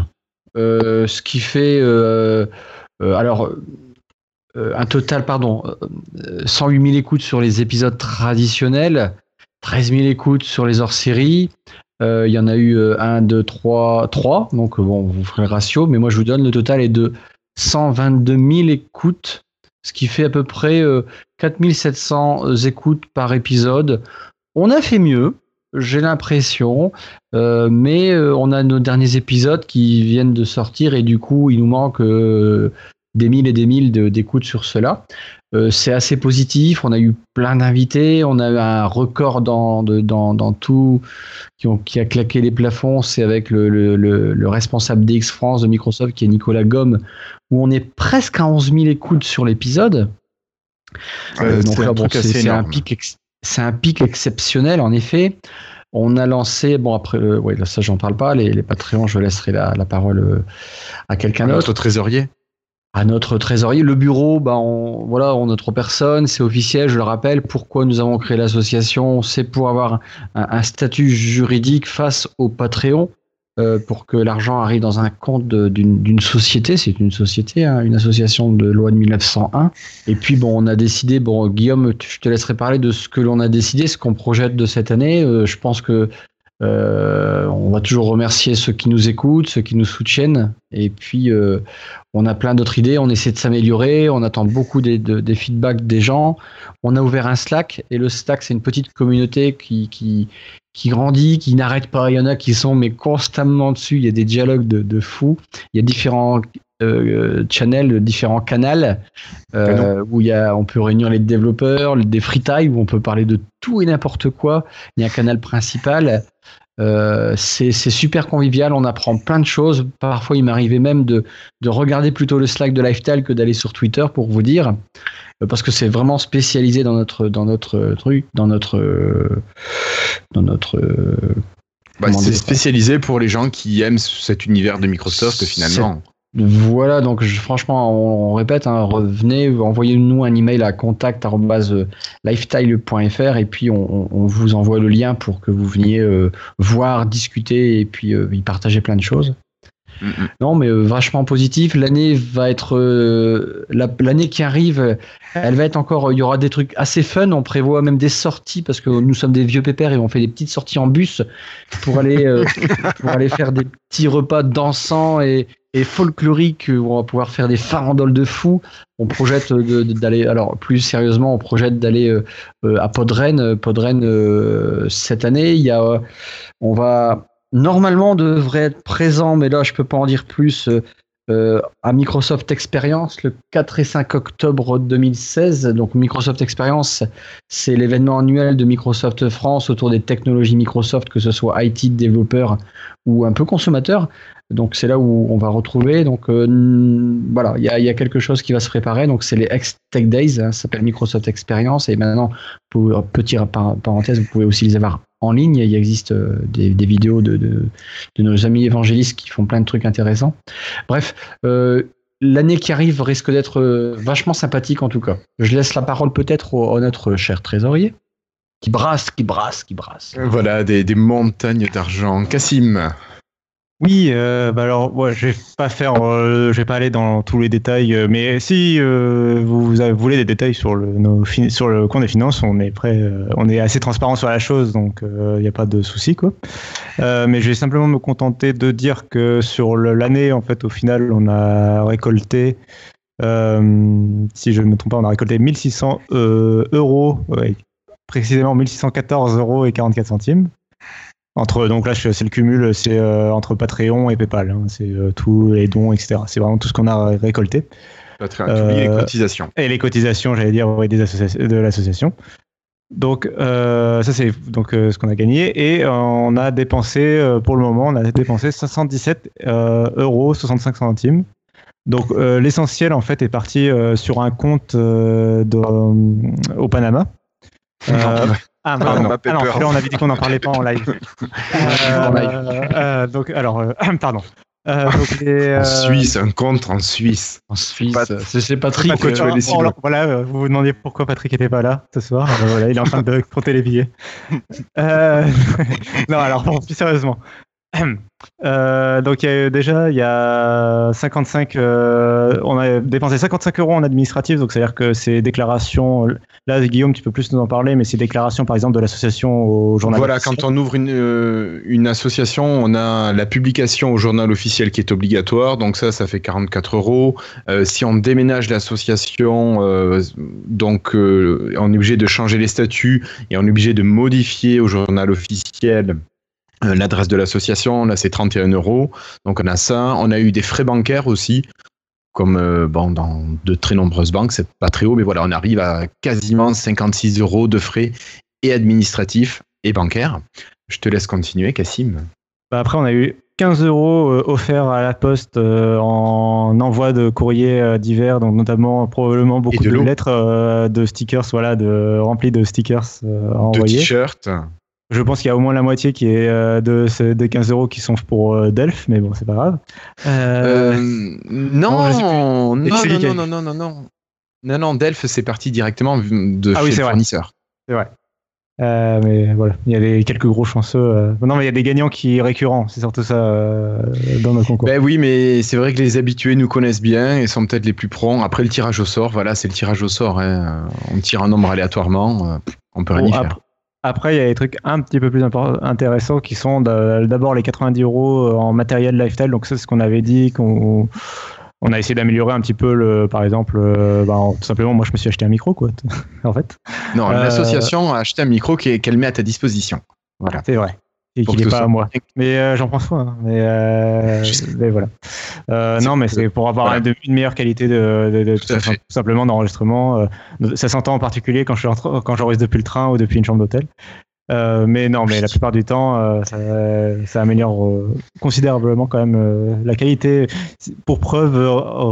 ce qui fait alors un total, pardon, 108 000 écoutes sur les épisodes traditionnels, 13 000 écoutes sur les hors-séries. Il y en a eu 1, 2, 3, 3. Donc, bon, vous ferez le ratio. Mais moi, je vous donne le total est de 122 000 écoutes ce qui fait à peu près 4700 euh, écoutes par épisode. On a fait mieux, j'ai l'impression, euh, mais euh, on a nos derniers épisodes qui viennent de sortir et du coup, il nous manque des mille et des mille d'écoutes sur cela. C'est assez positif. On a eu plein d'invités. On a eu un record dans, dans, tout qui, ont, qui, a claqué les plafonds. C'est avec le, le, le, responsable DX France de Microsoft qui est Nicolas Gomme, où on est presque à 11 000 écoutes sur l'épisode. Euh, donc là, c'est un un pic exceptionnel en effet. On a lancé, bon après, euh, ouais, ça j'en parle pas, les, les Patreons, je laisserai la, la parole euh, à quelqu'un d'autre. Notre trésorier à notre trésorier. Le bureau, bah on, voilà, on a trois personnes, c'est officiel, je le rappelle. Pourquoi nous avons créé l'association? C'est pour avoir un, statut juridique face au Patreon. Euh, pour que l'argent arrive dans un compte d'une société. C'est une société, hein, une association de loi de 1901. Et puis, bon, on a décidé, bon, Guillaume, je te laisserai parler de ce que l'on a décidé, ce qu'on projette de cette année. Euh, je pense que euh, on va toujours remercier ceux qui nous écoutent, ceux qui nous soutiennent. Et puis, on a plein d'autres idées. On essaie de s'améliorer. On attend beaucoup des, des, feedbacks des gens. On a ouvert un Slack. Et le Slack, c'est une petite communauté qui, qui, qui grandit, qui n'arrête pas. Il y en a qui sont mais constamment dessus. Il y a des dialogues de, de fous. Il y a différents channels, différents canaux où il y a, on peut réunir les développeurs, des free time où on peut parler de tout et n'importe quoi. Il y a un canal principal. c'est super convivial, on apprend plein de choses. Parfois, il m'arrivait même de, de, regarder plutôt le Slack de Lifestyle que d'aller sur Twitter pour vous dire, parce que c'est vraiment spécialisé dans notre dans notre truc, dans notre dans notre bah, c'est spécialisé pour les gens qui aiment cet univers de Microsoft finalement. Voilà, donc franchement, on, répète, hein, revenez, envoyez-nous un email à contact.lifestyle.fr et puis on, vous envoie le lien pour que vous veniez euh, voir, discuter et puis euh, y partager plein de choses. Non, mais euh, vachement positif. L'année va être euh, l'année qui arrive. Elle va être encore. Il y aura des trucs assez fun. On prévoit même des sorties parce que nous sommes des vieux pépères et on fait des petites sorties en bus pour aller euh, <laughs> pour aller faire des petits repas dansants et, et folkloriques où on va pouvoir faire des farandoles de fous. On projette d'aller. Alors plus sérieusement, on projette d'aller à Podren. Podren cette année. Il y a. on va normalement devrait être présent, mais là je peux pas en dire plus, euh, à Microsoft Experience le 4 et 5 octobre 2016. Donc Microsoft Experience, c'est l'événement annuel de Microsoft France autour des technologies Microsoft, que ce soit IT développeur ou un peu consommateur. Donc c'est là où on va retrouver. Donc euh, voilà, il y a, quelque chose qui va se préparer. Donc c'est les X Tech Days, hein, ça s'appelle Microsoft Experience. Et maintenant, pour petit parenthèse, vous pouvez aussi les avoir en ligne. Il existe euh, des, vidéos de, de, nos amis évangélistes qui font plein de trucs intéressants. Bref, euh, l'année qui arrive risque d'être euh, vachement sympathique en tout cas. Je laisse la parole peut-être à notre cher trésorier. Qui brasse, qui brasse, qui brasse. Voilà, des, des montagnes d'argent. Cassim. Oui, euh, bah alors, je vais pas faire, euh, je vais pas aller dans tous les détails, euh, mais si euh, vous, voulez des détails sur le, nos compte des finances, on est prêt, on est assez transparent sur la chose, donc il n'y a pas de souci quoi. mais je vais simplement me contenter de dire que sur l'année, en fait, au final, on a récolté, si je ne me trompe pas, on a récolté 1600 euros, précisément 1614 euros et 44 centimes. Entre, donc là, c'est le cumul, c'est euh, entre Patreon et PayPal. Hein. c'est euh, tous les dons, etc. C'est vraiment tout ce qu'on a récolté. Patreon, euh, les cotisations. Et les cotisations, j'allais dire, des de l'association. Donc ça c'est donc ce qu'on a gagné et on a dépensé pour le moment on a dépensé 517 euros 65 centimes. Donc l'essentiel en fait est parti sur un compte de, au Panama. <laughs> Ah, pardon. Ah non, on avait dit qu'on n'en parlait pas en live. <laughs> Euh, euh, donc, alors, euh, <clears throat> pardon. Donc <laughs> En Suisse, un contre en Suisse. En Suisse, c'est Patrick. Pourquoi tu les voilà, vous vous demandiez pourquoi Patrick n'était pas là ce soir. voilà, il est en train de <laughs> compter les billets. non, alors bon, plus sérieusement. <clears throat> Euh, donc déjà il y a 55 euh, on a dépensé 55 euros en administratif donc c'est à dire que ces déclarations là Guillaume tu peux plus nous en parler mais ces déclarations par exemple de l'association au journal voilà quand on ouvre une, euh, une association on a la publication au journal officiel qui est obligatoire donc ça ça fait 44 euros. Si on déménage l'association donc on est obligé de changer les statuts et on est obligé de modifier au journal officiel l'adresse de l'association, là c'est 31 euros. Donc on a ça. On a eu des frais bancaires aussi, comme euh, bon, dans de très nombreuses banques, c'est pas très haut, mais voilà, on arrive à quasiment 56 euros de frais et administratifs et bancaires. Je te laisse continuer, Cassim. Bah, après, on a eu 15 euros euh, offerts à la poste en envoi de courriers divers, donc notamment probablement beaucoup de, lettres, de stickers, voilà, de remplis de stickers envoyés. De t-shirts. Je pense qu'il y a au moins la moitié qui est euh, de des 15 euros qui sont pour euh, Delph, mais bon, c'est pas grave. Euh, non, non, non, non, non, non, non, non, non, Delph, c'est parti directement de ah, chez oui, le fournisseur. C'est vrai. mais voilà, il y a des, quelques gros chanceux. Non, mais il y a des gagnants qui récurrents, c'est surtout ça dans nos concours. Ben oui, mais c'est vrai que les habitués nous connaissent bien et sont peut-être les plus pronts. Après le tirage au sort, voilà, c'est le tirage au sort. Hein. On tire un nombre aléatoirement, on peut rien y faire. Après, il y a des trucs un petit peu plus intéressants qui sont d'abord les 90 euros euh, en matériel lifestyle. Donc, c'est ce qu'on avait dit, qu'on on a essayé d'améliorer un petit peu, le, par exemple, euh, bah, tout simplement, moi, je me suis acheté un micro, quoi, <laughs> en fait. Non, l'association a acheté un micro qu'elle met à ta disposition. Voilà. C'est vrai. Et qu'il n'est pas à moi. Mais euh, j'en prends soin. Mais, euh, mais, voilà. Euh, non, mais c'est pour avoir une, meilleure qualité de, tout, simplement d'enregistrement. ça s'entend en particulier quand je quand j'enregistre depuis le train ou depuis une chambre d'hôtel. mais non, mais la plupart du temps, ça, ça, améliore considérablement quand même la qualité. Pour preuve,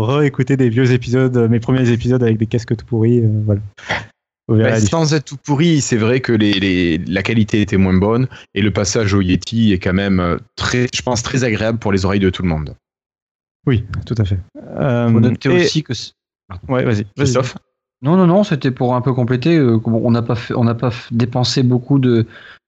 réécouter des vieux épisodes, mes premiers épisodes avec des casques tout pourris, voilà. Bah, sans être tout pourri, c'est vrai que les, la qualité était moins bonne et le passage au Yeti est quand même euh, très, je pense, très agréable pour les oreilles de tout le monde. Oui, tout à fait. Euh, noter aussi que. Ouais, vas-y. Christophe. non, non, non, c'était pour un peu compléter. Euh, on n'a pas, on n'a pas dépensé beaucoup de,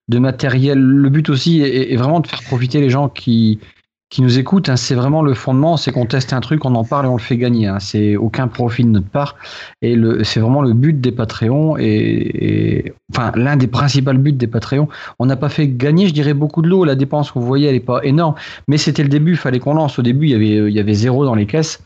de matériel. Le but aussi est, vraiment de faire profiter les gens qui, qui nous écoutent, hein, c'est vraiment le fondement, c'est qu'on teste un truc, on en parle et on le fait gagner. Hein. C'est aucun profit de notre part. Et c'est vraiment le but des Patreons et, enfin l'un des principaux buts des Patreons. On n'a pas fait gagner, je dirais, beaucoup de l'eau. La dépense que vous voyez, elle n'est pas énorme, mais c'était le début. Il fallait qu'on lance. Au début, il y avait, avait zéro dans les caisses.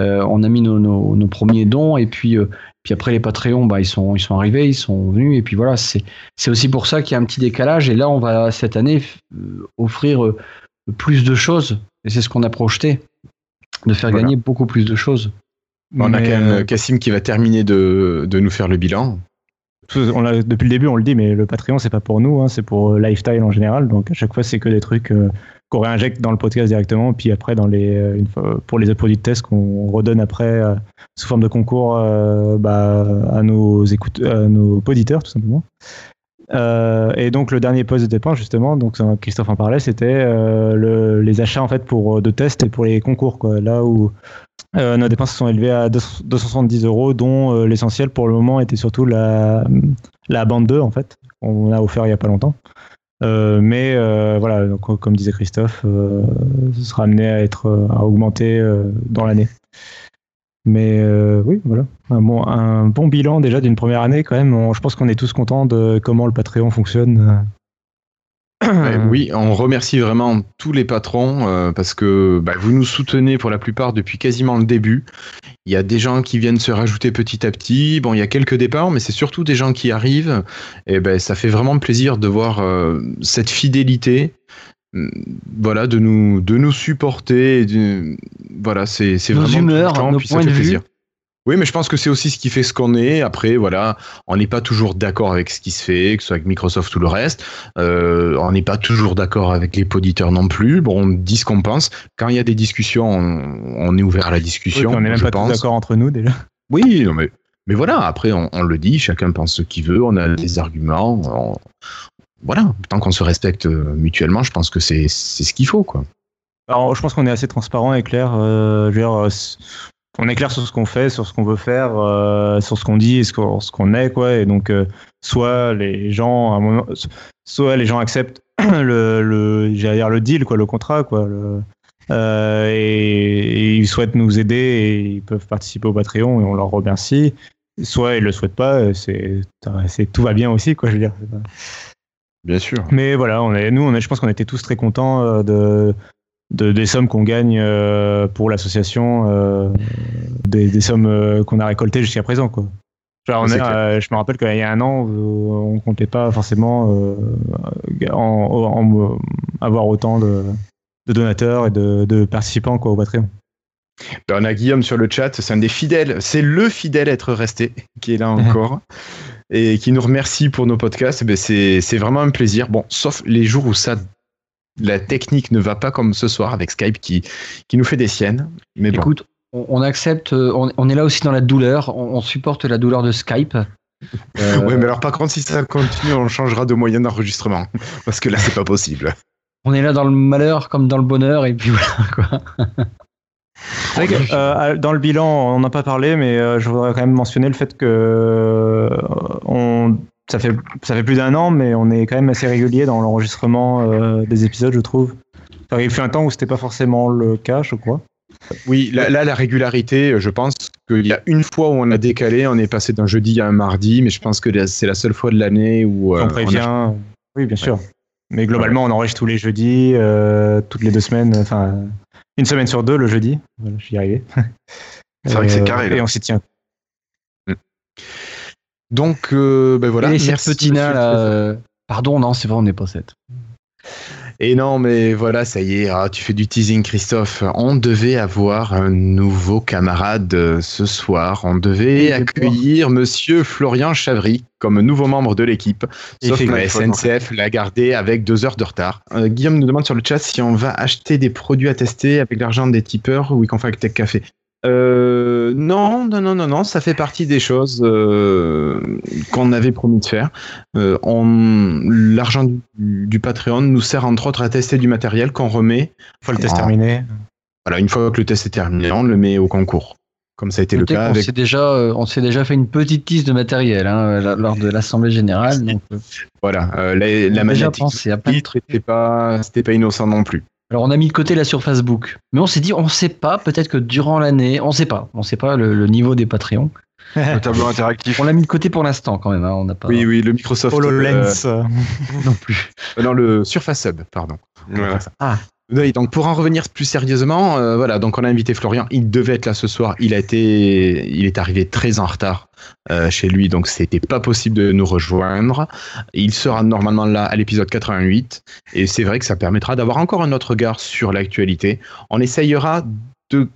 Euh, on a mis nos, premiers dons et puis euh, puis après les Patreons, bah ils sont arrivés, ils sont venus et puis voilà. C'est aussi pour ça qu'il y a un petit décalage. Et là, on va cette année euh, offrir plus de choses. Et c'est ce qu'on a projeté, de faire gagner beaucoup plus de choses. On a quand même euh, Cassim qui va terminer de, de, nous faire le bilan. On a, depuis le début, on le dit, mais le Patreon, c'est pas pour nous, hein, c'est pour euh, Lifestyle en général. Donc à chaque fois, c'est que des trucs euh, qu'on réinjecte dans le podcast directement, puis après, dans les, une fois, pour les produits de test qu'on redonne après sous forme de concours bah, à, nos écoute, à nos auditeurs, tout simplement. Euh, et donc le dernier poste de dépense justement, donc Christophe en parlait, c'était euh, le, les achats en fait pour de tests et pour les concours. Là où euh, nos dépenses sont élevées à 270 euros, dont l'essentiel pour le moment était surtout la, la bande 2 en fait, on a offert il y a pas longtemps. mais voilà, donc, comme disait Christophe, ce sera amené à être à augmenter dans l'année. Mais euh, oui, voilà. Un bon, un bon bilan déjà d'une première année quand même. je pense qu'on est tous contents de comment le Patreon fonctionne. oui, on remercie vraiment tous les patrons euh, parce que bah, vous nous soutenez pour la plupart depuis quasiment le début. Il y a des gens qui viennent se rajouter petit à petit. Bon, il y a quelques départs, mais c'est surtout des gens qui arrivent. Et ben, ça fait vraiment plaisir de voir euh, cette fidélité voilà, de nous, de nous supporter. voilà, c'est vraiment humeurs, nos points de vue. Oui, mais je pense que c'est aussi ce qui fait ce qu'on est. Après, voilà, on n'est pas toujours d'accord avec ce qui se fait, que ce soit avec Microsoft ou le reste. Euh, on n'est pas toujours d'accord avec les poditeurs non plus. Bon, on dit ce qu'on pense. Quand il y a des discussions, on, est ouvert à la discussion. on n'est même pas d'accord entre nous déjà. Oui, mais, mais voilà, après, on, on, le dit, chacun pense ce qu'il veut, on a des arguments, on, voilà, tant qu'on se respecte euh, mutuellement, je pense que c'est ce qu'il faut, quoi. Alors, je pense qu'on est assez transparent et clair. Euh, je veux dire, euh, on est clair sur ce qu'on fait, sur ce qu'on veut faire, sur ce qu'on dit et ce qu'on est, quoi. Et donc, soit les gens, soit les gens acceptent <clears throat> le, le, dire le deal, quoi, le contrat, quoi. et, ils souhaitent nous aider et ils peuvent participer au Patreon et on leur remercie. Soit ils le souhaitent pas, c'est tout va bien aussi, quoi. Je veux dire. Bien sûr. Mais voilà, on est, nous, on est, je pense qu'on était tous très contents euh, de, de des sommes qu'on gagne euh, pour l'association, euh, des, des, sommes qu'on a récoltées jusqu'à présent. Quoi. Genre, on est, je me rappelle qu'il y a un an, on comptait pas forcément en, avoir autant de, de, donateurs et de, de participants quoi, au Patreon. Ben, on a Guillaume sur le chat, c'est un des fidèles, c'est le fidèle à être resté, qui est là encore <laughs> et qui nous remercie pour nos podcasts, eh ben c'est vraiment un plaisir. Bon, sauf les jours où ça, la technique ne va pas comme ce soir avec Skype qui, qui nous fait des siennes. Mais Écoute, on, accepte, euh, on, est là aussi dans la douleur, on, supporte la douleur de Skype. <laughs> Euh... oui, mais alors par contre, si ça continue, on changera de moyen d'enregistrement. Parce que là, c'est pas possible. On est là dans le malheur comme dans le bonheur, et puis voilà, quoi. Euh, dans le bilan, on n'a pas parlé, mais euh, je voudrais quand même mentionner le fait que euh, on, ça, fait, ça fait plus d'un an, mais on est quand même assez régulier dans l'enregistrement des épisodes, je trouve. il fait un temps où c'était pas forcément le cas, je crois. Oui, là, la régularité, je pense qu'il y a une fois où on a décalé, on est passé d'un jeudi à un mardi, mais je pense que c'est la seule fois de l'année où. on prévient. Oui, bien sûr. Mais globalement, on enregistre tous les jeudis, toutes les deux semaines. Enfin, une semaine sur deux le jeudi. Voilà, j'y arrivé. C'est vrai que c'est euh, carré. Et on s'y tient. Mm. Donc, euh, ben voilà. Et cette petite là, euh, pardon, non, c'est vrai, on n'est pas 7. Et non, mais voilà, ça y est, ah, tu fais du teasing, Christophe. On devait avoir un nouveau camarade euh, ce soir. On devait accueillir Monsieur Florian Chavry comme nouveau membre de l'équipe. Sauf que la SNCF l'a gardé avec deux heures de retard. Euh, Guillaume nous demande sur le chat si on va acheter des produits à tester avec l'argent des tipeurs ou qu'on fait avec Tech Café. Euh, non, non, non, non, non, ça fait partie des choses euh, qu'on avait promis de faire. Euh, L'argent du, Patreon nous sert entre autres à tester du matériel qu'on remet. Une fois le test terminé. Voilà, une fois que le test est terminé, on le met au concours. Comme ça a été le cas. On s'est déjà, euh, on s'est déjà fait une petite liste de matériel hein, lors de l'assemblée générale. Donc, euh. voilà, la, la magnétique, c'était pas, c'était pas innocent non plus. Alors on a mis de côté la surface book, mais on s'est dit on sait pas, peut-être que durant l'année, on sait pas, on sait pas le, niveau des Patreons. Le <laughs> tableau interactif. On l'a mis de côté pour l'instant quand même. Hein, on n'a pas. Oui, oui, le Microsoft HoloLens euh, non plus. Euh, <laughs> non, le Surface Hub, pardon. Ah, donc pour en revenir plus sérieusement, euh, voilà, donc on a invité Florian. Il devait être là ce soir. Il a été, il est arrivé très en retard euh, chez lui, donc c'était pas possible de nous rejoindre. Il sera normalement là à l'épisode 88, et c'est vrai que ça permettra d'avoir encore un autre regard sur l'actualité. On essayera de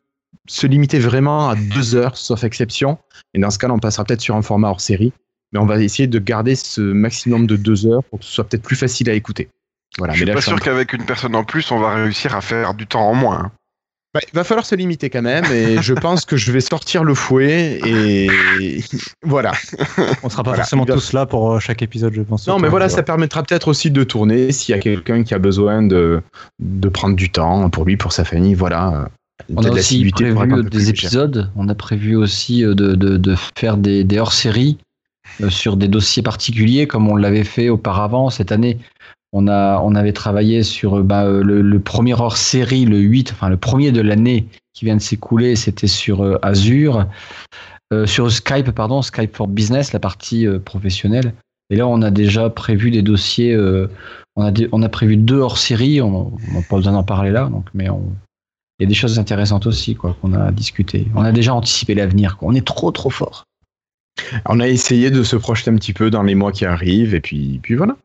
se limiter vraiment à deux heures, sauf exception. Et dans ce cas, on passera peut-être sur un format hors série, mais on va essayer de garder ce maximum de deux heures pour que ce soit peut-être plus facile à écouter. Voilà, je suis pas sûr qu'avec une personne en plus, on va réussir à faire du temps en moins. Hein. Bah, il va falloir se limiter quand même, et je pense que je vais sortir le fouet, et <laughs> voilà. On sera pas forcément tous là pour euh, chaque épisode, je pense. Non, mais voilà, ça permettra peut-être aussi de tourner s'il y a quelqu'un qui a besoin de, de prendre du temps pour lui, pour sa famille, voilà. On a aussi prévu des épisodes, on a prévu aussi euh, de, de, de faire des, des hors-séries euh, sur des dossiers particuliers comme on l'avait fait auparavant cette année. On, a, on avait travaillé sur bah, euh, le, premier hors série, le 8, enfin le premier de l'année qui vient de s'écouler, c'était sur euh, Azure, euh, sur Skype, pardon, Skype for Business, la partie professionnelle. Et là, on a déjà prévu des dossiers, on, a on a prévu deux hors série, on n'a pas besoin d'en parler là, donc, mais il y a des choses intéressantes aussi quoi qu'on a discuté. On a déjà anticipé l'avenir. On est trop trop fort. On a essayé de se projeter un petit peu dans les mois qui arrivent et puis, puis voilà.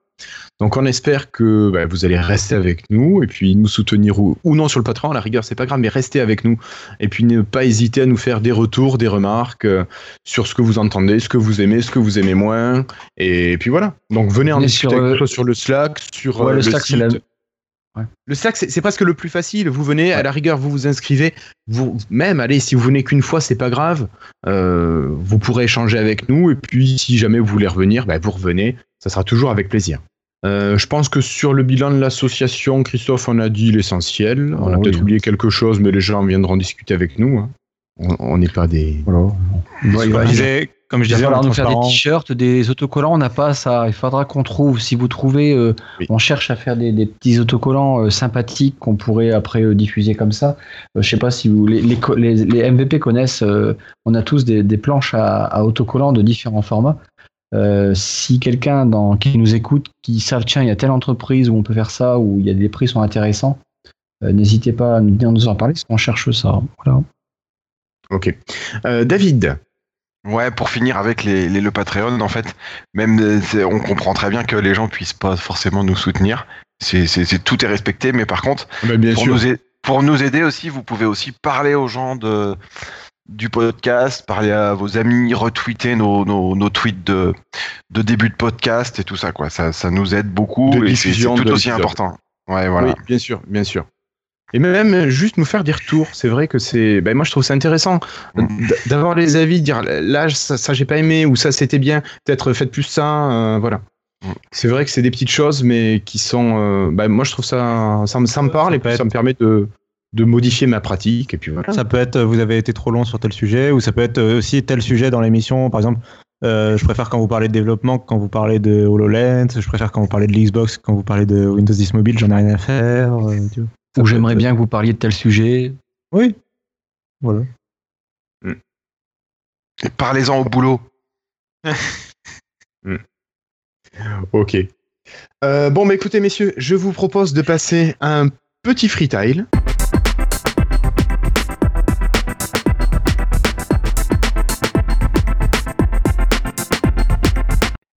Donc on espère que bah, vous allez rester avec nous et puis nous soutenir ou, non sur le Patreon, à la rigueur c'est pas grave, mais restez avec nous et puis ne pas hésiter à nous faire des retours, des remarques euh, sur ce que vous entendez, ce que vous aimez, ce que vous aimez moins et puis voilà. Donc venez en discuter sur, euh, sur le Slack, sur euh, le, Slack, site. Le Slack, c'est presque le plus facile. Vous venez, à la rigueur, vous vous inscrivez. Vous, même, allez, si vous venez qu'une fois, c'est pas grave. vous pourrez échanger avec nous. Et puis, si jamais vous voulez revenir, bah, vous revenez. Ça sera toujours avec plaisir. Euh, je pense que sur le bilan de l'association, Christophe on a dit l'essentiel. On a ah peut-être oublié quelque chose, mais les gens viendront discuter avec nous. Hein. On n'est pas des. Voilà. comme je disais, il va falloir nous faire des t-shirts, des autocollants. On n'a pas ça. Il faudra qu'on trouve. Si vous trouvez, euh, on cherche à faire des, petits autocollants euh, sympathiques qu'on pourrait après diffuser comme ça. je sais pas si vous les, les, MVP connaissent. on a tous des, planches à, à, autocollants de différents formats. Euh, si quelqu'un qui nous écoute, qui savent, tiens, il y a telle entreprise où on peut faire ça, où il y a des prix sont intéressants, euh, n'hésitez pas à nous, en parler, parce qu'on cherche ça. Voilà. Ok. Euh, David Ouais, pour finir avec les, le Patreon, en fait, même on comprend très bien que les gens puissent pas forcément nous soutenir. C'est, tout est respecté, mais par contre, ah pour, Nous pour nous aider aussi, vous pouvez aussi parler aux gens de du podcast, parler à vos amis, retweeter nos, nos, tweets de, de début de podcast et tout ça, quoi. Ça, ça nous aide beaucoup et c'est tout aussi important. Ouais, voilà. Oui, bien sûr, bien sûr. Et même juste nous faire des retours. C'est vrai que c'est. Ben moi, je trouve ça intéressant mm. d'avoir les avis, de dire là, ça, j'ai pas aimé ou ça, c'était bien. Peut-être faites plus ça. Euh, voilà. Mm. C'est vrai que c'est des petites choses, mais qui sont. Euh, ben, moi, je trouve ça. Ça, ça me parle et puis ça me permet de, de modifier ma pratique et puis voilà. Ça peut être vous avez été trop long sur tel sujet ou ça peut être aussi tel sujet dans l'émission par exemple euh, je préfère quand vous parlez de développement quand vous parlez de HoloLens je préfère quand vous parlez de l'Xbox quand vous parlez de Windows 10 mobile j'en ai rien à faire euh, ou j'aimerais bien que vous parliez de tel sujet. Oui. Voilà. Hmm. et parlez-en au boulot. <laughs> Hmm. ok. Euh, bon mais écoutez messieurs je vous propose de passer à un petit freetile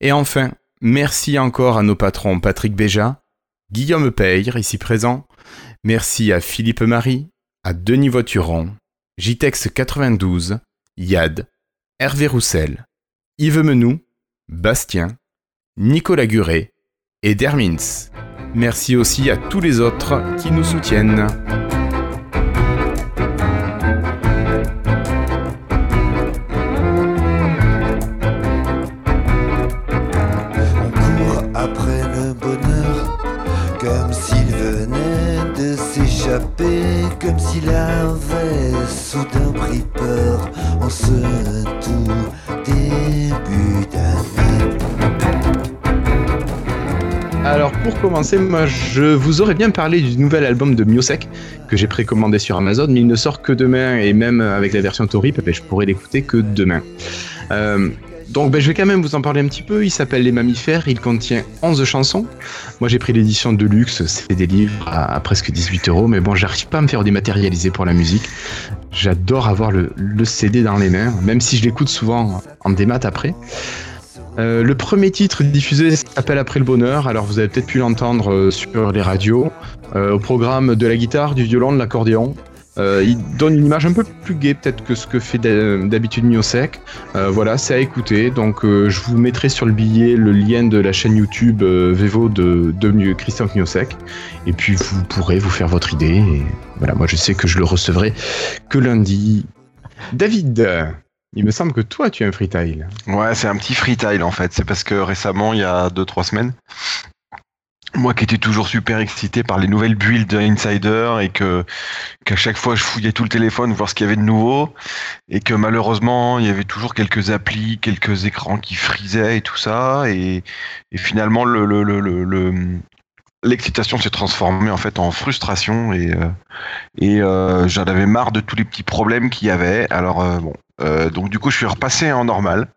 Et enfin, merci encore à nos patrons Patrick Béja, Guillaume Peyre, ici présent. Merci à Philippe Marie, à Denis Voituron, JTEX 92, Yad, Hervé Roussel, Yves Menou, Bastien, Nicolas Guret et Dermins. Merci aussi à tous les autres qui nous soutiennent. Alors pour commencer, moi je vous aurais bien parlé du nouvel album de Miosek que j'ai précommandé sur Amazon, mais il ne sort que demain et même avec la version Torip, je pourrais l'écouter que demain. Euh, donc ben, je vais quand même vous en parler un petit peu. Il s'appelle Les Mammifères, il contient 11 chansons. Moi j'ai pris l'édition de luxe, c'est des livres à, presque 18 euros, mais bon j'arrive pas à me faire dématérialiser pour la musique. J'adore avoir le, CD dans les mains, même si je l'écoute souvent en démat après. Euh, le premier titre diffusé s'appelle Après le bonheur, alors vous avez peut-être pu l'entendre euh, sur les radios, euh, au programme de la guitare, du violon, de l'accordéon. Euh, il donne une image un peu plus gaie peut-être que ce que fait d'habitude Miosec. Euh, voilà, c'est à écouter. Donc euh, je vous mettrai sur le billet le lien de la chaîne YouTube Vevo de, de Christophe Miosec. Et puis vous pourrez vous faire votre idée. Et voilà, moi je sais que je le recevrai que lundi. David, il me semble que toi tu as un freetile. Ouais, c'est un petit freetile en fait. C'est parce que récemment, il y a 2-3 semaines, moi qui étais toujours super excité par les nouvelles builds d'Insider et que qu'à chaque fois je fouillais tout le téléphone voir ce qu'il y avait de nouveau et que malheureusement il y avait toujours quelques applis, quelques écrans qui frisaient et tout ça et, et finalement le, le, le, le l'excitation s'est transformée en fait en frustration et euh, et euh, j'en avais marre de tous les petits problèmes qu'il y avait. Alors euh, bon euh, donc du coup je suis repassé en normal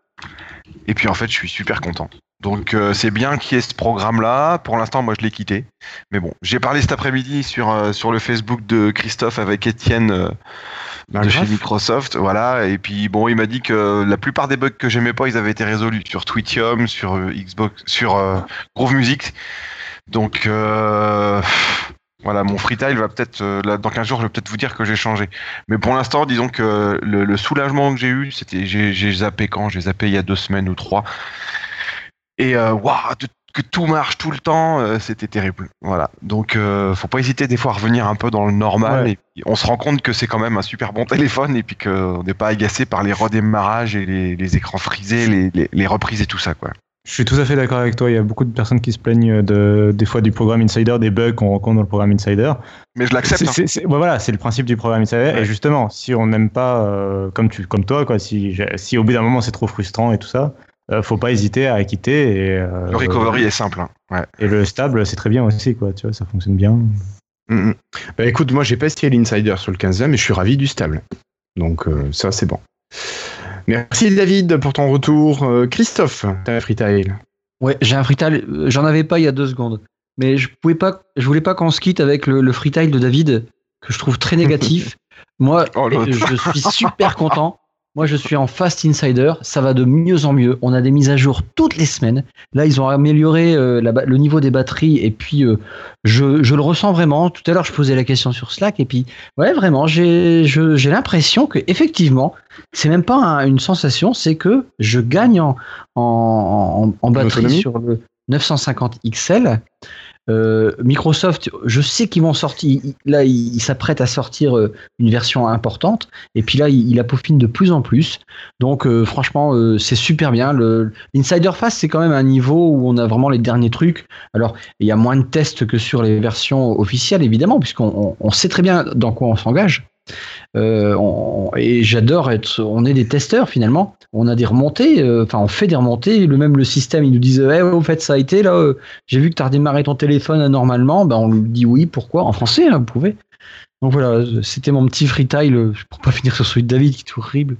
et puis en fait je suis super content donc euh, c'est bien qu'il y ait ce programme-là. Pour l'instant, moi je l'ai quitté. Mais bon, j'ai parlé cet après-midi sur, euh, sur le Facebook de Christophe avec Étienne euh, de chez Microsoft. Voilà. Et puis bon, il m'a dit que la plupart des bugs que j'aimais pas, ils avaient été résolus sur Twitium, sur Xbox, sur Groove Music. Donc voilà, mon freetile va peut-être, dans 15 jours, je vais peut-être vous dire que j'ai changé. Mais pour l'instant, disons que le, soulagement que j'ai eu, c'était, j'ai zappé quand? J'ai zappé il y a deux semaines ou trois. Et euh, waouh, que tout marche tout le temps, euh, c'était terrible. Voilà. Donc, euh, faut pas hésiter des fois à revenir un peu dans le normal. Et on se rend compte que c'est quand même un super bon téléphone et puis qu'on n'est pas agacé par les redémarrages et les, écrans frisés, les, reprises et tout ça, quoi. Je suis tout à fait d'accord avec toi. Il y a beaucoup de personnes qui se plaignent de, des fois du programme Insider, des bugs qu'on rencontre dans le programme Insider. Mais je l'accepte. Hein. voilà, c'est le principe du programme Insider. Et justement, si on n'aime pas, comme, tu, comme toi, quoi, si, si au bout d'un moment c'est trop frustrant et tout ça, euh, faut pas hésiter à quitter. Et, euh, le recovery est simple. Hein. Et le stable, c'est très bien aussi, quoi. Tu vois, ça fonctionne bien. Mm, mm. Bah, écoute, moi j'ai pas essayé l'insider sur le 15e, mais je suis ravi du stable. Donc euh, ça, c'est bon. Merci David pour ton retour. Christophe, t'as un freetile Ouais, j'ai un freetile. J'en avais pas il y a deux secondes. Mais je pouvais pas, je voulais pas qu'on se quitte avec le, le freetile de David, que je trouve très négatif. <laughs> Moi, oh, je suis super content. Moi, je suis en Fast Insider. Ça va de mieux en mieux. On a des mises à jour toutes les semaines. Là, ils ont amélioré euh, le niveau des batteries. Et puis, euh, je, le ressens vraiment. Tout à l'heure, je posais la question sur Slack. Et puis, ouais, vraiment, j'ai l'impression que effectivement, c'est même pas une sensation. C'est que je gagne en, en batterie sur le 950 XL. Euh, Microsoft, je sais qu'ils vont sortir. Là, il, s'apprête à sortir euh, une version importante. Et puis là, il, la peaufine de plus en plus. Donc, euh, franchement, c'est super bien. L'Insider Fast, c'est quand même un niveau où on a vraiment les derniers trucs. Alors, il y a moins de tests que sur les versions officielles, évidemment, puisqu'on sait très bien dans quoi on s'engage. Euh, et j'adore être. On est des testeurs finalement. On a des remontées. Euh, enfin, on fait des remontées. Le même le système, il nous disait, hey, au fait, ça a été là. Euh, j'ai vu que tu as redémarré ton téléphone anormalement. Ben, on lui dit oui. Pourquoi? En français, hein, vous pouvez. Donc voilà, c'était mon petit freetile pour pas finir sur celui de David qui est horrible.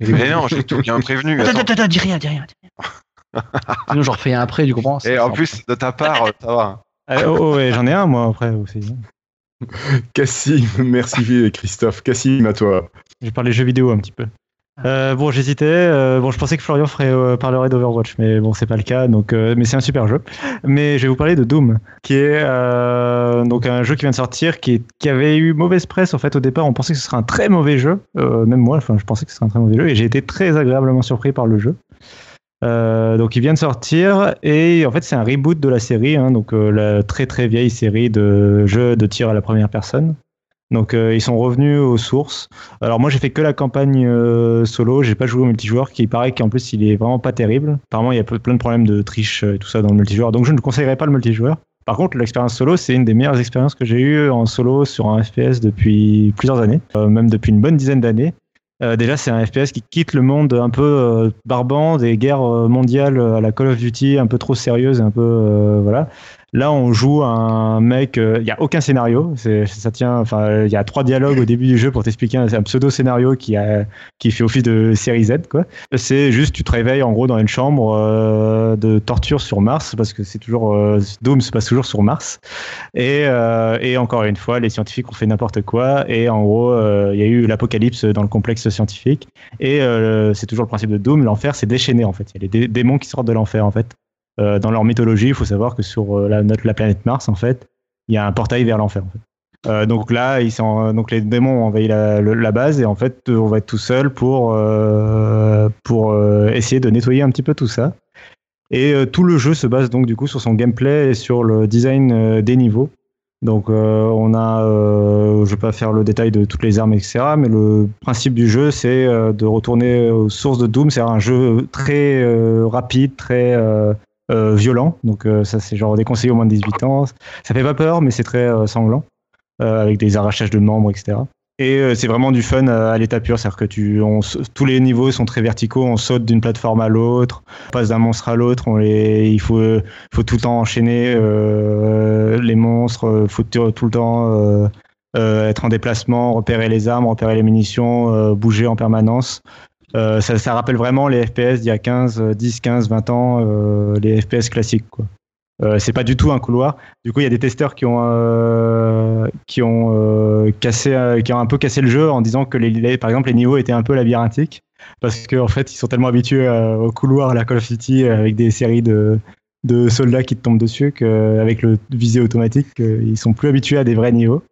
Mais non, j'ai tout bien prévenu. Attends, attends, attends, dis rien, dis rien. Dis rien. <laughs> Sinon, j'en refais un après, tu comprends? Et en plus, de ta part, ça va. oh, oh ouais, j'en ai un moi après aussi. <laughs> Cassim, merci Christophe. Cassim, à toi. Parle des jeux vidéo un petit peu. Euh, bon, j'hésitais. Euh, bon, je pensais que Florian ferait, euh, parlerait d'Overwatch, mais bon, c'est pas le cas. Donc, mais c'est un super jeu. Mais je vais vous parler de Doom, qui est donc un jeu qui vient de sortir, qui, qui avait eu mauvaise presse en fait au départ. On pensait que ce serait un très mauvais jeu. même moi, enfin, je pensais que ce serait un très mauvais jeu, et j'ai été très agréablement surpris par le jeu. Donc il vient de sortir et en fait c'est un reboot de la série, hein, donc la très très vieille série de jeux de tir à la première personne. Donc euh, ils sont revenus aux sources. Alors moi j'ai fait que la campagne euh, solo, j'ai pas joué au multijoueur qui paraît qu'en plus il est vraiment pas terrible. Apparemment il y a plein de problèmes de triche et tout ça dans le multijoueur. Donc je ne conseillerais pas le multijoueur. Par contre l'expérience solo c'est une des meilleures expériences que j'ai eues en solo sur un FPS depuis plusieurs années, euh, même depuis une bonne dizaine d'années. Déjà, c'est un FPS qui quitte le monde un peu barbant des guerres mondiales à la Call of Duty, un peu trop sérieuse un peu voilà. Là, on joue un mec. Il euh, n'y a aucun scénario. Ça tient. Enfin, il y a trois dialogues au début du jeu pour t'expliquer un, un, pseudo scénario qui fait office de série Z. C'est juste tu te réveilles en gros dans une chambre euh, de torture sur Mars parce que c'est toujours euh, Doom se passe toujours sur Mars. Et, et encore une fois, les scientifiques ont fait n'importe quoi. Et en gros, il y a eu l'apocalypse dans le complexe scientifique. Et c'est toujours le principe de Doom. L'enfer, c'est déchaîné en fait. Il y a des démons qui sortent de l'enfer en fait. Euh, dans leur mythologie, il faut savoir que sur euh, la, planète Mars, en fait, il y a un portail vers l'enfer. Euh, donc là, donc les démons ont envahi la, base et en fait, on va être tout seul pour, pour essayer de nettoyer un petit peu tout ça. Et tout le jeu se base donc du coup sur son gameplay et sur le design des niveaux. Donc on a, je vais pas faire le détail de toutes les armes etc. Mais le principe du jeu c'est de retourner aux sources de Doom. C'est un jeu très rapide, très euh, violent. Donc euh, ça c'est genre déconseillé au moins de 18 ans. Ça fait pas peur, mais c'est très euh, sanglant, avec des arrachages de membres, etc. Et c'est vraiment du fun à l'état pur, c'est-à-dire que tu, tous les niveaux sont très verticaux, on saute d'une plateforme à l'autre, on passe d'un monstre à l'autre, on les, il faut, faut tout le temps enchaîner les monstres, faut tout le temps être en déplacement, repérer les armes, repérer les munitions, bouger en permanence. Euh, ça, rappelle vraiment les FPS d'il y a 15, 10, 15, 20 ans, euh, les FPS classiques. Quoi. Euh, c'est pas du tout un couloir. Du coup, il y a des testeurs qui ont qui ont cassé, qui ont un peu cassé le jeu en disant que les, par exemple les niveaux étaient un peu labyrinthiques parce qu'en en fait ils sont tellement habitués au couloir à la Call of Duty avec des séries de soldats qui te tombent dessus qu'avec le visé automatique ils sont plus habitués à des vrais niveaux.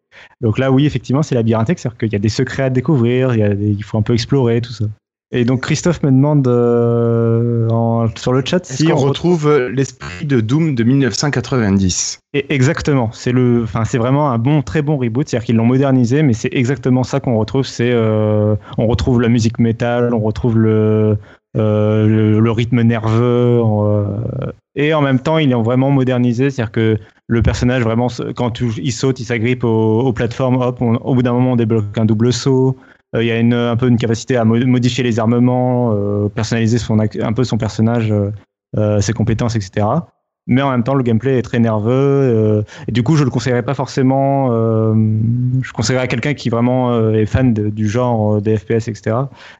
Donc là, oui, effectivement, c'est labyrinthique, c'est-à-dire qu'il y a des secrets à découvrir, il faut un peu explorer tout ça. Et donc Christophe me demande euh, sur le chat si on, retrouve l'esprit de Doom de 1990. Et exactement, c'est le, enfin c'est vraiment un bon, très bon reboot, c'est-à-dire qu'ils l'ont modernisé, mais c'est exactement ça qu'on retrouve. C'est, euh, on retrouve la musique métal, on retrouve le, euh, le, rythme nerveux, et en même temps ils l'ont vraiment modernisé, c'est-à-dire que le personnage vraiment quand il saute, il s'agrippe aux, plateformes, hop, au bout d'un moment on débloque un double saut. Euh, il y a une, un peu une capacité à modifier les armements, euh, personnaliser son, un peu son personnage, euh, ses compétences, etc mais en même temps le gameplay est très nerveux et du coup je le conseillerais pas forcément je conseillerais à quelqu'un qui vraiment est fan du genre des FPS etc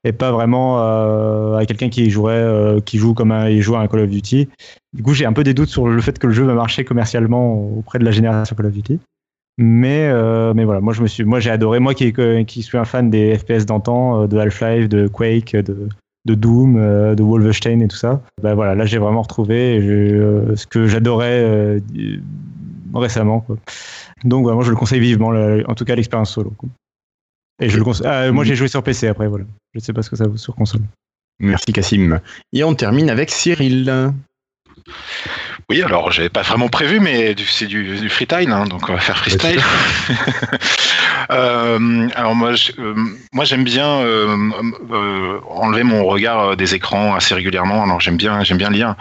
et pas vraiment à quelqu'un qui jouerait qui joue comme un il joue à un Call of Duty. Du coup j'ai un peu des doutes sur le fait que le jeu va marcher commercialement auprès de la génération Call of Duty mais, euh, mais voilà, moi je me suis, moi j'ai adoré, moi qui, qui suis un fan des FPS d'antan, euh, de Half-Life, de Quake, de, de Doom, euh, de Wolfenstein et tout ça. Bah voilà, là j'ai vraiment retrouvé ce que j'adorais récemment. Donc vraiment, je le conseille vivement, en tout cas l'expérience solo. Et je le conseille. Moi j'ai joué sur PC après, voilà. Je sais pas ce que ça vaut sur console. Merci Cassim. Et on termine avec Cyril. Oui, alors j'avais pas vraiment prévu, mais c'est du, du freestyle, hein, donc on va faire freestyle. <laughs> euh, alors moi, euh, moi j'aime bien euh, enlever mon regard des écrans assez régulièrement. Alors j'aime bien, j'aime bien lire.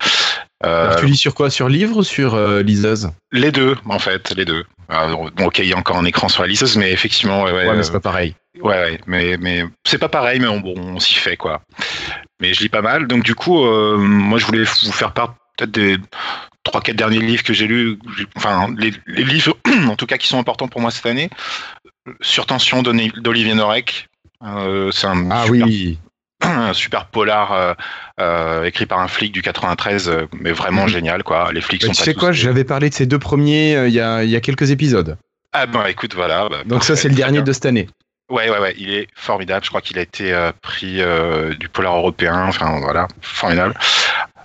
tu lis sur quoi? Sur livre ou sur liseuse? Les deux, en fait, les deux. bon, ok, il y a encore un écran sur la liseuse, mais effectivement, ouais, ouais, mais c'est pas pareil. Ouais, ouais, mais mais c'est pas pareil, mais on, bon, on s'y fait quoi. Mais je lis pas mal, donc du coup, moi je voulais vous faire part peut-être des trois quatre derniers livres que j'ai lus, enfin les, livres <clears throat> en tout cas qui sont importants pour moi cette année. Surtension d'Olivier Norek. Euh, c'est un ah super, oui. <clears throat> un super polar euh, euh, écrit par un flic du 93, mais vraiment mhm. génial quoi. Les flics bah, sont. Tu sais quoi, j'avais parlé de ces deux premiers il y, a, y, a, quelques épisodes. Ah ben écoute voilà. Bah, Donc ça c'est le dernier de cette année. Ouais, ouais, ouais, il est formidable. Je crois qu'il a été euh, pris euh, du polar européen. Enfin, voilà, formidable.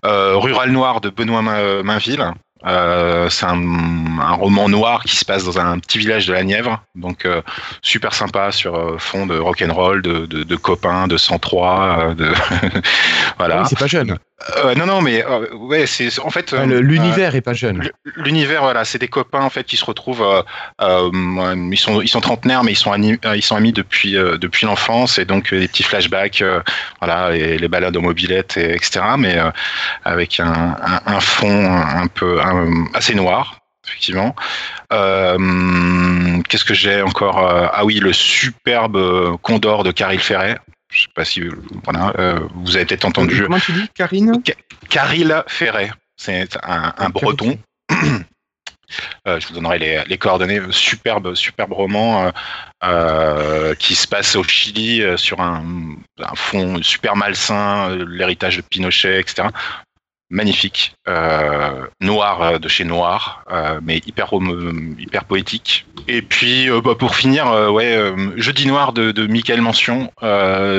Euh, Rural Noir de Benoît Mainville. Euh, c'est un, roman noir qui se passe dans un petit village de la Nièvre, donc euh, super sympa sur euh, fond de rock and roll, de, copains, de 103, de <laughs> voilà. Ah c'est pas jeune. Euh, non, non, mais euh, ouais, c'est en fait. Euh, l'univers est pas jeune. L'univers, voilà, c'est des copains en fait qui se retrouvent. ils sont ils sont trentenaires, mais ils sont amis, ils sont amis depuis depuis l'enfance et donc des petits flashbacks, voilà, et les balades en mobilette, et, etc. Mais avec un, un, un, fond un peu assez noir, effectivement. Qu'est-ce que j'ai encore Ah oui, le superbe Condor de Caril Ferret. Je sais pas si voilà, euh, vous avez peut-être entendu. Comment tu dis, Karine Caril Ferret. C'est un, un breton. <clears throat> Euh, je vous donnerai les, les, coordonnées. Superbe, superbe roman euh, euh qui se passe au Chili sur un, un fond super malsain, l'héritage de Pinochet, etc magnifique, euh, noir euh, de chez Noir, euh, mais hyper hyper poétique. Et puis euh, bah, pour finir, euh, ouais, Jeudi Noir de, de Michael Mention,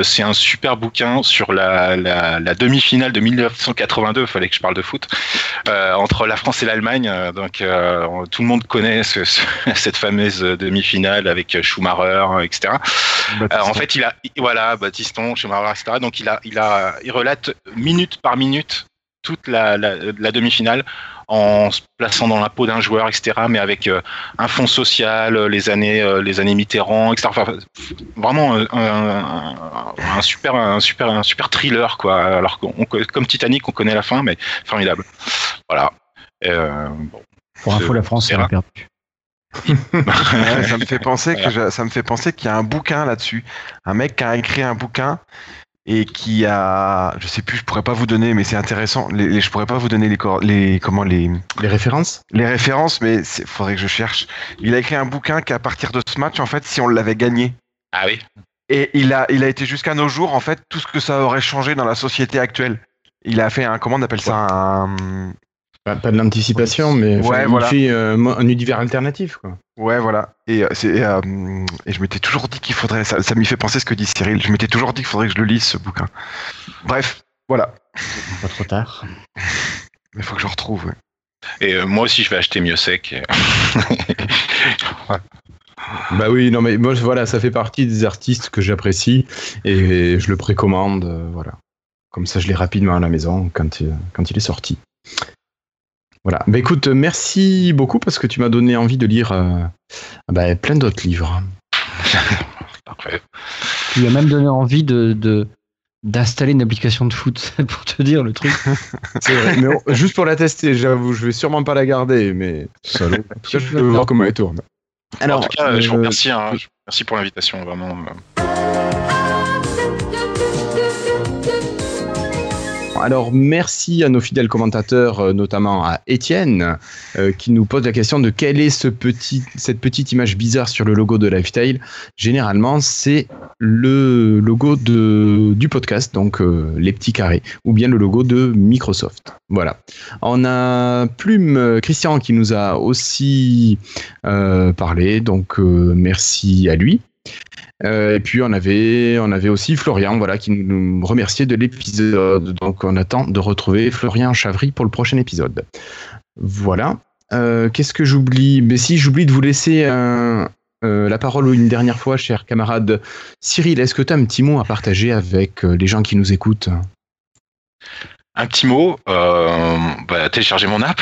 c'est un super bouquin sur la, la, la demi-finale de 1982. Fallait que je parle de foot entre la France et l'Allemagne. donc tout le monde connaît ce, ce, <laughs> cette fameuse demi-finale avec Schumacher, etc. en fait, il a, voilà, Baptiston, Schumacher, etc. Donc il a, il a, il relate minute par minute toute la, la, la demi-finale en se plaçant dans la peau d'un joueur, etc. Mais avec euh, un fond social, euh, les années, euh, les années Mitterrand, etc. Enfin, vraiment un, un, un, super, un super, un super thriller, quoi. Alors qu'on, comme Titanic, on connaît la fin, mais formidable. Voilà. Bon, Pour info, la France, elle a perdu. <laughs> ouais, ça me fait <laughs> penser que ça me fait penser qu'il y a un bouquin là-dessus, un mec qui a écrit un bouquin et qui a, je sais plus, je pourrais pas vous donner, mais c'est intéressant. Les, les, je pourrais pas vous donner les, les comment les les références? Les références, mais il faudrait que je cherche. Il a écrit un bouquin qu'à partir de ce match, en fait, si on l'avait gagné. Ah oui. Et il a, il a été jusqu'à nos jours, en fait, tout ce que ça aurait changé dans la société actuelle. Il a fait un, comment on appelle ça, un, pas, pas de l'anticipation, mais ouais, voilà. euh, un univers alternatif. Quoi. Ouais, voilà. Et, c'est, euh, et je m'étais toujours dit qu'il faudrait. Ça, ça m'y fait penser ce que dit Cyril. Je m'étais toujours dit qu'il faudrait que je le lise, ce bouquin. Bref, voilà. Pas trop tard. <laughs> Mais il faut que je retrouve. Ouais. Et euh, moi aussi, je vais acheter mieux sec. <laughs> Bah oui, non mais moi voilà, ça fait partie des artistes que j'apprécie et je le précommande, euh, voilà. Comme ça, je l'ai rapidement à la maison quand il, quand il est sorti. Voilà. Bah écoute, merci beaucoup parce que tu m'as donné envie de lire euh, bah, plein d'autres livres. <laughs> Parfait. Tu m'as même donné envie de, de d'installer une application de foot <laughs> pour te dire le truc. <laughs> C'est vrai. Mais on, juste pour la tester, j'avoue, je vais sûrement pas la garder, mais salaud. je vais voir comment elle tourne. Alors, en tout cas, euh, je vous remercie. Hein, merci pour l'invitation, vraiment. Alors merci à nos fidèles commentateurs, euh, notamment à Étienne, euh, qui nous pose la question de quelle est cette petite image bizarre sur le logo de Lifestyle. Généralement, c'est le logo du podcast, donc euh, les petits carrés, ou bien le logo de Microsoft. Voilà. On a Plume Christian qui nous a aussi parlé, donc merci à lui. Euh, et puis on avait, aussi Florian, voilà, qui nous remerciait de l'épisode. Donc on attend de retrouver Florian Chavry pour le prochain épisode. Voilà. Euh, Qu'est-ce que j'oublie? Mais si j'oublie de vous laisser euh, la parole une dernière fois, cher camarade Cyril, est-ce que tu as un petit mot à partager avec les gens qui nous écoutent? Un petit mot, euh, bah, téléchargez mon app.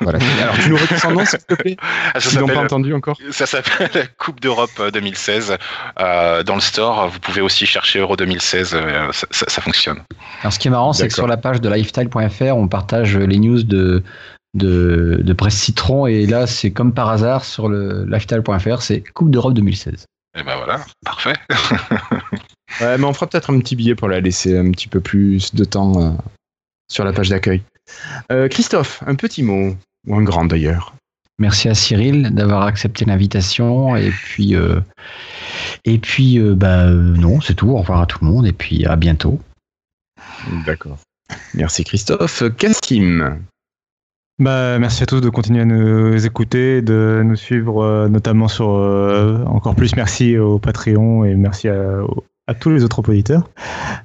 voilà. <laughs> Alors tu nous redis son nom s'il te plaît ah, ça Ils n'ont pas entendu encore. Ça s'appelle la Coupe d'Europe 2016. Euh, dans le store, vous pouvez aussi chercher Euro 2016. Euh, ça, ça, ça, fonctionne. Alors ce qui est marrant, c'est que sur la page de lifestyle.fr, on partage les news de de, de Presse Citron et là, c'est comme par hasard sur le lifestyle.fr, c'est Coupe d'Europe 2016. Et ben voilà, parfait. <laughs> Ouais, mais on fera peut-être un petit billet pour la laisser un petit peu plus de temps euh, sur la page d'accueil. Euh, Christophe, un petit mot, ou un grand d'ailleurs. Merci à Cyril d'avoir accepté l'invitation et puis euh, et puis euh, bah non c'est tout au revoir à tout le monde et puis à bientôt. D'accord. Merci Christophe. Cassim. Bah, merci à tous de continuer à nous écouter, de nous suivre, euh, notamment sur euh, encore plus merci au Patreon et merci à, tous les autres auditeurs.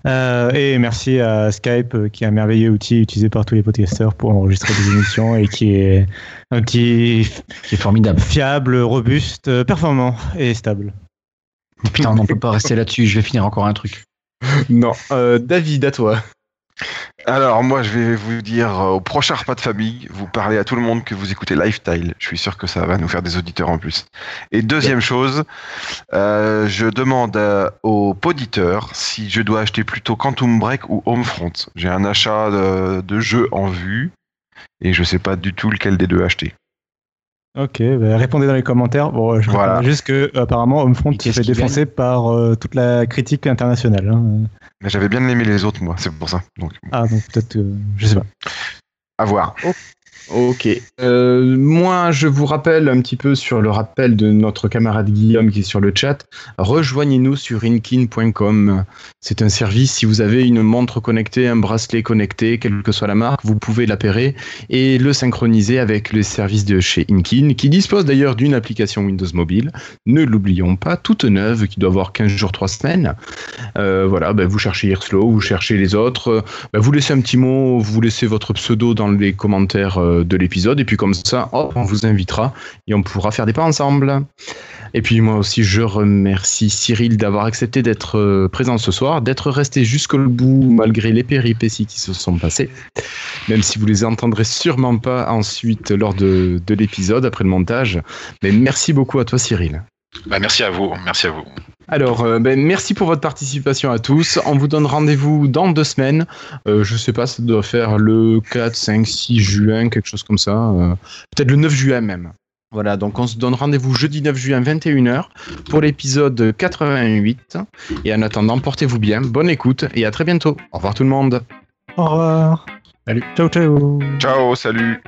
Euh, et merci à Skype, qui est un merveilleux outil utilisé par tous les podcasters pour enregistrer des émissions et qui est un outil qui est formidable, fiable, robuste, performant et stable. Putain, on ne peut pas rester là-dessus. Je vais finir encore un truc. Non, David, à toi. Alors moi je vais vous dire euh, au prochain repas de famille, vous parlez à tout le monde que vous écoutez Lifestyle. Je suis sûr que ça va nous faire des auditeurs en plus. Et deuxième chose, euh, je demande euh, aux poditeurs si je dois acheter plutôt Quantum Break ou Homefront. J'ai un achat de, de jeu en vue et je sais pas du tout lequel des deux acheter. Ok, bah, répondez dans les commentaires. Bon, je voilà. juste que apparemment Homefront s'est fait défoncer par euh, toute la critique internationale. Hein. J'avais bien aimé les autres, moi, c'est pour ça. Donc... Ah, donc peut-être, je sais pas. À voir. Ok. Euh, moi, je vous rappelle un petit peu sur le rappel de notre camarade Guillaume qui est sur le chat. Rejoignez-nous sur inkin.com. C'est un service. Si vous avez une montre connectée, un bracelet connecté, quelle que soit la marque, vous pouvez l'appairer et le synchroniser avec les services de chez Inkin, qui dispose d'ailleurs d'une application Windows Mobile. Ne l'oublions pas, toute neuve, qui doit avoir 15 jours, 3 semaines. Euh, voilà, ben, vous cherchez Earthflow, vous cherchez les autres. Ben, vous laissez un petit mot, vous laissez votre pseudo dans les commentaires euh, de l'épisode. Et puis comme ça, on vous invitera et on pourra faire des pas ensemble. Et puis moi aussi, je remercie Cyril d'avoir accepté d'être euh, présent ce soir, d'être resté jusqu'au bout malgré les péripéties qui se sont passées, même si vous les entendrez sûrement pas ensuite lors de, de l'épisode après le montage. Mais merci beaucoup à toi Cyril. Bah, merci à vous, merci à vous. Alors, euh, ben, merci pour votre participation à tous. On vous donne rendez-vous dans deux semaines. Euh, je sais pas, ça doit faire le 4, 5, 6 juin, quelque chose comme ça. Euh, peut-être le 9 juin même. Voilà, donc on se donne rendez-vous jeudi 9 juin 21h pour l'épisode 88. Et en attendant, portez-vous bien, bonne écoute et à très bientôt. Au revoir tout le monde. Au revoir. Salut. Ciao, ciao. Ciao, salut.